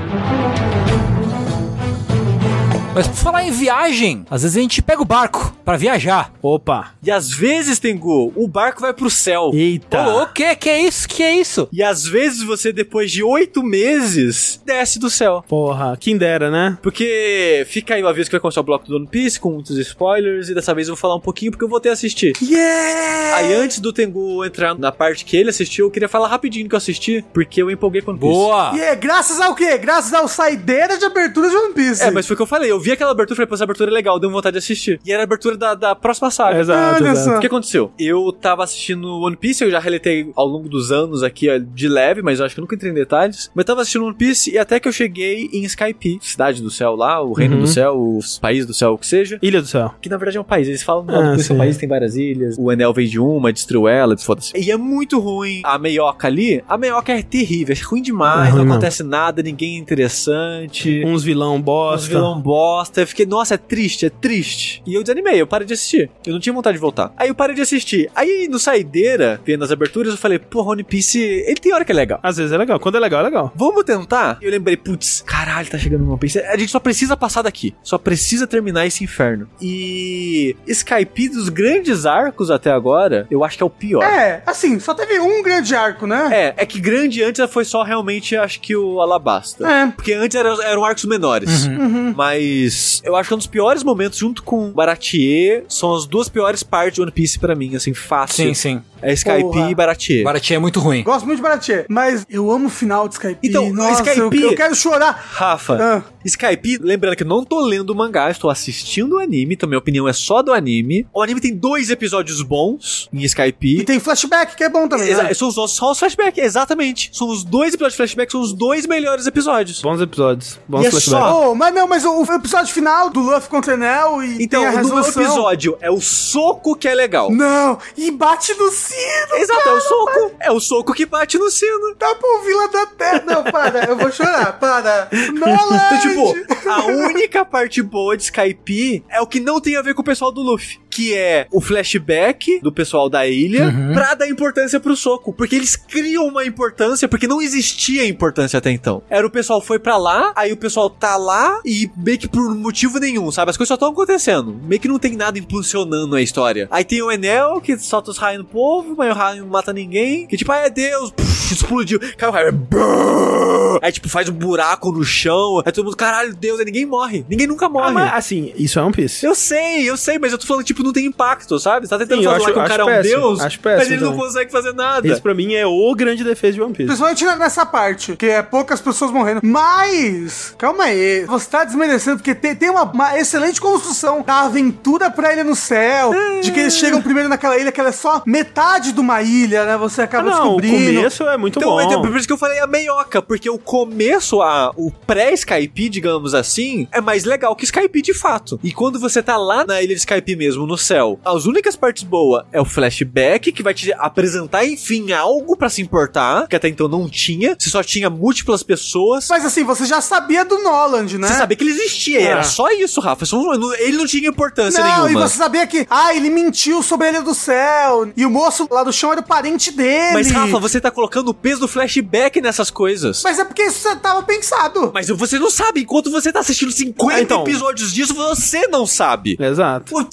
Mas por falar em viagem, às vezes a gente pega o barco pra viajar. Opa. E às vezes, Tengu, o barco vai pro céu. Eita. Ô, o que? Que é isso? Que é isso? E às vezes você, depois de oito meses, desce do céu. Porra, quem dera, né? Porque fica aí uma vez que vai começar o bloco do One Piece com muitos spoilers. E dessa vez eu vou falar um pouquinho porque eu vou ter assistir. Yeah! Aí antes do Tengu entrar na parte que ele assistiu, eu queria falar rapidinho que eu assisti, porque eu empolguei com One Piece. Boa! E é graças ao quê? Graças ao saideira de abertura de One Piece. É, mas foi o que eu falei. Eu vi aquela abertura e falei, pô, essa abertura é legal, deu vontade de assistir. E era a abertura da, da próxima saga. Exato, Olha exato. O que aconteceu? Eu tava assistindo One Piece, eu já reletei ao longo dos anos aqui ó, de leve, mas eu acho que eu nunca entrei em detalhes. Mas eu tava assistindo One Piece e até que eu cheguei em Skype, cidade do céu lá, o reino Uhum. do céu, os país do céu, o que seja. Ilha do Céu. Que na verdade é um país, eles falam, não, Ah, depois é um país, tem várias ilhas. O Enel veio de uma, destruiu ela, foda-se. E é muito ruim. A meioca ali, a meioca é terrível, é ruim demais, É ruim não mesmo. acontece nada, ninguém é interessante. Uns vilão Os bosta. vilão bosta. Eu fiquei, nossa, é triste, é triste. E eu desanimei, eu parei de assistir. Eu não tinha vontade de voltar. Aí eu parei de assistir. Aí no Saideira, vendo as aberturas, eu falei, pô, One Piece, ele tem hora que é legal. Às vezes é legal. Quando é legal, é legal. Vamos tentar? E eu lembrei, putz, caralho, tá chegando One Piece. A gente só precisa passar daqui. Só precisa terminar esse inferno. E Skype dos grandes arcos até agora, eu acho que é o pior. É, assim, só teve um grande arco, né? É, é que grande antes foi só realmente, acho que o Alabasta. É. Porque antes eram, eram arcos menores. Uhum. Mas eu acho que um dos piores momentos, junto com Baratier, são as duas piores partes de One Piece pra mim, assim, fácil. Sim, sim. É Skype Porra. e Baratier. Baratinha é muito ruim. Gosto muito de Baratie, mas eu amo o final de Skype. Então, Nossa, Skype- Eu, eu quero chorar. Rafa, Ah. Skype, lembrando que eu não tô lendo o mangá, estou assistindo o anime, então minha opinião é só do anime. O anime tem dois episódios bons em E Skype. tem flashback, que é bom também. Exa- né? São os, só os flashbacks, exatamente. São os dois episódios de flashback, são os dois melhores episódios. Bons episódios. Bons E é flashbacks. só- Oh, mas não, mas o, o episódio final do Luffy contra o Enel e Então, tem a resolução. episódio é o soco que é legal. Não, e bate no sino. Exato, é o soco. É o soco que bate no sino. Tá pro Vila da Terra. Não, para, eu vou chorar, para. Nolan! Então, tipo, a única parte boa de Skype é o que não tem a ver com o pessoal do Luffy. Que é o flashback do pessoal da ilha pra dar importância pro soco. Porque eles criam uma importância, porque não existia importância até então. Era o pessoal foi pra lá, aí o pessoal tá lá e meio que por motivo nenhum, sabe? As coisas só estão acontecendo. Meio que não tem nada impulsionando a história. Aí tem o Enel, que solta os raios no povo, mas o raio não mata ninguém. Que tipo, ah, é Deus, puf, explodiu. Caiu o raio. brrr. Aí tipo, faz um buraco no chão. Aí todo mundo, caralho, Deus, aí ninguém morre. Ninguém nunca morre. Ah, mas, assim, isso é One Piece. Eu sei, eu sei, mas eu tô falando, tipo, não tem impacto, sabe? Você tá tentando Sim, falar acho- que o cara é um péssimo, deus, mas ele não também. consegue fazer nada. Esse pra mim é o grande defesa de One Piece. Principalmente nessa parte, que é poucas pessoas morrendo. Mas, calma aí, você tá desmerecendo, porque tem, tem uma, uma excelente construção da aventura pra ilha no céu, de que eles chegam primeiro naquela ilha que ela é só metade de uma ilha, né? Você Ah, acaba não, o descobrindo. começo é muito Então, bom. então, por isso que eu falei a meioca, porque o começo, a, o pré-Skype, digamos assim, é mais legal que Skype de fato. E quando você tá lá na ilha de Skype mesmo, no céu, as únicas partes boas é o flashback, que vai te apresentar, enfim, algo pra se importar, que até então não tinha. Você só tinha múltiplas pessoas. Mas assim, você já sabia do Noland, né? Você sabia que ele existia, era É. só isso, Rafa. Ele não tinha importância Não, nenhuma. e você sabia que, ah, ele mentiu sobre a Ilha do Céu, e o moço lá do chão era o parente dele. Mas, Rafa, você tá colocando o peso do flashback nessas coisas. Mas é porque isso já tava pensado. Mas você não sabe, enquanto você tá assistindo 50 Ah, então. episódios disso, você não sabe. Exato. Pô,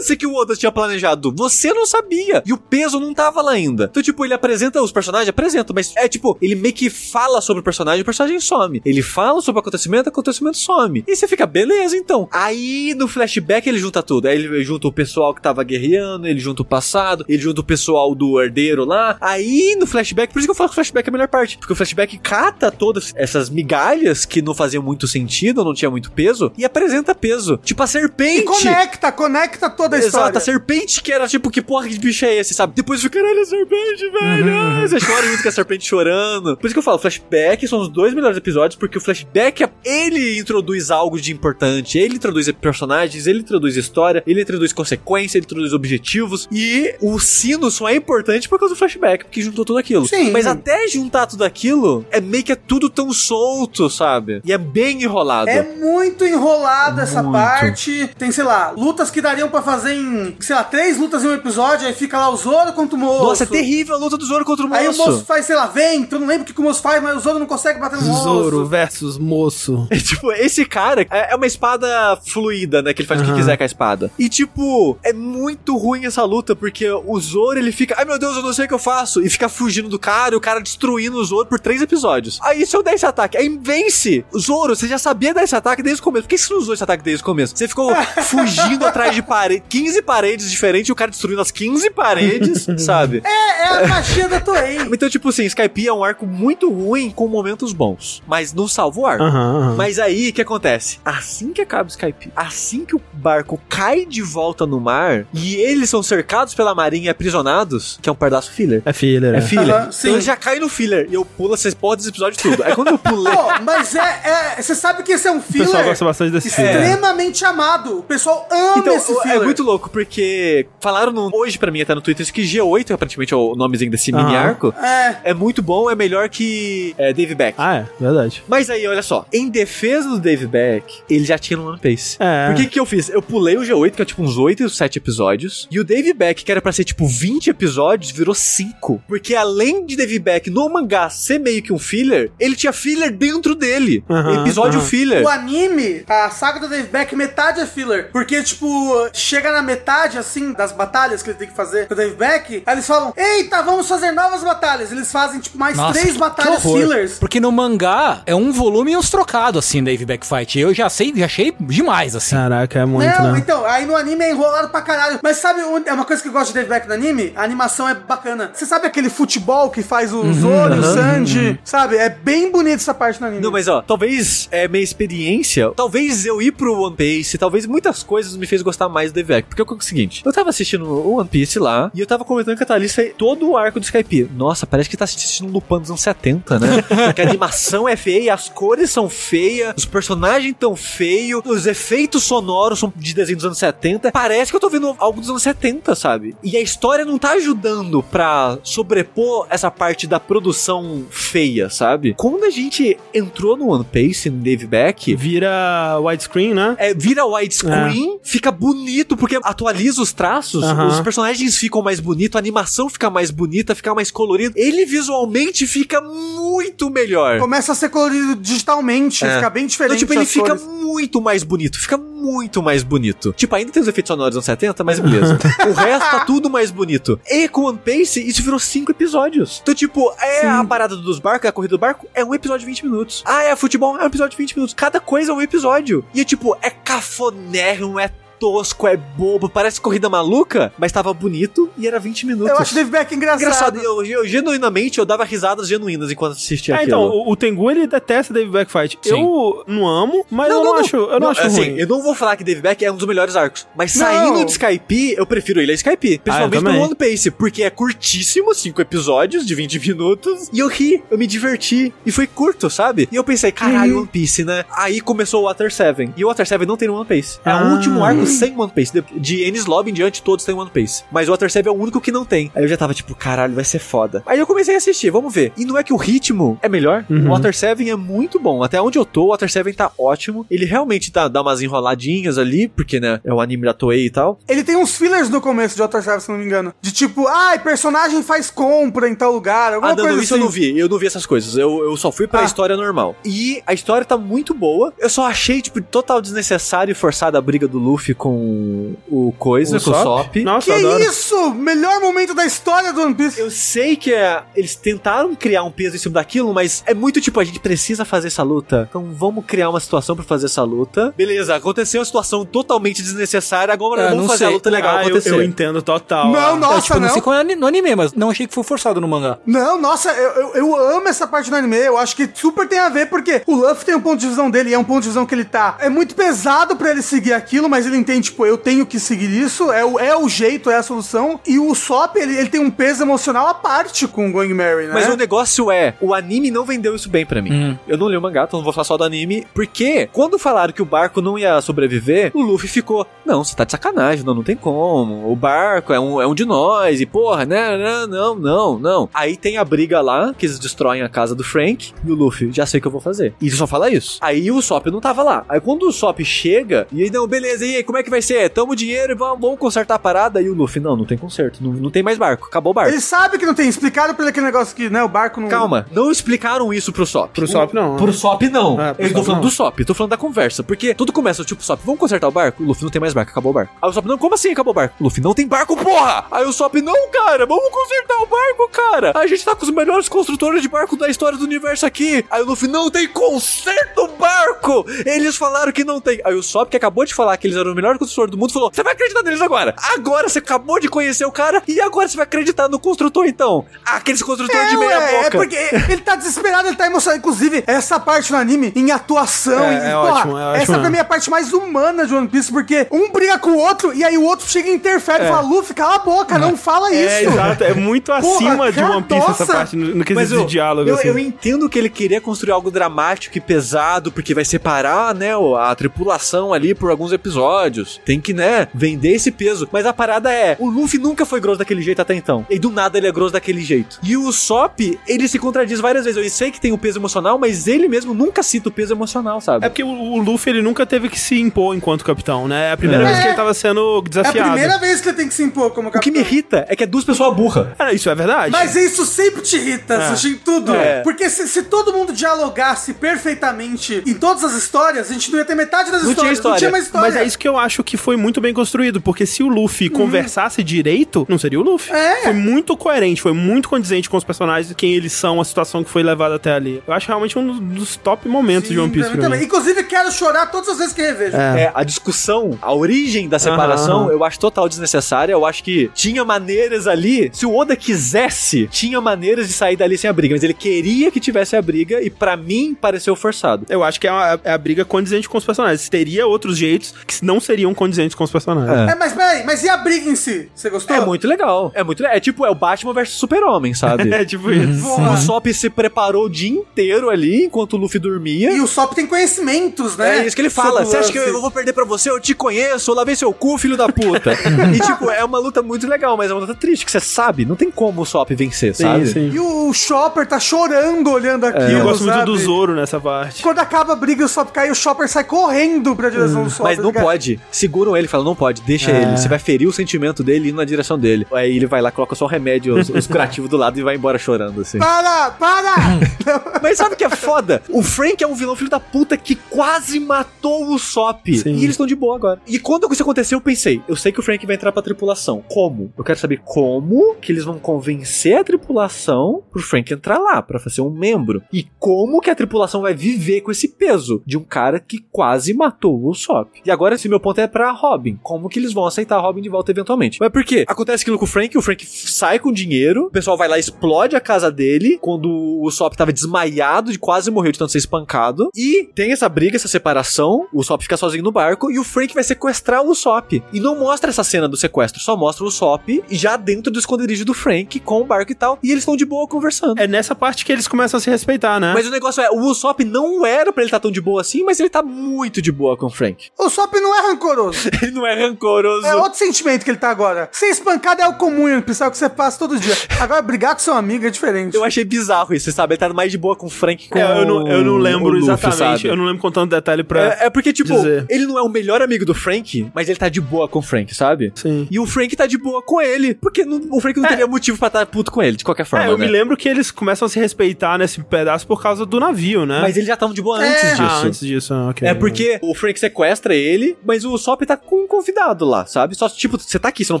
Foda-se que o Oda tinha planejado. Você não sabia. E o peso não tava lá ainda. Então, tipo, ele apresenta os personagens, apresenta, mas é tipo, ele meio que fala sobre o personagem, o personagem some. Ele fala sobre o acontecimento, o acontecimento some. E você fica, beleza, então. Aí no flashback ele junta tudo. Aí ele junta o pessoal que tava guerreando, ele junta o passado, ele junta o pessoal do herdeiro lá. Aí no flashback, por isso que eu falo que o flashback é a melhor parte. Porque o flashback cata todas essas migalhas que não faziam muito sentido, não tinha muito peso, e apresenta peso. Tipo a serpente. E conecta, conecta toda a história. Exato, a serpente que era tipo, que porra de bicho é esse, sabe? Depois fica, caralho, a serpente, velho. Ah, Você chora junto com a serpente chorando. Por isso que eu falo, flashback são os dois melhores episódios, porque o flashback, ele introduz algo de importante. Ele introduz personagens, ele introduz história, ele introduz consequência, ele introduz objetivos. E o sino só é importante por causa do flashback, porque juntou tudo aquilo. Sim. Mas até juntar tudo aquilo, é meio que é tudo tão solto, sabe? E é bem enrolado. É muito enrolado essa parte. Tem, sei lá, lutas que dariam pra fazer em, sei lá, três lutas em um episódio, aí fica lá o Zoro contra o moço. Nossa, é terrível a luta do Zoro contra o moço. Aí o moço faz, sei lá, vento, eu não lembro o que, que o moço faz, mas o Zoro não consegue bater no moço. Zoro versus moço. É, tipo, esse cara é é uma espada fluida, né? Que ele faz o que quiser com a espada. E, tipo, é muito ruim essa luta, porque o Zoro, ele fica, ai meu Deus, eu não sei o que eu faço. E fica fugindo do cara, e o cara destruindo o Zoro por três episódios. Aí, se eu der esse ataque, aí vence. Zoro, você já sabia dar esse ataque desde o começo. Por que você não usou esse ataque desde o começo? Você ficou fugindo atrás de parede, 15 paredes diferentes, e o cara destruindo as 15 paredes, sabe? É, é a magia da Toei. Então, tipo assim, Skype é um arco muito ruim com momentos bons, mas não salva o arco. Aham, aham. Mas aí, o que acontece? Assim que acaba o Skype, assim que o barco cai de volta no mar e eles são cercados pela marinha e aprisionados, que é um pedaço filler. É filler. É filler. Aham, sim. então ele já cai no filler e eu pulo essas porra desse episódio tudo. Aí quando eu pulei. Pô, mas é, é. Você sabe que esse é um O pessoal filler gosta bastante desse filler. extremamente amado. O pessoal ama Então, esse é filler. muito louco, porque falaram no- hoje pra mim até no Twitter isso que G8, aparentemente é o nomezinho desse mini arco, É. é muito bom, é melhor que é, Dave Beck. Ah, é, verdade. Mas aí, olha só, em defesa do Dave Beck, ele já tinha no One Piece. É. Por que que eu fiz? Eu pulei o G8, que é tipo uns 8 ou 7 episódios, e o Dave Beck, que era pra ser tipo 20 episódios, virou 5. Porque além de Dave Beck no mangá ser meio que um filler, ele tinha filler dentro dele. Episódio filler. O anime, a saga do Dave Beck, metade é filler. Porque, tipo, chega na metade, assim, das batalhas que ele tem que fazer com o Dave Beck, aí eles falam, eita, vamos fazer novas batalhas. Eles fazem, tipo, mais Nossa, três que batalhas fillers. Porque no mangá é um volume e uns trocados, assim, Dave Back Fight. Eu já sei, já achei demais, assim. Caraca, é muito, Não, né? então, aí no anime é enrolado pra caralho. Mas sabe, é uma coisa que eu gosto de Dave Beck no anime? A animação é bacana. Você sabe aquele futebol que faz o Zoro, o Sanji? Sabe? É bem bonito essa parte no anime. Não, mas ó, talvez é minha experiência, talvez eu ir pro One Piece, talvez muitas coisas me fez gostar mais do Dave Beck. Porque é o seguinte, eu tava assistindo o One Piece lá, e eu tava comentando com a Thalissa todo o arco do Skype. Nossa, parece que tá assistindo um Lupin dos anos 70, né? Porque a animação é feia, as cores são feias, os personagens tão feios, os efeitos sonoros são de desenho dos anos 70. Parece que eu tô vendo algo dos anos 70, sabe? E a história não tá ajudando pra sobrepor essa parte da produção feia, sabe? Quando a gente entrou no One Piece, no Dave Beck, Vira widescreen, né? é, vira widescreen, fica bonito, porque atualiza os traços, os personagens ficam mais bonitos, a animação fica mais bonita, fica mais colorida. Ele visualmente fica muito melhor. Começa a ser colorido digitalmente, É. fica bem Então, diferente. tipo, ele fica cores. muito mais bonito, fica muito mais bonito. Tipo, ainda tem os efeitos sonoros dos anos 70, mas beleza. o resto tá tudo mais bonito. E com One Piece, isso virou cinco episódios. Então, tipo, é a parada dos barcos, é a corrida do barco, é um episódio de 20 minutos. Ah, é futebol, é um episódio de 20 minutos. Cada coisa é um episódio. E, tipo, é cafonérrimo, é tosco, é bobo, parece corrida maluca, mas tava bonito e era 20 minutos. Eu acho Dave Beck engraçado. engraçado. Eu, eu, genuinamente, eu dava risadas genuínas enquanto assistia É, aquilo. então, o, o Tengu, ele detesta Dave Back Fight. Sim. Eu não amo, mas eu não, acho, eu não, acho assim, ruim. Eu não vou falar que Dave Beck é um dos melhores arcos, mas Não. saindo de Skype, eu prefiro ele a Skype. Principalmente também. pelo One Piece, porque é curtíssimo, 5 episódios de 20 minutos, e eu ri, eu me diverti, e foi curto, sabe? E eu pensei, caralho, One Piece, né? Aí começou o Water 7, e o Water 7 não tem no One Piece. É Ah. o último arco sem One Piece. De, de Ennis Lobby em diante, todos têm One Piece. Mas o Water 7 é o único que não tem. Aí eu já tava tipo, caralho, vai ser foda. Aí eu comecei a assistir, vamos ver. E não é que o ritmo é melhor? Uhum. O Water 7 é muito bom. Até onde eu tô, o Water 7 tá ótimo. Ele realmente tá, dá umas enroladinhas ali, porque, né, é o anime da Toei e tal. Ele tem uns fillers no começo de Outer Service, se não me engano. De tipo, ai, personagem faz compra em tal lugar, alguma Ah, não, coisa não, isso assim. eu não vi. Eu não vi essas coisas. Eu, eu só fui pra Ah. história normal. E a história tá muito boa. Eu só achei, tipo, total desnecessário e forçada a briga do Luffy com o Coisa, com o Sop. Nossa, Que eu adoro. isso? Melhor momento da história do One Piece. Eu sei que é, eles tentaram criar um peso em cima daquilo, mas é muito tipo, a gente precisa fazer essa luta. Então vamos criar uma situação pra fazer essa luta. Beleza, aconteceu uma situação totalmente desnecessária, agora É, vamos fazer a sei. luta legal Ah, eu, acontecer. eu entendo total. Não, Ah, nossa, É, tipo, não, não. sei qual é no anime, mas não achei que foi forçado no mangá. Não, nossa, eu, eu, eu amo essa parte do anime. Eu acho que super tem a ver, porque o Luffy tem um ponto de visão dele, e é um ponto de visão que ele tá. É muito pesado pra ele seguir aquilo, mas ele entende, tipo, eu tenho que seguir isso, é o, é o jeito, é a solução. E o Sop, ele, ele tem um peso emocional à parte com o Going Mary, né? Mas o negócio é, o anime não vendeu isso bem pra mim. Eu não li o mangá, então não vou falar só do anime. Porque quando falaram que o barco não ia sobreviver, o Luffy ficou, não, você tá de sacanagem, não, não tem como. O barco é um, é um de nós, e porra, né, não, não, não, não. Aí tem a briga lá, que eles destroem a casa do Frank, e o Luffy, já sei o que eu vou fazer. E ele só fala isso. Aí o Sop não tava lá. Aí quando o Sop chega, e aí, não, beleza, e aí, como é que vai ser? Tamo dinheiro e vamos, vamos consertar a parada. E o Luffy, não, não tem conserto, não, não tem mais barco, acabou o barco. Ele sabe que não tem. Explicaram pra ele aquele negócio que, né, o barco não... Calma, não explicaram isso pro Sop. Pro Sop, não. Pro Sop, não. É, pro Eu tô Sop, falando não. do Sop, tô falando da conversa. Porque tudo começa, tipo, Sop, vamos consertar o barco? O Luffy não tem mais barco, acabou o barco. Aí o Sop, não, como assim acabou o barco? O Luffy, não tem barco, porra! Aí o Sop, não, cara, vamos consertar o barco, cara! A gente tá com os melhores construtores de barco da história do universo aqui. Aí o Luffy, não tem conserto barco! Eles falaram que não tem. Aí o Sop, que acabou de falar que eles eram o melhor construtor do mundo, falou, você vai acreditar neles agora. Agora você acabou de conhecer o cara e agora você vai acreditar no construtor, então. Aqueles construtores de É, meia ué, boca. é porque ele tá desesperado, ele tá emocionado. Inclusive, essa parte no anime, em atuação, É, e, é porra, ótimo, é ótimo essa pra mim é a parte mais humana de One Piece, porque um briga com o outro, e aí o outro chega e interfere e fala, Luffy, cala a boca, não fala É, isso. exato. É muito acima de One Piece essa nossa. parte, no, no quesito Mas de eu, diálogo, eu, assim. eu entendo que ele queria construir algo dramático e pesado, porque vai separar, né, a tripulação ali por alguns episódios. Tem que, né, vender esse peso. Mas a parada é, o Luffy nunca foi grosso daquele jeito até então. E do nada ele é grosso daquele jeito. E o Sop, ele se contradiz várias vezes. Eu sei que tem o peso emocional, mas ele mesmo nunca cita o peso emocional, sabe? É porque o, o Luffy, ele nunca teve que se impor enquanto capitão, né? É a primeira É. vez que ele tava sendo É a desafiado. primeira vez que ele tem que se impor como o que me capitão. irrita é que é duas pessoas burras. É, isso é verdade. Mas isso sempre te irrita, Sushi, em tudo. É. Porque se, se todo mundo dialogasse perfeitamente em todas as histórias, a gente não ia ter metade das Não tinha histórias. Não história. tinha mais história. Mas é isso que eu acho que foi muito bem construído, porque se o Luffy conversasse direito, não seria o Luffy. Uhum. É. Foi muito coerente, foi muito condizente com os personagens, quem eles são, a situação que foi levada até ali. Eu acho realmente um dos- top momentos de Sim, One Piece também, pra também. mim. Inclusive, quero chorar todas as vezes que revejo. É, a discussão, a origem da separação, Aham. eu acho total desnecessária. Eu acho que tinha maneiras ali. Se o Oda quisesse, tinha maneiras de sair dali sem a briga. Mas ele queria que tivesse a briga e pra mim pareceu forçado. Eu acho que é, uma- é a briga condizente com os personagens. Teria outros jeitos que não seriam condizentes com os personagens. É, mas peraí, mas e a briga em si? Você gostou? É muito legal. É muito legal. É tipo, é o Batman versus Super-Homem, sabe? É, tipo isso. Porra. O Sop se preparou o dia inteiro ali enquanto o Luffy dormia. E o Sop tem conhecimentos, né? É isso que ele fala. Você acha que eu vou perder pra você? Eu te conheço, eu lavei seu cu, filho da puta. e, tipo, é uma luta muito legal, mas é uma luta triste, que você sabe, não tem como o Sop vencer, sabe? Sim, sim. E o Chopper tá chorando olhando aquilo, E eu gosto muito sabe? do Zoro nessa parte. Quando acaba a briga e o Sop cai, o Chopper sai correndo pra direção do Sop. Mas não Ele- pode. Seguram ele, falam, não pode, deixa É. ele. Você vai ferir o sentimento dele indo na direção dele. Aí ele vai lá, coloca só o remédio, os, os curativos do lado e vai embora chorando, assim. Para, para! Mas sabe o que é foda? O Frank é um vilão filho da puta que quase matou o Sop. E eles estão de boa agora. E quando isso aconteceu, eu pensei, eu sei que o Frank vai entrar pra tripulação. Como? Eu quero saber como que eles vão convencer a tripulação pro Frank entrar lá, pra fazer um membro. E como que a tripulação vai viver com esse peso de um cara que quase matou o Sop. E agora esse meu ponto é pra Robin. Como que eles vão aceitar a Robin de volta eventualmente? Mas por quê? Acontece aquilo com o Frank, o Frank sai com dinheiro, o pessoal vai lá e explode a casa dele, quando o Sop tava desmaiado, de quase morreu de tanto ser espancado. E tem essa briga, essa separação, o Sop fica sozinho no barco e o Frank vai sequestrar o Sop. E não mostra essa cena do sequestro, só mostra o Sop já dentro do esconderijo do Frank, com o barco e tal. E eles estão de boa conversando. É nessa parte que eles começam a se respeitar, né? Mas o negócio é, o Usopp não era pra ele estar tão de boa assim, mas ele tá muito de boa com o Frank. O Sop não é rancoroso. Ele não é rancoroso. É outro sentimento que ele tá agora. Ser espancado é o comum, é o pessoal que você passa todo dia. Agora, brigar com seu amigo é diferente. Eu achei bizarro isso, sabe? Ele tá mais de boa com o Frank que com É, eu, não, eu não o lembro Luffy, exatamente. sabe? Eu não lembro com tanto detalhe pra. É, é porque, tipo, dizer. ele não é o melhor amigo do Frank, mas ele tá de boa com o Frank, sabe? Sim. E o Frank tá de boa com ele, porque não- o Frank não teria motivo pra estar puto com ele, de qualquer forma, É, eu né? me lembro que eles começam a se respeitar nesse pedaço por causa do navio, né? Mas eles já estavam de boa É. antes disso. Ah, antes disso, ah, ok. É porque o Frank sequestra ele, mas o Sop tá com um convidado lá, sabe? Só tipo, você tá aqui, você não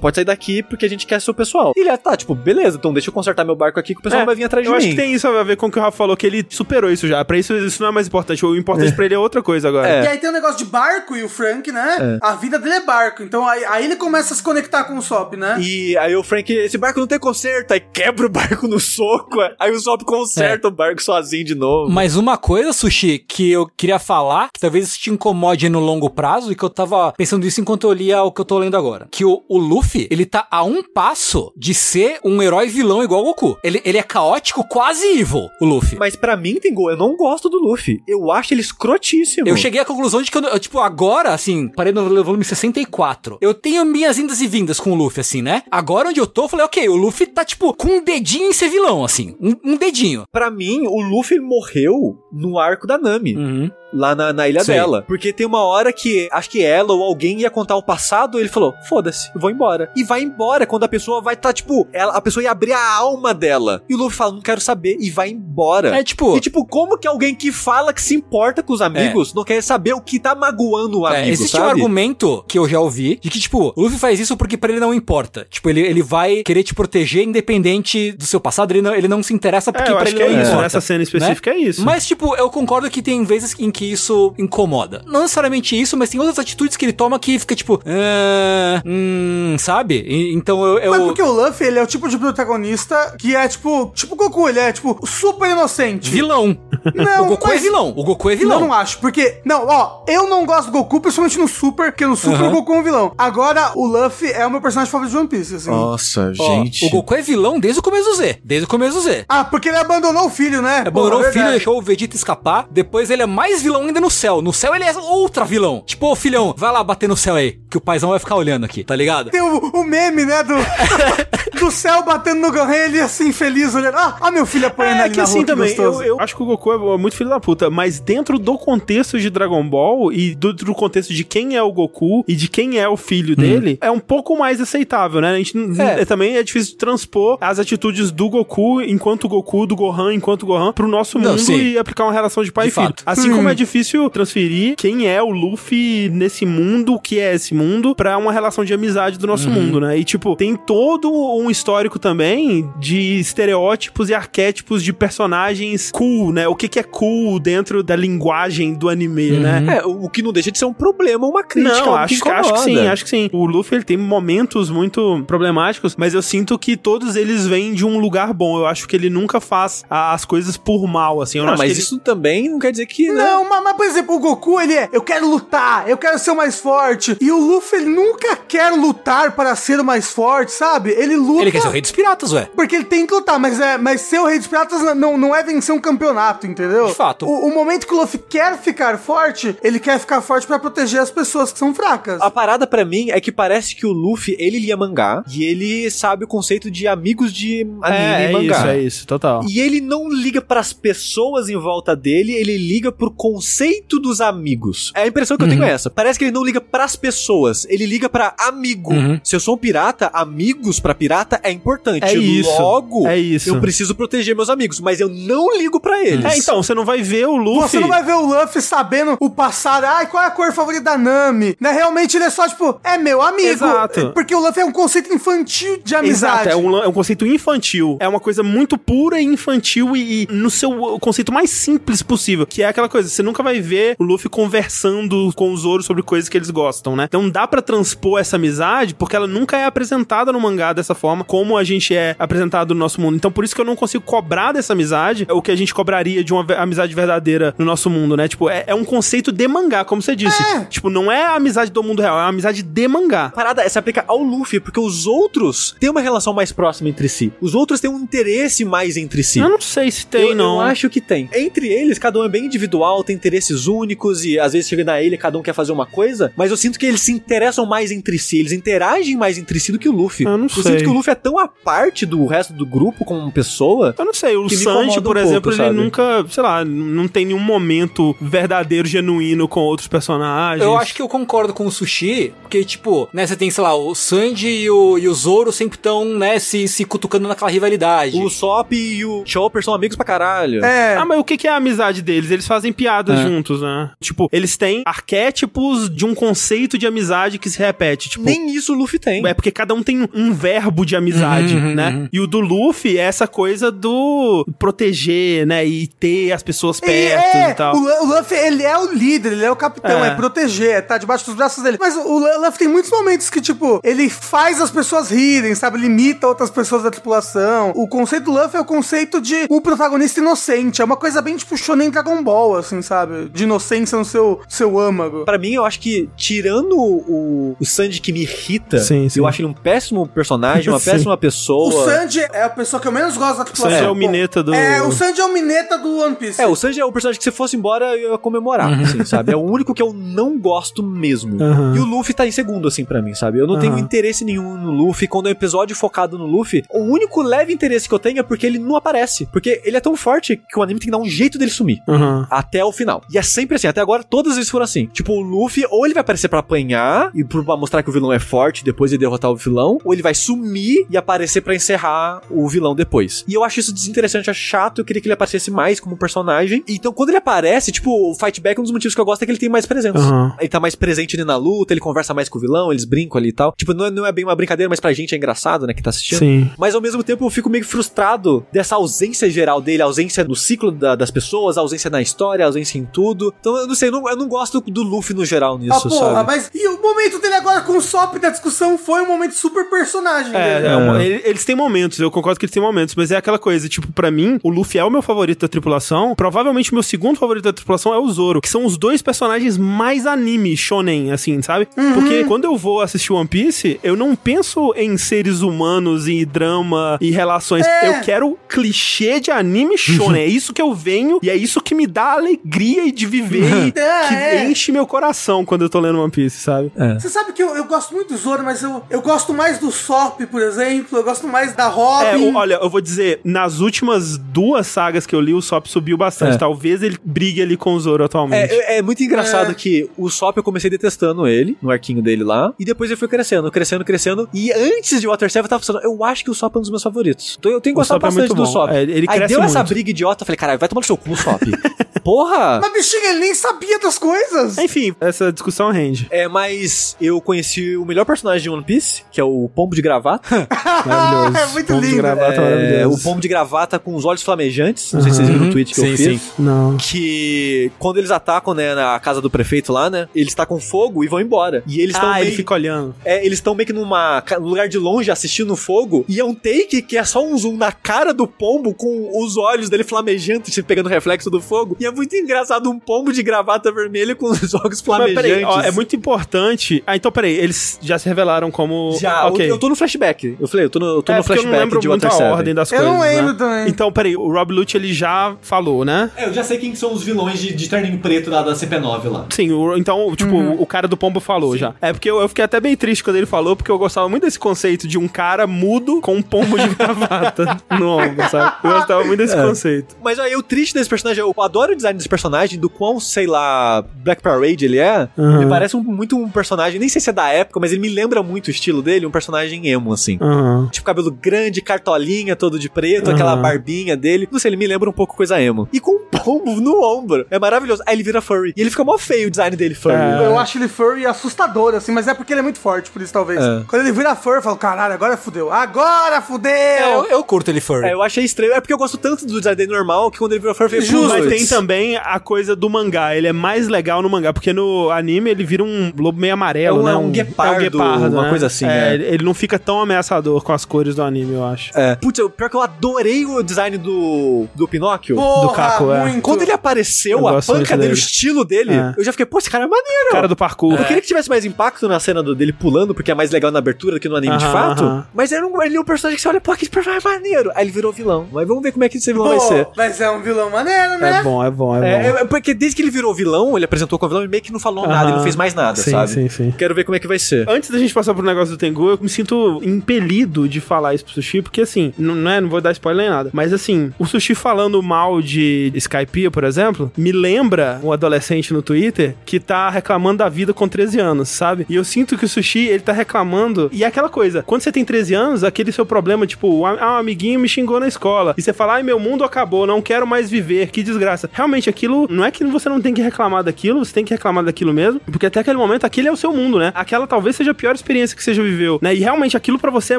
pode sair daqui porque a gente quer seu pessoal. E ele ah, tá, tipo, beleza, então deixa eu consertar meu barco aqui que o pessoal É, não vai vir atrás de eu mim. acho que tem isso a ver com o que o Rafa falou, que ele superou isso já. Pra isso, isso não é mais importante. O importante pra ele é outra coisa agora. É. E aí tem o negócio de barco e o Frank, né? A vida dele é barco. Então aí, aí ele começa a se conectar com o Sop, né? E aí o Frank, esse barco não tem conserto, aí quebra o barco no soco, aí o Sop conserta o barco sozinho de novo. Mas uma coisa, Sushi, que eu queria falar, que talvez isso te incomode no longo prazo e que eu tava tava pensando isso enquanto eu lia o que eu tô lendo agora. Que o, o Luffy, ele tá a um passo de ser um herói vilão igual o Goku. Ele, ele é caótico, quase evil, o Luffy. Mas pra mim, Tengu, eu não gosto do Luffy. Eu acho ele escrotíssimo. Eu cheguei à conclusão de que, eu, eu, tipo, agora, assim, parei no volume 64. Eu tenho minhas indas e vindas com o Luffy, assim, né? Agora onde eu tô, eu falei, ok, o Luffy tá, tipo, com um dedinho em ser vilão, assim. Um, um dedinho. Pra mim, o Luffy morreu no arco da Nami. Uhum. Lá na, na ilha Sei. dela. Porque tem uma hora que acho que ela ou alguém ia contar o passado, ele falou: foda-se, eu vou embora. E vai embora quando a pessoa vai estar, tipo, ela, a pessoa ia abrir a alma dela. E o Luffy fala: não quero saber, e vai embora. É, tipo... E tipo, como que alguém que fala que se importa com os amigos não quer saber o que tá magoando o É, amigo, existe um sabe? argumento que eu já ouvi de que, tipo, o Luffy faz isso porque pra ele não importa. Tipo, ele, ele vai querer te proteger independente do seu passado, ele não, ele não se interessa porque É, eu pra acho ele que é não isso. importa. Nessa cena específica é isso. Mas, tipo, eu concordo que tem vezes em que isso incomoda. Não necessariamente isso, mas tem outras atitudes que ele toma que fica, tipo, ah, hum, sabe? E- então eu. eu- Mas porque o Luffy, ele é o tipo de protagonista que é tipo, tipo Goku, ele é tipo super inocente. Vilão. Não, o Goku é mas- vilão. O Goku é Não, vilão. não acho, porque, não, ó, eu não gosto do Goku, principalmente no Super, porque no Super o Goku é um vilão. Agora, o Luffy é o meu personagem favorito de One Piece, assim. Nossa, Ó, o Goku é vilão desde o começo do Z. Desde o começo do Z. Ah, porque ele abandonou o filho, né? Abandonou Pô, é o filho, verdade. deixou o Vegeta escapar. Depois ele é mais vilão ainda no céu. No céu ele é outra vilão. Tipo, ô filhão, vai lá bater no céu aí. Que o paizão vai ficar olhando aqui, tá ligado? Tem o, o meme, né, do, do céu batendo no Gohan, ele assim, feliz, olhando. Ah, ah, meu filho apanhando É ali que na assim rua, que também, eu, gostoso. eu acho que o Goku é muito filho da puta, mas dentro do contexto de Dragon Ball e do, do contexto de quem é o Goku e de quem é o filho dele, é um pouco mais aceitável, né? A gente É. também é difícil de transpor as atitudes do Goku enquanto Goku, do Gohan enquanto Gohan, pro nosso Não, mundo sim. e aplicar uma relação de pai De e filho. fato. Assim como é difícil transferir quem é o Luffy nesse mundo, o que é esse mundo, pra uma relação de amizade do nosso mundo, né? E, tipo, tem todo um histórico também de estereótipos e arquétipos de personagens cool, né? O que, que é cool dentro da linguagem do anime, né? É, o que não deixa de ser um problema, uma crítica. Não, acho, que- acho que sim, acho que sim. O Luffy ele tem momentos muito problemáticos, mas eu sinto que todos eles vêm de um lugar bom. Eu acho que ele nunca faz as coisas por mal, assim. Eu não Ah, acho mas que ele- isso também não quer dizer que. né? Não, mas, mas, por exemplo, o Goku, ele é, eu quero lutar, eu quero ser o mais forte. E o Luffy, ele nunca quer lutar para ser o mais forte, sabe? Ele luta... Ele quer ser o rei dos piratas, ué. Porque ele tem que lutar, mas, é, mas ser o Rei dos Piratas não, não é vencer um campeonato, entendeu? De fato. O, o momento que o Luffy quer ficar forte, ele quer ficar forte pra proteger as pessoas que são fracas. A parada pra mim é que parece que o Luffy, ele lia mangá e ele sabe o conceito de amigos de anime é, e é mangá. isso, é isso, total. E ele não liga pras pessoas em volta dele, ele liga pro conceito dos amigos. É a impressão que eu Uhum. tenho é essa. Parece que ele não liga pras pessoas, ele liga pra amigo. Uhum. Se eu sou um pirata, amigos pra pirata é importante. É isso, Logo, é isso. eu preciso proteger meus amigos, mas eu não ligo pra eles. É, então, você não vai ver o Luffy... Você não vai ver o Luffy sabendo o passado. Ai, qual é a cor favorita da Nami? Né? Realmente ele é só, tipo, é meu amigo. Exato. Porque o Luffy é um conceito infantil de amizade. Exato, é um, é um conceito infantil. É uma coisa muito pura e infantil e, e no seu conceito mais simples possível. Que é aquela coisa, você nunca vai ver o Luffy conversando com o Zoro sobre coisas que eles gostam, né? Então dá pra transpor essa amizade porque ela nunca é apresentada no mangá dessa forma como a gente é apresentado no nosso mundo. Então por isso que eu não consigo cobrar dessa amizade o que a gente cobraria de uma amizade verdadeira no nosso mundo, né? Tipo, é, é um conceito de mangá, como você disse. É. Tipo, não é a amizade do mundo real, é uma amizade de mangá. A parada se aplica ao Luffy, porque os outros têm uma relação mais próxima entre si. Os outros têm um interesse mais entre si. Eu não sei se tem, eu, não. eu acho que tem. Entre eles, cada um é bem individual, tem interesses únicos e às vezes chega na ilha, cada um quer fazer uma coisa, mas eu sinto que eles se interessam mais entre si, eles interagem mais entre si do que o Luffy. Eu não Eu sei. sinto que o Luffy é tão à parte do resto do grupo como pessoa. Eu não sei, o Sanji, por um exemplo, pouco, ele sabe? nunca, sei lá, não tem nenhum momento verdadeiro, genuíno com outros personagens. Eu acho que eu concordo com o Sushi, porque, tipo, né, você tem, sei lá, o Sanji e o, e o Zoro sempre estão, né, se, se cutucando naquela rivalidade. O Sop e o Chopper são amigos pra caralho. É. Ah, mas o que que é a amizade deles? Eles fazem piadas É. juntos, né? Tipo, eles têm arquétipos de um conceito de amizade que se repete. Tipo, Nem isso o Luffy tem. É porque cada um tem um verbo de amizade, Uhum, né? uhum. E o do Luffy é essa coisa do proteger, né? E manter as pessoas E perto é, e tal. O, Lu- o Luffy, ele é o líder, ele é o capitão, É. é, proteger, é tá debaixo dos braços dele. Mas o Lu- Luffy tem muitos momentos que, tipo, ele faz as pessoas rirem, sabe? Limita outras pessoas da tripulação. O conceito do Luffy é o conceito de o protagonista inocente. É uma coisa bem, tipo, Shonen Dragon Ball, assim, sabe? De inocência no seu, seu âmago. Pra mim, eu acho que, tirando o, o Sanji que me irrita, Sim, sim. eu acho ele um péssimo personagem, uma Sim. péssima O pessoa. Sanji é a pessoa que eu menos gosto da tripulação. Sanji é o Mineta do- É, o Sanji é o Mineta do One Piece. É, o Sanji é o personagem que se fosse embora eu ia comemorar, assim, sabe? É o único que eu não gosto mesmo. Aham. E o Luffy tá em segundo, assim, pra mim, sabe? Eu não tenho Aham. interesse nenhum no Luffy. Quando é um episódio focado no Luffy, o único leve interesse que eu tenho é porque ele não aparece. Porque ele é tão forte que o anime tem que dar um jeito dele sumir. Aham. Até o final. E é sempre assim, até agora todas as vezes foram assim. Tipo, o Luffy, ou ele vai aparecer pra apanhar e pra mostrar que o vilão é forte depois de derrotar o vilão, ou ele vai sumir e aparecer pra encerrar o vilão depois. E eu acho isso desinteressante, acho chato, eu queria que ele aparecesse mais como personagem. Então, quando ele aparece, tipo, o Fight Back, um dos motivos que eu gosto é que ele tem mais presença. Aham. Ele tá mais presente ali na luta, ele conversa mais com o vilão, eles brincam ali e tal. Tipo, não é, não é bem uma brincadeira, mas pra gente é engraçado, né, que tá assistindo. Sim. Mas ao mesmo tempo eu fico meio frustrado dessa ausência geral dele, ausência do ciclo da- das pessoas, ausência na história, ausência em tudo. Então eu não sei, eu não, eu não gosto do Luffy no geral Ah, nisso, porra, sabe? mas e o momento dele agora com o Sop da discussão foi um momento super personagem É, dele. é ele- eles têm momentos, eu concordo que eles têm momentos, mas é aquela coisa, tipo, pra mim, o Luffy é o meu favorito da tripulação. Provavelmente o meu segundo favorito da tripulação é o Zoro, que são os dois personagens mais anime shonen, assim, sabe? Porque quando eu vou assistir One Piece, eu não penso em seres humanos e drama e relações. É. Eu quero clichê de anime shonen. é isso que eu venho e é isso que me dá alegria de viver e É, que é. enche meu coração quando eu tô lendo One Piece, sabe? Você sabe que eu, eu gosto muito do Zoro, mas eu, eu gosto mais do Sop, por exemplo. Eu gosto mais da É, Robin. o- olha, eu vou dizer, nas últimas duas sagas que eu li, o Sop subiu bastante. É. Talvez ele brigue ali com o Zoro atualmente. É, é muito engraçado É. que o Sop eu comecei detestando ele, no arquinho dele lá, e depois ele foi crescendo, crescendo, crescendo, e antes de Water 7 eu tava pensando, eu acho que o Sop é um dos meus favoritos. Então eu tenho gostado Sop é bastante muito do. Sop. É, ele Aí deu essa muito. briga idiota, eu falei, caralho, vai tomar no seu cu, Sop. Porra! Mas bichinho, ele nem sabia das coisas. Enfim, essa discussão rende. É, mas eu conheci o melhor personagem de One Piece, que é o Pombo de Gravata. Maravilhoso. é muito Pombo de lindo. gravata É, maravilhoso. o Pombo de Gravata com os olhos flamejantes. Não sei se vocês viram no tweet que eu Sim, fiz. sim. Não. Que quando eles atacam, né, na casa do prefeito lá, né? Eles tacam fogo e vão embora. E eles estão Ah, meio... ele fica olhando. É, eles estão meio que numa num lugar de longe assistindo o fogo. E é um take que é só um zoom na cara do pombo com os olhos dele flamejantes, tipo, pegando o reflexo do fogo. E é muito engraçado um pombo de gravata vermelha com os olhos Mas flamejantes. peraí, ó, é muito importante. Ah, então peraí, eles já se revelaram como. Já, ok. eu, eu tô no flashback. Eu falei, eu tô no, eu tô é, no porque eu flashback não lembro de muito Water a 7. ordem das Eu coisas. não lembro né? também. Então, peraí, o Rob Lute ele já falou, né? É, eu já sei quem são os vilões de, de terninho preto da, da CP9 lá. Sim, o- então, tipo, o cara do pombo falou já. É porque eu, eu fiquei até bem triste quando ele falou, porque eu gostava muito desse conceito de um cara mudo com um pombo de gravata no ombro, sabe? Eu gostava muito desse conceito. Mas aí o triste desse personagem, eu adoro o design desse personagem, do quão, sei lá, Black Parade ele é. Uhum. Me parece um- muito um personagem, nem sei se é da época, mas ele me lembra muito o estilo dele, um personagem emo, assim. Aham. Tipo, cabelo grande, cartolinha, todo de preto, Aham. aquela barbinha dele. Não sei, ele me lembra um pouco coisa emo. E com um pombo no ombro. É maravilhoso. Aí ele vira furry. E ele fica mó feio o design dele, furry. É. Eu acho ele furry assustador, assim, mas é porque ele é muito forte, por isso talvez. É. Quando ele vira furry, eu falo, caralho, agora fudeu. Agora fudeu! É, eu, eu curto ele furry. É, eu achei estranho. É porque eu gosto tanto do design dele normal que quando ele vira furry, eu falei, Justo. Mas tem também a coisa do mangá. Ele é mais legal no mangá, porque no anime ele vira um lobo meio amarelo, É um- né? é um guepardo, uma né? coisa assim, É, é. ele- não fica tão ameaçador com as cores do anime, eu acho. É. Putz, eu- pior que eu adorei o design do, do Pinóquio. Porra, do Caco, é. muito. Quando ele apareceu, Eu a panca dele, o estilo dele, É. eu já fiquei, pô, esse cara é maneiro. Cara do parkour. Eu queria que tivesse mais impacto na cena do- dele pulando, porque é mais legal na abertura do que no anime de fato. aham. Mas era um, ele é um personagem que você olha, pô, que personagem maneiro. Aí ele virou vilão. Mas vamos ver como é que esse vilão vai Pô, ser. Mas é um vilão maneiro, né? É bom, é bom, é bom. É, é, porque desde que ele virou vilão, ele apresentou como vilão e meio que não falou nada, ele não fez mais nada, sim, sabe? Sim, sim. Quero ver como é que vai ser. Antes da gente passar pro negócio do Tengu, eu me sinto impelido de falar isso pro Sushi, porque assim, não, não é, não vou dar spoiler nem nada, mas assim, o Sushi falando mal de Skypiea, por exemplo, me lembra um adolescente no Twitter que tá reclamando da vida com 13 anos, sabe? E eu sinto que o Sushi, ele tá reclamando, e é aquela coisa, quando você tem 13 anos, aquele seu problema, tipo, ah, um amiguinho me xingou na escola, e você fala, ai, meu mundo acabou, não quero mais viver, que desgraça. Realmente, realmente aquilo, não é que você não tem que reclamar daquilo, você tem que reclamar daquilo mesmo, porque até aquele momento aquele é o seu mundo, né? Aquela talvez seja a pior experiência que você já viveu, né? E realmente aquilo pra você é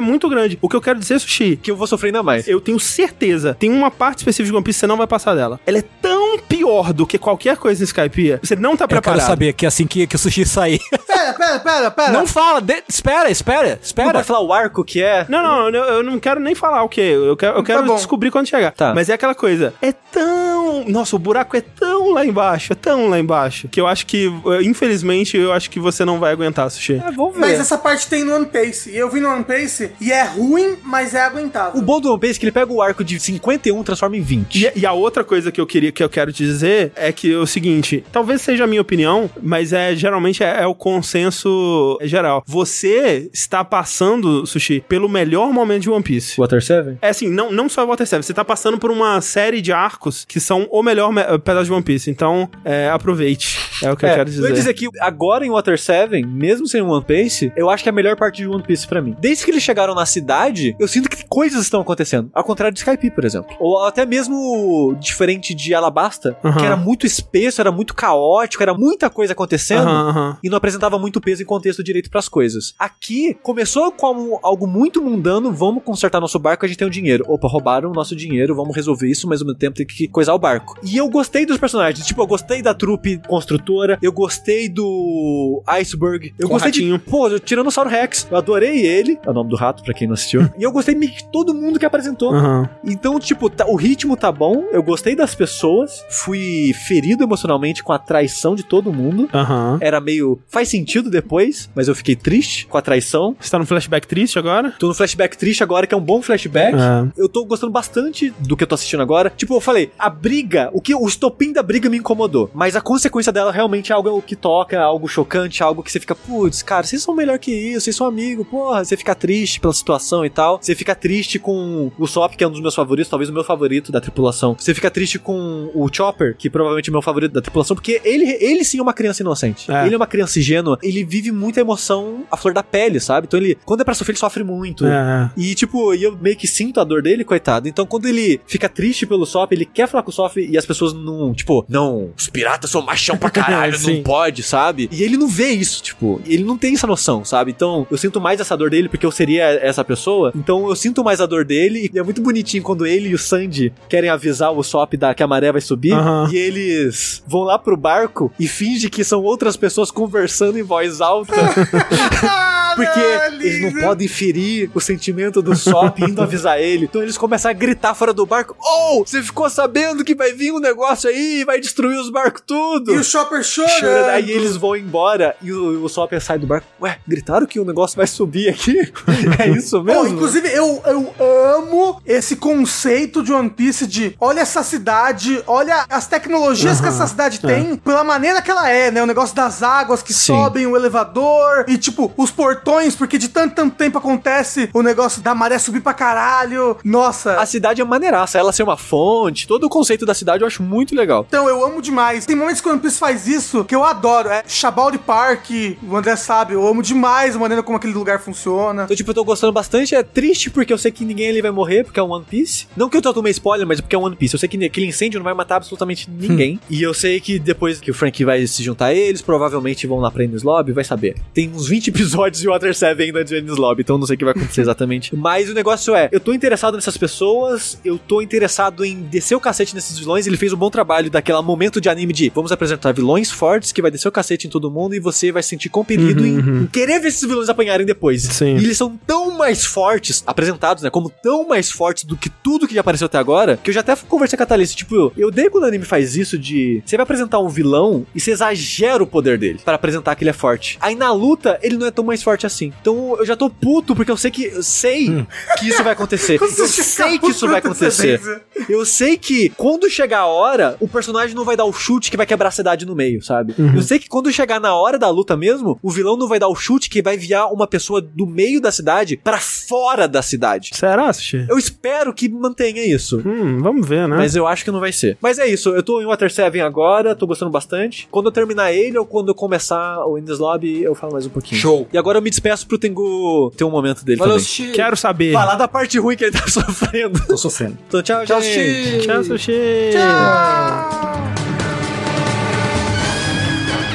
muito grande. O que eu quero dizer, Sushi, Que eu vou sofrer ainda mais. eu tenho certeza, tem uma parte específica de One Piece que você não vai passar dela. Ela é tão pior do que qualquer coisa em Skypiea, você não tá Eu quero preparado. saber que assim que, que o sushi sair. Pera, pera, pera, pera. Não fala, de- espera, espera, Não espera. pode falar o arco que é. Não, não, eu, eu não quero nem falar o que. Eu quero, eu quero Tá descobrir quando chegar. Tá. Mas é aquela coisa. É tão. Nossa, o buraco é tão lá embaixo, é tão lá embaixo. Que eu acho que, eh, infelizmente, eu acho que você não vai aguentar, Sushi. É, vamos ver. Mas essa parte tem no One Piece. E eu vi no One Piece e é ruim, mas é aguentável. O bom do One Piece é que ele pega o arco de 51 e transforma em 20. E, e a outra coisa que eu queria que eu quero te dizer é que é o seguinte, talvez seja a minha opinião, mas é geralmente é, é o consenso geral. Você está passando, Sushi, pelo melhor momento de One Piece. Water 7? É assim, não, não só Water 7, você tá passando por uma série de arcos que são o melhor me- pedaço de One Piece. Então, é, aproveite. É o que eu quero dizer. Eu ia dizer que agora em Water 7, mesmo sem One Piece, eu acho que é a melhor parte de One Piece pra mim. Desde que eles chegaram na cidade, eu sinto que coisas estão acontecendo. Ao contrário de Skype, por exemplo. Ou até mesmo diferente de Alabasta, Aham. que era muito espesso, era muito caótico, era muita coisa acontecendo. Aham, aham. E não apresentava muito peso e contexto direito pras coisas. Aqui, começou como algo muito mundano, vamos consertar nosso barco, a gente tem o dinheiro. Opa, roubaram o nosso dinheiro, vamos resolver isso, mas ao mesmo tempo tem que coisar o barco. E eu gostei dos personagens, tipo, eu gostei da trupe construtora, eu gostei do Iceberg, eu Com gostei ratinho. de, pô, o Tiranossauro Rex, eu adorei ele, é o nome do rato, pra quem não assistiu. e eu gostei de todo mundo que apresentou. Aham. Então, tipo, tá- o ritmo tá bom, eu gostei das pessoas, fui ferido emocionalmente com a traição de todo mundo. Aham. Era meio. Faz sentido depois, mas eu fiquei triste com a traição. Você tá no flashback triste agora? Tô no flashback triste agora, que é um bom flashback. É. Eu tô gostando bastante do que eu tô assistindo agora. Tipo, eu falei, a briga, o que o estopim da briga me incomodou. Mas a consequência dela realmente é algo que toca, algo chocante, algo que você fica, putz, cara, vocês são melhor que isso, vocês são amigos, porra. Você fica triste pela situação e tal. Você fica triste com o Sop, que é um dos meus favoritos, talvez o meu favorito da tripulação. Você fica triste com o Chopper, que provavelmente é o meu favorito da tripulação, porque ele, ele sim é uma criança inocente. É. Ele é uma criança ingênua, ele vive muita emoção à flor da pele, sabe? Então ele, quando é pra sofrer, ele sofre muito. É. E, tipo, eu meio que sinto a dor dele, coitado. Então, quando ele fica triste pelo Sop, ele quer falar com o Sop e as pessoas tipo, não, os piratas são machão pra caralho, não pode, sabe? E ele não vê isso, tipo, ele não tem essa noção, sabe? Então, eu sinto mais essa dor dele porque eu seria essa pessoa. Então, eu sinto mais a dor dele e é muito bonitinho quando ele e o Sandy querem avisar o Sop da, que a maré vai subir Aham. e eles vão lá pro barco e fingem que são outras pessoas conversando em voz alta. Porque eles não podem ferir o sentimento do Sop indo avisar ele. Então eles começam a gritar fora do barco: Oh, você ficou sabendo que vai vir um negócio aí e vai destruir os barcos tudo? E o Chopper Chorando. chorando. Aí eles vão embora e o, o Sop sai do barco. Ué, gritaram que o negócio vai subir aqui? é isso mesmo? Bom, inclusive, eu, eu amo esse conceito de One Piece de olha essa cidade, olha as tecnologias que essa cidade tem, pela maneira que ela é, né? O negócio das águas que Sim. sobem, o elevador, e tipo, os portões, porque de tanto, tanto tempo acontece o negócio da maré subir pra caralho. Nossa. A cidade é maneiraça, ela ser uma fonte, todo o conceito da cidade eu acho muito legal. Então, eu amo demais. Tem momentos que o One Piece faz isso que eu adoro. É Chabaldi Park, o André sabe, eu amo demais a maneira como aquele lugar funciona. Então, tipo, eu tô gostando bastante. É triste porque eu sei que ninguém ali vai morrer, porque é um One Piece. Não que eu tomei spoiler, mas porque é um One Piece. Eu sei que aquele incêndio não vai matar absolutamente ninguém. e eu sei que depois que o Frank vai se juntar a eles, provavelmente vão lá pra Enies Lobby, vai saber. Tem uns 20 episódios de Water 7 ainda de Enies Lobby, então não sei o que vai acontecer exatamente. Mas o negócio é, eu tô interessado nessas pessoas, eu tô interessado em descer o cacete nesses vilões. Ele fez um bom trabalho daquele momento de anime de vamos apresentar vilões fortes que vai descer o cacete em todo mundo e você vai se sentir compelido em, em querer ver esses vilões apanharem depois. Sim. E eles são tão mais fortes, apresentados, né? Como tão mais fortes do que tudo que já apareceu até agora, que eu já até conversei com a Thalys, tipo, eu dei quando o anime faz isso de. Você vai apresentar um vilão e você exagera o poder dele para apresentar que ele é forte. Aí na luta, ele não é tão mais forte assim. Então eu já tô puto, porque eu sei que. Eu sei que isso vai acontecer. eu sei que isso vai acontecer. Eu sei que quando chegar a hora, o personagem não vai dar o chute que vai quebrar a cidade no meio, sabe? Eu sei que quando chegar na hora da luta mesmo, o vilão não vai dar o chute que vai enviar uma pessoa do meio da cidade pra fora da cidade. Será, Sushi? Eu espero que mantenha isso. Hum, vamos ver, né? Mas eu acho que não vai ser. Mas é isso, eu tô em Water 7 agora, tô gostando bastante. Quando eu terminar ele ou quando eu começar o Indies Lobby, eu falo mais um pouquinho. Show. E agora eu me despeço pro Tengu ter um momento dele Valeu, também. Sushi. Quero saber. Falar da parte ruim que ele tá sofrendo. Tô sofrendo. Então tchau, Tchau, gente. Sushi. Tchau, Sushi. Tchau.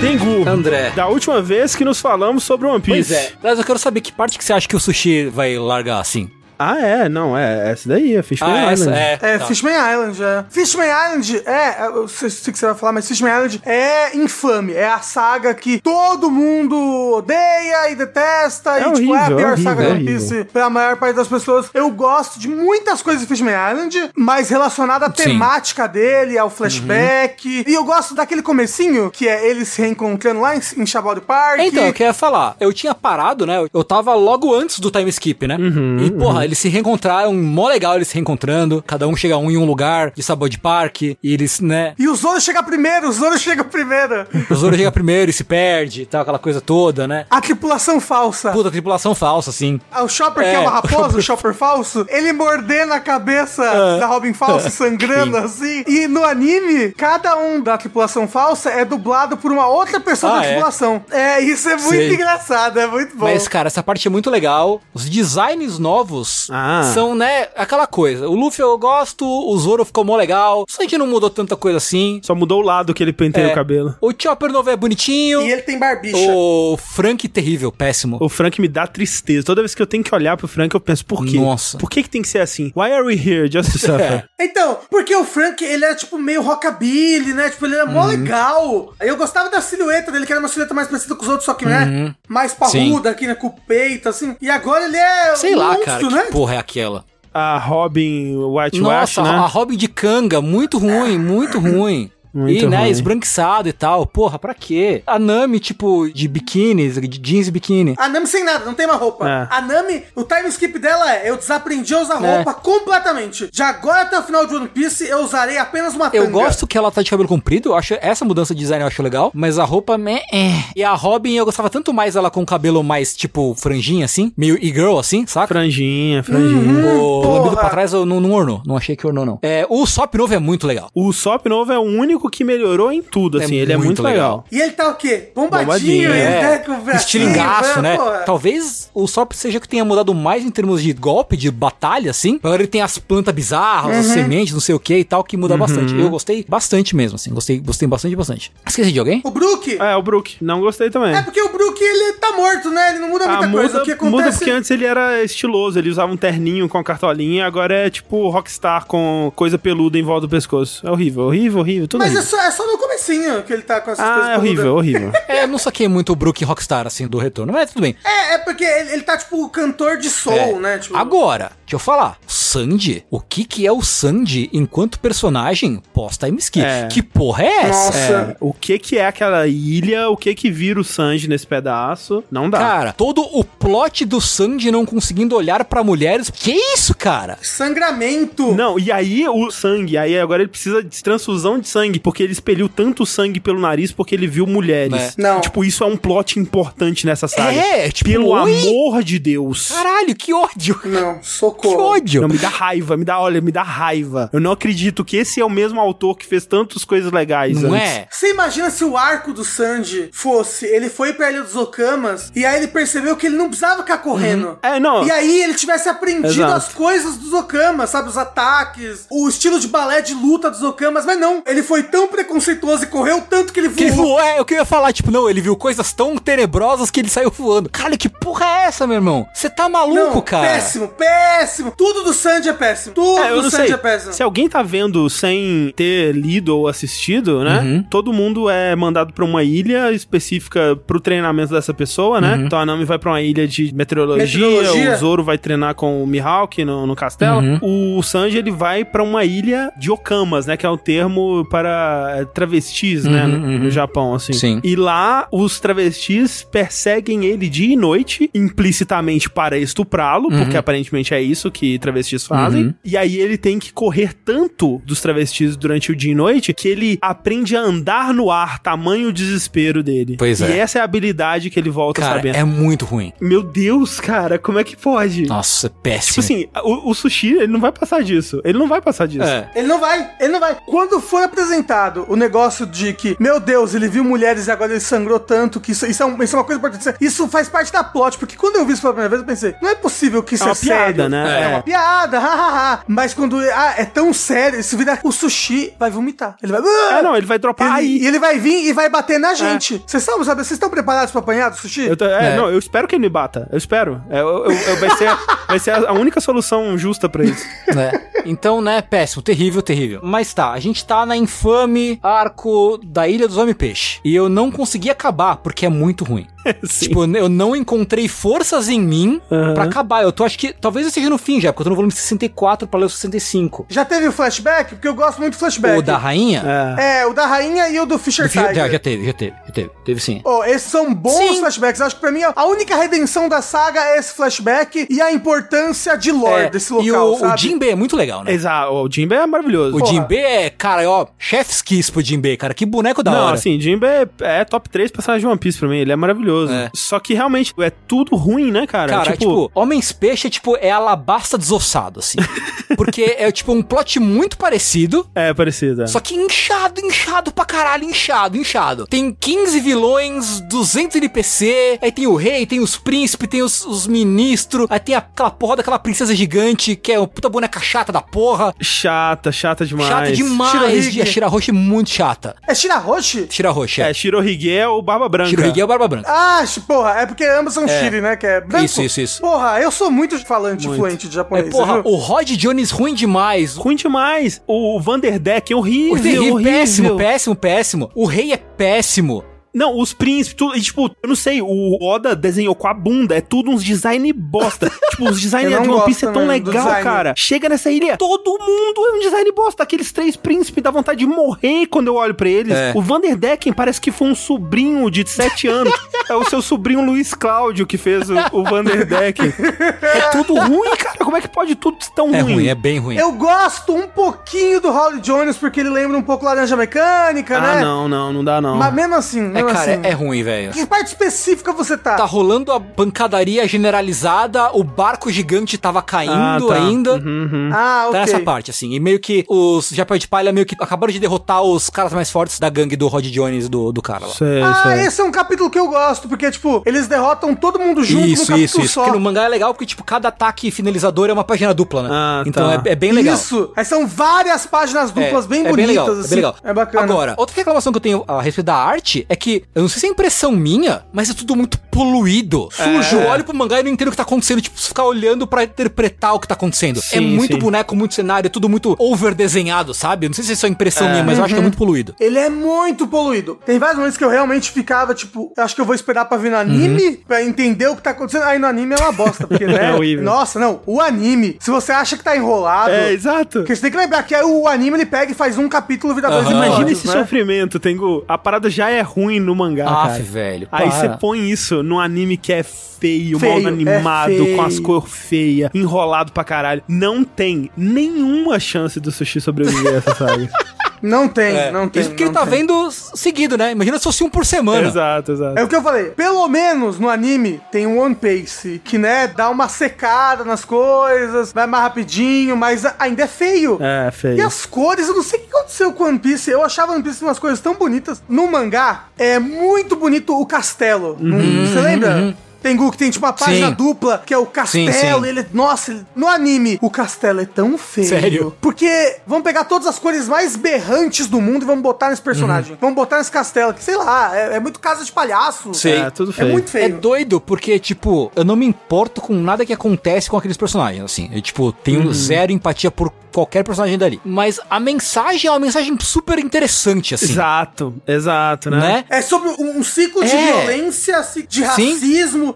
Tengu. André. Da última vez que nos falamos sobre One Piece. Pois é. Mas eu quero saber que parte que você acha que o sushi vai largar assim? Ah, é, não, é essa daí, a Fishman Ah, essa Island. é. É, tá. Fishman Island, é. Fishman Island é, eu sei, sei que você vai falar, mas Fishman Island é infame. É a saga que todo mundo odeia e detesta. É e, tipo, é a horrível, pior é horrível, saga é de One horrível. Piece pra maior parte das pessoas. Eu gosto de muitas coisas de Fishman Island, mas relacionada à Sim. temática dele, ao flashback. E eu gosto daquele comecinho, que é ele se reencontrando lá em, em Shabody Park. Então, eu queria falar, eu tinha parado, né? Eu tava logo antes do time skip, né? e, porra, eles se reencontraram, mó legal eles se reencontrando. Cada um chega um em um lugar de Sabor de Parque. E eles, né? E o Zoro chega primeiro, o Zoro chega primeiro. O Zoro chega primeiro e se perde e tal, aquela coisa toda, né? A tripulação falsa. Puta, tripulação falsa, assim. Ah, O Chopper, que É, é uma raposa, o Chopper falso, ele mordendo a cabeça da Robin falsa, sangrando assim. E no anime, cada um da tripulação falsa é dublado por uma outra pessoa Ah, da é? tripulação. É, isso é muito Sei. engraçado, é muito bom. Mas, cara, essa parte é muito legal. Os designs novos Ah. são, né, aquela coisa. O Luffy eu gosto, o Zoro ficou mó legal. Só que não mudou tanta coisa assim. Só mudou o lado que ele penteia É. o cabelo. O Chopper novo é bonitinho. E ele tem barbicha. O Frank terrível, péssimo. O Frank me dá tristeza. Toda vez que eu tenho que olhar pro Frank, eu penso, por quê? Nossa. Por que, que tem que ser assim? Why are we here? Just to suffer. Então, porque o Frank, ele era tipo meio rockabilly, né? Tipo, ele era Uhum. mó legal. Eu gostava da silhueta dele, que era uma silhueta mais parecida com os outros, só que, né? Mais parruda aqui, né? Com o peito, assim. E agora ele é Sei um lá, monstro, cara, né? Porra é aquela? A Robin White Wash, Nossa, né? a Robin de canga, muito ruim, muito ruim. Muito e, né, ruim. esbranquiçado e tal. Porra, pra quê? A Nami, tipo, de biquíni, de jeans e biquíni. A Nami sem nada, não tem uma roupa. É. A Nami, o time skip dela é: eu desaprendi a usar É. roupa completamente. De agora até o final de One Piece, eu usarei apenas uma tanga. Eu gosto que ela tá de cabelo comprido, eu acho essa mudança de design eu acho legal, mas a roupa meh, é. E a Robin eu gostava tanto mais ela com o cabelo mais tipo franjinha assim, meio e-girl assim, saca? Franjinha, franjinha. O Porra. lambido pra trás eu não, não ornou, não achei que ornou não. É, o Sop novo é muito legal. O Sop novo é o único que melhorou em tudo, É assim. ele é muito legal. legal. E ele tá o quê? Bombadinho, Bombadinho, ele é. tá com o Estilingaço, né? pô. Talvez o Sop seja o que tenha mudado mais em termos de golpe, de batalha, assim. Agora ele tem as plantas bizarras, as sementes, não sei o que e tal, que muda bastante. Eu gostei bastante mesmo, assim. Gostei, gostei bastante, bastante. Esqueci de alguém? O Brook? É, o Brook. Não gostei também. É porque o Brook, ele tá morto, né? Ele não muda muita Ah, coisa. muda, O que acontece... muda porque antes ele era estiloso, ele usava um terninho com a cartolinha, agora é tipo rockstar com coisa peluda em volta do pescoço. É horrível, horrível, horrível, tudo Mas é horrível. só, é só no comecinho que ele tá com essas coisas Ah, é horrível, horrível. É, eu não saquei muito o Brook Rockstar, assim, do retorno, mas tudo bem. É, é porque ele, ele tá tipo cantor de soul, É. né? Tipo, Agora, deixa eu falar. Sandy? O que que é o Sandy enquanto personagem pós-time skip? É. Que porra é essa? Nossa. É, o que que é aquela ilha, o que que vira o Sanji nesse pedaço, não dá. Cara, todo o plot do Sandy não conseguindo olhar pra mulheres. Que isso, cara? sangramento. Não, e aí o sangue, aí agora ele precisa de transfusão de sangue, porque ele expeliu tanto sangue pelo nariz porque ele viu mulheres. É. Não. Tipo, isso é um plot importante nessa saga. É, tipo, Pelo oi? amor de Deus. Caralho, que ódio. Não, Que socorro. ódio. Não, me dá raiva, me dá, olha, me dá raiva. Eu não acredito que esse é o mesmo autor que fez tantas coisas legais Não antes. é? Você imagina se o arco do Sanji fosse, ele foi pra Ilha dos Okamas e aí ele percebeu que ele não precisava ficar correndo. É, não. E aí ele tivesse aprendido Exato. as coisas dos Okamas, sabe? Os ataques, o estilo de balé de luta dos Okamas, mas não. Ele foi tão preconceituoso e correu tanto que ele Que ele voou. voou, é, eu queria falar, tipo, não, ele viu coisas tão tenebrosas que ele saiu voando. Cara, que porra é essa, meu irmão? Você tá maluco, Não, cara? péssimo, péssimo. Tudo do Sanji é péssimo. Tudo É, eu do não Sanji sei. é péssimo. Se alguém tá vendo sem ter lido ou assistido, né? Uhum. Todo mundo é mandado pra uma ilha específica pro treinamento dessa pessoa, né? Uhum. Então a Nami vai pra uma ilha de meteorologia, Meteorologia. o Zoro vai treinar com o Mihawk no, no castelo. Uhum. O Sanji ele vai pra uma ilha de okamas, né? Que é o termo para é, travestis, né? Uhum, No, uhum. no Japão, assim. Sim. E lá os travestis perseguem ele dia e noite, implicitamente para estuprá-lo, porque aparentemente é isso que travestis fazem. Uhum. E aí ele tem que correr tanto dos travestis durante o dia e noite que ele aprende a andar no ar, tamanho o desespero dele. Pois e é. essa é a habilidade que ele volta Cara, sabendo. é muito ruim. Meu Deus, cara, como é que pode? Nossa, é péssimo. Tipo assim, o, o sushi, ele não vai passar disso. Ele não vai passar disso. É. Ele não vai, ele não vai. Quando foi apresentado o negócio de que, meu Deus, ele viu mulheres e agora ele sangrou tanto que isso, isso, é, um- isso é uma coisa importante. Isso faz parte da plot, porque quando eu vi isso pela primeira vez, eu pensei, não é possível que isso É é, uma piada, sério. né? É, É. uma piada. hahaha. Mas quando ah, é tão sério, se vira o sushi, vai vomitar. Ele vai. É, não, ele vai dropar Ele, aí. e ele vai vir e vai bater na gente. Vocês estão, sabe? Vocês estão preparados pra apanhar do sushi? Eu tô- é, É. não, eu espero que ele me bata. Eu espero. É, eu- eu- eu- vai, ser, vai ser a única solução justa pra isso. né? Então, né, péssimo, terrível, terrível. Mas tá, a gente tá na infame arco da Ilha dos Homem-Peixe. E eu não consegui acabar, porque é muito ruim. Sim. Tipo, eu não encontrei forças em mim Aham. pra acabar. Eu tô, acho que, talvez eu esteja no fim já, porque eu tô no volume 64 pra ler o 65. Já teve o flashback? Porque eu gosto muito do flashback. O da rainha? É. É, o da rainha e o do Fisher Do Tiger. já, já teve, já teve, já teve, teve sim. Oh, esses são bons Sim. flashbacks. Acho que pra mim a única redenção da saga é esse flashback e a importância de lore É, desse local, e o, sabe? o Jinbei é muito legal, né? Exato, o Jimbe é maravilhoso. O Porra. Jinbei é, cara, ó, chef's kiss pro Jinbei, cara. Que boneco da Não, hora. assim, Jimbe é, é top 3 personagens de One Piece pra mim, ele é maravilhoso. É. Só que realmente é tudo ruim, né, cara? Cara, tipo, Homens Peixe é tipo, é alabasta desossado, assim. Porque é tipo um plot muito parecido, é parecido. é. só que inchado, inchado pra caralho, inchado, inchado. Tem 15 vilões, 200 NPC, aí tem o rei, tem os príncipes, tem os, os ministros, aí tem aquela porra daquela princesa gigante, que é uma puta boneca chata da porra. Chata, chata demais. Chata demais. Shirohige. Shirahoshi muito chata. É Shirahoshi? Shirahoshi, é. É, Shirohige é o Barba Branca. Shirohige é o Barba Branca. Ah, porra, é porque ambos são Shiri, né? Que é branco. Isso, isso, isso. Porra, eu sou muito falante Muito. fluente de É, japonês. porra, viu? o Rod Jones ruim demais. Ruim demais. O Vanderdeck é horrível, O terrível, horrível. péssimo, péssimo, péssimo. O rei é péssimo. Não, os príncipes, tudo, e, tipo, eu não sei, o Oda desenhou com a bunda, é tudo uns design bosta. tipo, os design Eu não de One Piece é tão legal, cara. Chega nessa ilha, todo mundo é um design bosta. Aqueles três príncipes dá vontade de morrer quando eu olho pra eles. É. O Vanderdecken parece que foi um sobrinho de 7 anos. é o seu sobrinho Luiz Cláudio que fez o, o Vanderdecken. é tudo ruim, cara. Como é que pode tudo ser tão É ruim? ruim, é bem ruim. Eu gosto um pouquinho do Holly Jones porque ele lembra um pouco Laranja Mecânica, Ah, né? não, não, não dá não. Mas mesmo assim, É, cara, assim. é, é ruim, velho. Que parte específica você tá? Tá rolando a pancadaria generalizada, o barco gigante tava caindo Ah, tá. ainda. Uhum, uhum. Ah, ok. Tá nessa parte, assim. E meio que os Chapéu de Palha meio que acabaram de derrotar os caras mais fortes da gangue do Rod Jones do, do cara lá. Sei, Ah, sei. esse é um capítulo que eu gosto, porque, tipo, eles derrotam todo mundo junto Isso, isso, isso. só. Porque no mangá é legal porque, tipo, cada ataque finalizador é uma página dupla, né? Ah, então tá. é, é bem legal. Isso. Aí são várias páginas duplas bem é bonitas, bem legal, assim. É bem legal. É bacana. Agora, outra reclamação que eu tenho a respeito da arte é que, eu não sei se é impressão minha, mas é tudo muito poluído. Sujo. Eu olho pro mangá e não entendo o que tá acontecendo. Tipo, ficar olhando pra interpretar o que tá acontecendo. é Sim, muito sim. boneco, muito cenário, é tudo muito over desenhado, sabe? Eu não sei se é só impressão É. minha, mas eu acho que é Uhum. muito poluído. Ele é muito poluído. Tem vários momentos que eu realmente ficava, tipo, eu acho que eu vou esperar pra ver no anime, Uhum. pra entender o que tá acontecendo. Aí no anime é uma bosta, porque, né? É. Nossa, não. O anime, se você acha que tá enrolado. É, exato. Porque você tem que lembrar que aí o anime ele pega e faz um capítulo vira dois Aham. Imagina esse né? sofrimento, Tengu. A parada já é ruim no mangá, Aff, cara. velho. Aí você põe isso num anime que é feio, Feio, mal animado, é feio. com as cores feias, enrolado pra caralho. Não tem nenhuma chance do sushi sobreviver a essa saga. Não tem, É, não tem. Isso porque ele tá tem. vendo seguido, né? Imagina se fosse um por semana. exato, exato. É o que eu falei. Pelo menos no anime tem um One Piece que, né, dá uma secada nas coisas, vai mais rapidinho, mas ainda é feio. É, E feio. as cores, eu não sei o que aconteceu com One Piece. Eu achava One Piece umas coisas tão bonitas. No mangá, é muito bonito o castelo. Não- Você lembra? Tengu, que tem tipo uma página Uhum. Sim. dupla, que é o castelo, Sim, sim. e ele. Nossa, ele- no anime, o castelo é tão feio. Sério? Porque vamos pegar todas as cores mais berrantes do mundo e vamos botar nesse personagem. Vamos botar nesse castelo, que sei lá, é, é muito casa de palhaço. Sei. É, tudo É feio. muito É feio. doido, porque, tipo, eu não me importo com nada que acontece com aqueles personagens, assim. Eu, tipo, tenho Uhum. zero empatia por qualquer personagem dali. Mas a mensagem é uma mensagem super interessante, assim. Exato, exato, né? Né? É sobre um, um ciclo de É. violência, ci- de Sim.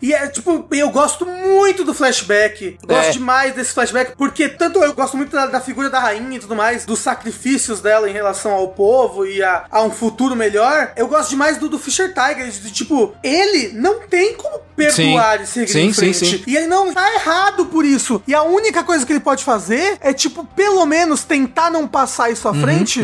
E é tipo, eu gosto muito do flashback. Gosto É. demais desse flashback, porque tanto eu gosto muito da, da figura da rainha e tudo mais, dos sacrifícios dela em relação ao povo e a, a um futuro melhor. Eu gosto demais do, do Fisher Tiger, de, de, tipo, ele não tem como perdoar Sim. e seguir Sim, em sim, frente. sim. E ele não tá errado por isso. E a única coisa que ele pode fazer é, tipo, pelo menos tentar não passar isso à frente,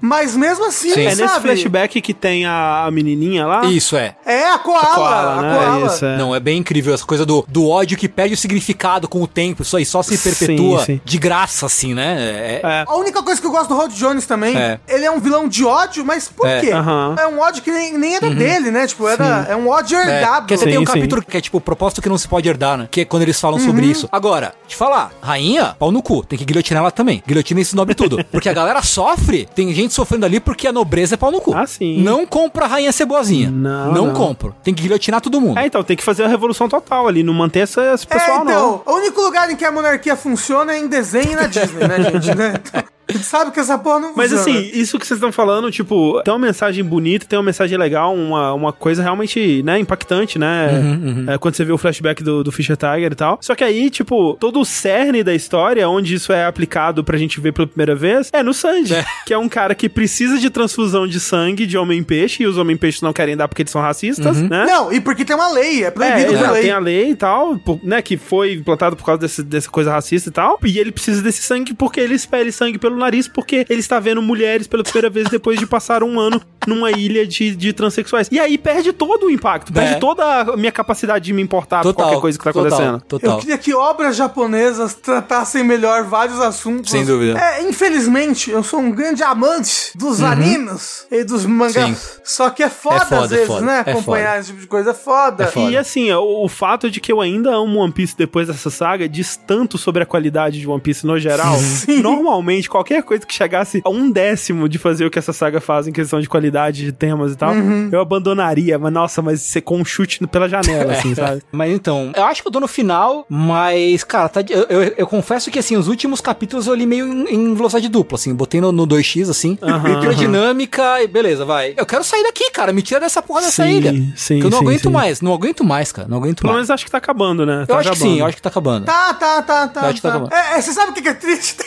mas mesmo assim, Sim. É sabe? nesse flashback que tem a, a menininha lá? Isso é. É, a koala. Koala, a né? koala. Isso, é. Não, é bem incrível essa coisa do, do ódio que perde o significado com o tempo. Isso aí só se Sim, perpetua sim. de graça, assim, né? É- É. A única coisa que eu gosto do Rod Jones também, É. ele é um vilão de ódio, mas por É. quê? É um ódio que nem, nem era dele, né? Tipo, era, é um ódio É, herdado. porque você tem um Sim, sim. capítulo que é tipo o propósito que não se pode herdar, né? Que é quando eles falam Uhum. sobre isso. Agora, te falar, rainha, pau no cu, tem que guilhotinar ela também. Guilhotina isso nobre tudo. Porque a galera sofre, tem gente sofrendo ali porque a nobreza é pau no cu. Ah, sim. Não compra a rainha ser boazinha. Não, Não, não. compro. Tem que guilhotinar todo mundo. É, então, tem que fazer a revolução total ali, não manter essa, esse É, pessoal, não. então, o único lugar em que a monarquia funciona é em desenho e na Disney, né, gente? Né? Então, a gente sabe que essa porra não Mas funciona. assim, isso que vocês estão falando, tipo, tem uma mensagem bonita, tem uma mensagem legal, uma, uma coisa realmente, né, impactante, né? Uhum, É, quando você vê o flashback do, do Fischer Tiger e tal. Só que aí, tipo, todo o cerne da história, onde isso é aplicado pra gente ver pela primeira vez, é no Sanji, É. que é um cara que precisa de transfusão de sangue de homem-peixe, e os homem-peixes não querem dar porque eles são racistas, Uhum. né? Não, e porque tem uma lei, é É, proibido por exato, lei. tem a lei e tal, por- né, que foi implantado por causa desse, dessa coisa racista e tal, e ele precisa desse sangue porque ele expele sangue pelo nariz, porque ele está vendo mulheres pela primeira vez depois de passar um ano numa ilha de, de transexuais. E aí perde todo o impacto, perde É. toda a minha capacidade de me importar por Total. qualquer coisa que tá total, acontecendo. Total. Eu queria que obras japonesas tratassem melhor vários assuntos. Sem dúvida. É, infelizmente, eu sou um grande amante dos animes e dos mangás. Uhum. Sim. Só que é foda, É foda, às vezes, é foda, né? é Acompanhar foda. esse tipo de coisa é foda. É foda. E assim, o, o fato de que eu ainda amo One Piece depois dessa saga diz tanto sobre a qualidade de One Piece no geral. Sim. Normalmente, qualquer coisa que chegasse a um décimo de fazer o que essa saga faz em questão de qualidade de temas e tal, Uhum. eu abandonaria. Mas nossa, mas ser com um chute pela janela, assim, sabe? Mas então, eu acho que eu tô no final, mas, cara, tá eu, eu- eu confesso que, assim, os últimos capítulos eu li meio em, em velocidade dupla, assim, botei no, no 2x, assim, pela dinâmica e beleza, vai. Eu quero sair daqui, cara, me tira dessa porra dessa Sim, ilha. sim, que eu não sim, aguento sim. mais, não aguento mais, cara, não aguento Pelo mais. menos acho que tá acabando, né? Eu Tá acho que acabando. sim, eu acho que tá acabando. Tá, tá, tá, tá. Eu acho que tá tá. acabando. É, é, você sabe o que que é triste?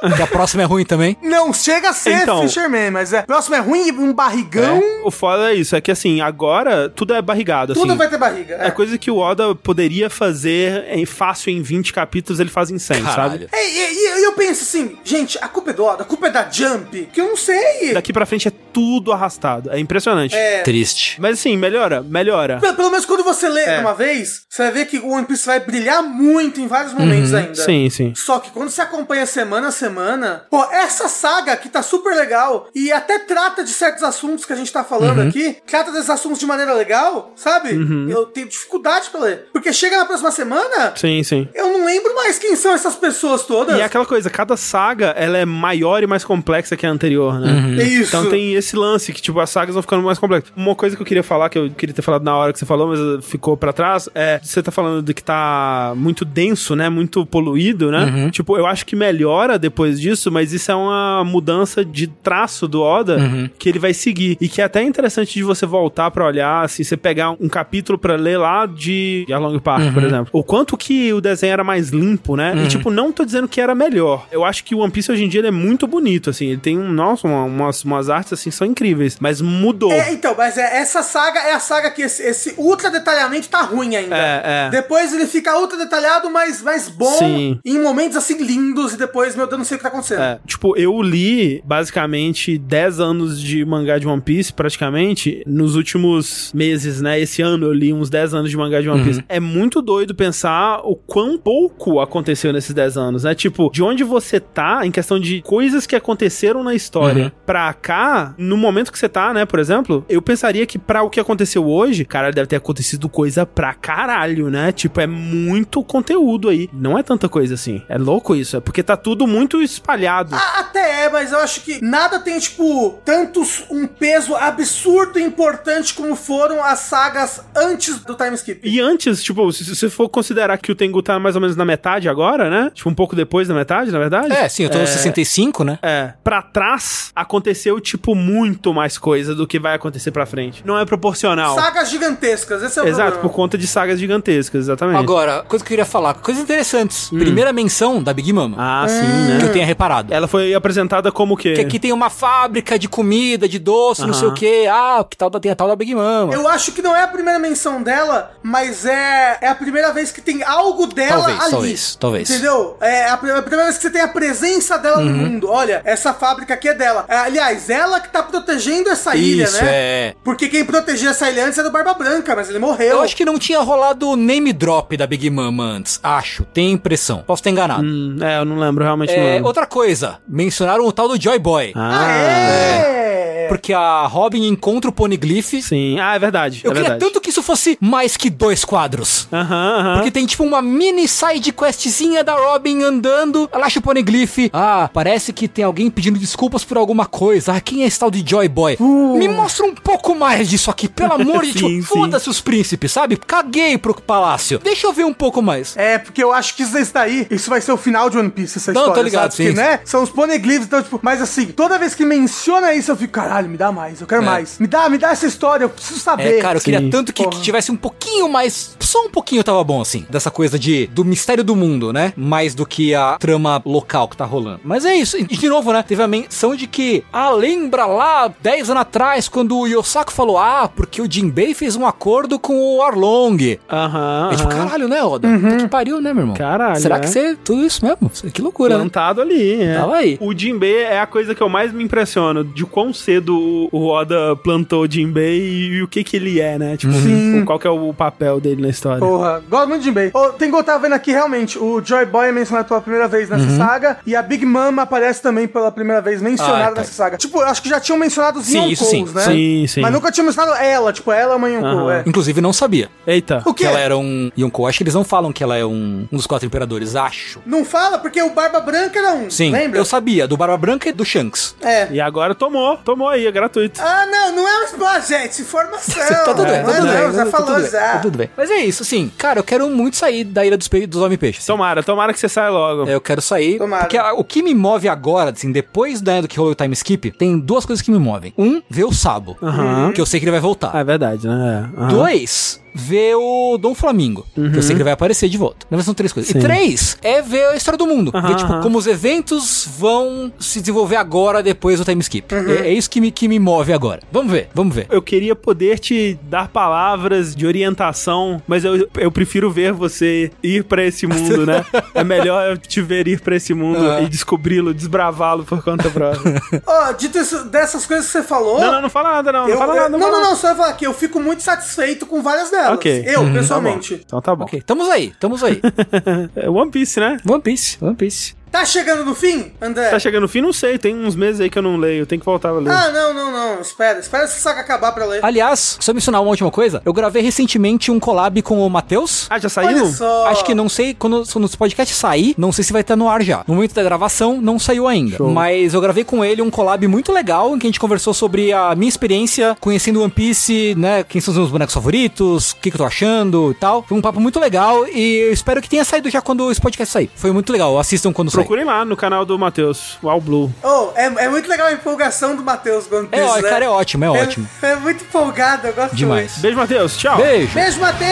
Tem Que a próxima é ruim também. Não, chega a ser Então- Fisherman, mas é. Próximo é ruim, um barrigão. O foda é isso, é que assim, agora tudo é barrigado, Tudo assim. vai ter barriga. É É. coisa que o Oda poderia fazer em fácil em 20 capítulos, ele faz em 100, sabe? Caralho. É, E, e- e eu penso assim, gente, a culpa é do Oda, a culpa é da Jump, que eu não sei. Daqui pra frente é tudo arrastado. É impressionante. É. Triste. Mas assim, melhora, melhora. Pelo, pelo menos quando você lê É. uma vez, você vai ver que o One Piece vai brilhar muito em vários momentos ainda. Uhum. Sim, sim. Só que quando você acompanha semana a semana, pô, essa saga que tá super legal e até trata de certos assuntos que a gente tá falando Uhum. aqui, trata desses assuntos de maneira legal, sabe? Eu tenho dificuldade pra ler. Porque chega na próxima semana, Sim, sim. eu não lembro mais quem são essas pessoas todas. E é aquela coisa, cada saga, ela é maior e mais complexa que a anterior, né? É Isso. Então tem esse lance que, tipo, as sagas vão ficando mais complexas. Uma coisa que eu queria falar, que eu queria ter falado na hora que você falou, mas uh, ficou pra trás, é, você tá falando de que tá muito denso, né? Muito poluído, né? Tipo, eu acho que melhora depois disso, mas isso é uma mudança de traço do Oda que ele vai seguir. E que é até interessante de você voltar pra olhar, assim, você pegar um capítulo pra ler lá de Along Park, por exemplo. O quanto que o desenho era mais limpo, né? E, tipo, não tô dizendo que era melhor. Eu acho que o One Piece hoje em dia ele é muito bonito, assim. Ele tem, um, nossa, uma- umas, umas artes, assim, são incríveis. Mas mudou. É, então, mas é, essa saga é a saga que esse, esse ultra detalhamento tá ruim ainda. É, é. Depois ele fica ultra detalhado, mas mais bom Sim. em momentos assim lindos e depois, meu Deus, não sei o que tá acontecendo. É, tipo, eu li basicamente 10 anos de mangá de One Piece, praticamente, nos últimos meses, né? Esse ano eu li uns 10 anos de mangá de One Piece. É muito doido pensar o quão pouco aconteceu nesses 10 anos, né? Tipo, de onde você tá, em questão de coisas que aconteceram na história, pra cá, no momento que você tá, né, por exemplo, eu pensaria que pra o que aconteceu hoje, cara, deve ter acontecido coisa pra caralho, né? Tipo, é muito conteúdo aí. Não é tanta coisa assim. É louco isso, é porque tá tudo muito espalhado. A- Até é, mas eu acho que nada tem, tipo, tantos um peso absurdo e importante como foram as sagas antes do time skip. E antes, tipo, se se você for considerar que o Tengu tá mais ou menos na metade agora, né? Tipo, um pouco depois da metade, na verdade. É, sim, eu tô no 65, né? É, pra trás aconteceu, tipo, muito mais coisa do que vai acontecer pra frente. Não é proporcional. Sagas gigantescas, esse é o Exato, por problema. conta de sagas gigantescas, exatamente. Agora, coisa que eu queria falar, coisas interessantes. Primeira menção da Big Mama, Ah, sim, que eu né? tenha reparado. Ela foi apresentada como o quê? Que aqui tem uma fábrica de comida, de doce, não sei o que. Ah, que tal da, tem a tal da Big Mama. Eu acho que não é a primeira menção dela, mas é, é a primeira vez que tem algo dela Talvez, ali. talvez, talvez. Entendeu? É a pri- a primeira vez que você tem a presença dela no Uhum. mundo. Olha, essa fábrica aqui é dela. É, aliás, ela que tá protegendo essa ilha, Isso, né? é. Porque quem protegia essa ilha antes era o Barba Branca, mas ele morreu. Eu acho que não tinha rolado o name drop da Big Mama antes. Acho, tem impressão. Posso ter enganado. Hum, é, eu não lembro, realmente não É, lembro. outra coisa, mencionaram o tal do Joy Boy. Ah, Ah, é! Porque a Robin encontra o Poneglyph. sim. Ah, é verdade. Eu é queria verdade. tanto que isso fosse mais que dois quadros. Aham, aham. Porque tem tipo uma mini side questzinha da Robin andando. Ela acha o Poneglyph. Ah, parece que tem alguém pedindo desculpas por alguma coisa. Ah, quem é esse tal de Joy Boy? Me mostra um pouco mais disso aqui, pelo amor de Sim, Deus. sim. Foda-se os príncipes, sabe? Caguei pro palácio. Deixa eu ver um pouco mais. É, porque eu acho que isso daí, isso vai ser o final de One Piece, essa Não, história, tô ligado, sabe? Porque, sim, né, são os poneglyphs, então, tipo, mas assim, toda vez que menciona isso, eu fico, caralho, me dá mais, eu quero É. mais. Me dá, me dá essa história, eu preciso saber. É, cara, eu queria Sim. tanto que. Que tivesse um pouquinho mais. Só um pouquinho tava bom, assim. Dessa coisa de do mistério do mundo, né? Mais do que a trama local que tá rolando. Mas é isso. E de novo, né? Teve a menção de que. Ah, lembra lá, 10 anos atrás, quando o Yosako falou: Ah, porque o Jinbei fez um acordo com o Arlong. Aham, É tipo, caralho, né, Oda? Puta que pariu, né, meu irmão? Caralho, Será é. que você. Tudo isso mesmo? Que loucura, né? Plantado ali, é. Tava aí. O Jinbei é a coisa que eu mais me impressiono, de quão cedo o- Oda plantou o Jinbei e, o que que ele é, né? Tipo, Sim. Qual que é o papel dele na história. Porra, gosto muito de Jinbei. Oh, tem que eu tava vendo aqui, realmente, o Joy Boy é mencionado pela primeira vez nessa Uhum. saga, e a Big Mama aparece também pela primeira vez mencionada Ah, tá. nessa saga. Tipo, eu acho que já tinham mencionado os Sim, isso Yonkous, sim. né? Sim, sim. Mas nunca tinha mencionado ela, tipo, ela é uma Yonkou, Aham. é. Inclusive, não sabia Eita. O quê? que ela era um Yonkou. Acho que eles não falam que ela é um, um dos quatro imperadores, acho. Não fala, porque o Barba Branca era um, Sim, lembra? eu sabia, do Barba Branca e do Shanks. É. E agora tomou, tomou aí, é gratuito. Ah, não, não é um spoiler, gente, informação. tá tudo bem, tá é tudo bem. Não, já tá falou tudo bem, já. tá tudo bem. Mas é isso, assim, cara, eu quero muito sair da Ilha dos, Pe dos assim. Tomara, tomara que você saia logo. É, Eu quero sair. Tomara. Porque o que me move agora, assim, depois né, do que rolou o time skip, tem duas coisas que me movem. Um, ver o Sabo. Aham. Que eu sei que ele vai voltar. Ah, é verdade, né? Aham. Dois, ver o Dom Flamingo. Que eu sei que ele vai aparecer de volta. Na verdade, são três coisas. Sim. E três, é ver a história do mundo. Aham, ver, tipo, aham. como os eventos vão se desenvolver agora, depois do time skip. Uhum. É, é isso que me, que me move agora. Vamos ver, vamos ver. Eu queria poder te dar palavras de orientação, mas eu, eu prefiro ver você ir pra esse mundo, né? É melhor eu te ver ir pra esse mundo e descobri-lo, desbravá-lo por conta própria. Ó, dito isso, dessas coisas que você falou... não, não, não fala nada, não. Não eu- fala eu- nada. não, fala não, nada. não, só ia falar que eu fico muito satisfeito com várias delas. Ok. Eu, Uhum, pessoalmente. Então tá bom. Ok, tamo aí, tamo aí. É One Piece, né? One Piece, One Piece. Tá chegando no fim, André? Tá chegando no fim? Não sei. Tem uns meses aí que eu não leio. Tem que voltar a ler. Ah, não, não, não. Espera. Espera essa saga acabar pra ler. Aliás, só mencionar uma última coisa. Eu gravei recentemente um collab com o Matheus. Ah, já saiu? Olha só. Acho que não sei, quando, quando esse podcast sair, não sei se vai estar no ar já. No momento da gravação, não saiu ainda. Show. Mas eu gravei com ele um collab muito legal, em que a gente conversou sobre a minha experiência conhecendo One Piece, né? Quem são os meus bonecos favoritos, o que, que eu tô achando e tal. Foi um papo muito legal e eu espero que tenha saído já quando esse podcast sair. Foi muito legal, assistam quando sair. Procurem lá no canal do Matheus, o All Blue. Oh, é, é muito legal a empolgação do Matheus One É, ó, né? cara, é ótimo, é ótimo. É, muito empolgado, eu gosto Demais. muito. Beijo, Matheus. Tchau. Beijo! Beijo, Matheus!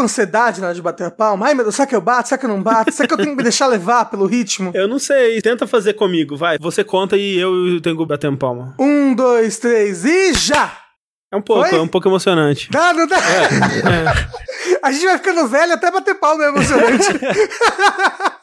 Com ansiedade na hora de bater a palma? Ai, meu Deus, será que eu bato? Será que eu não bato? Será que eu tenho que me deixar levar pelo ritmo? Eu não sei. Tenta fazer comigo, vai. Você conta e eu tenho que bater palma. Um, dois, três e já! É um pouco, Foi? é um pouco emocionante. Dá, não dá? A gente vai ficando velho até bater palma é emocionante.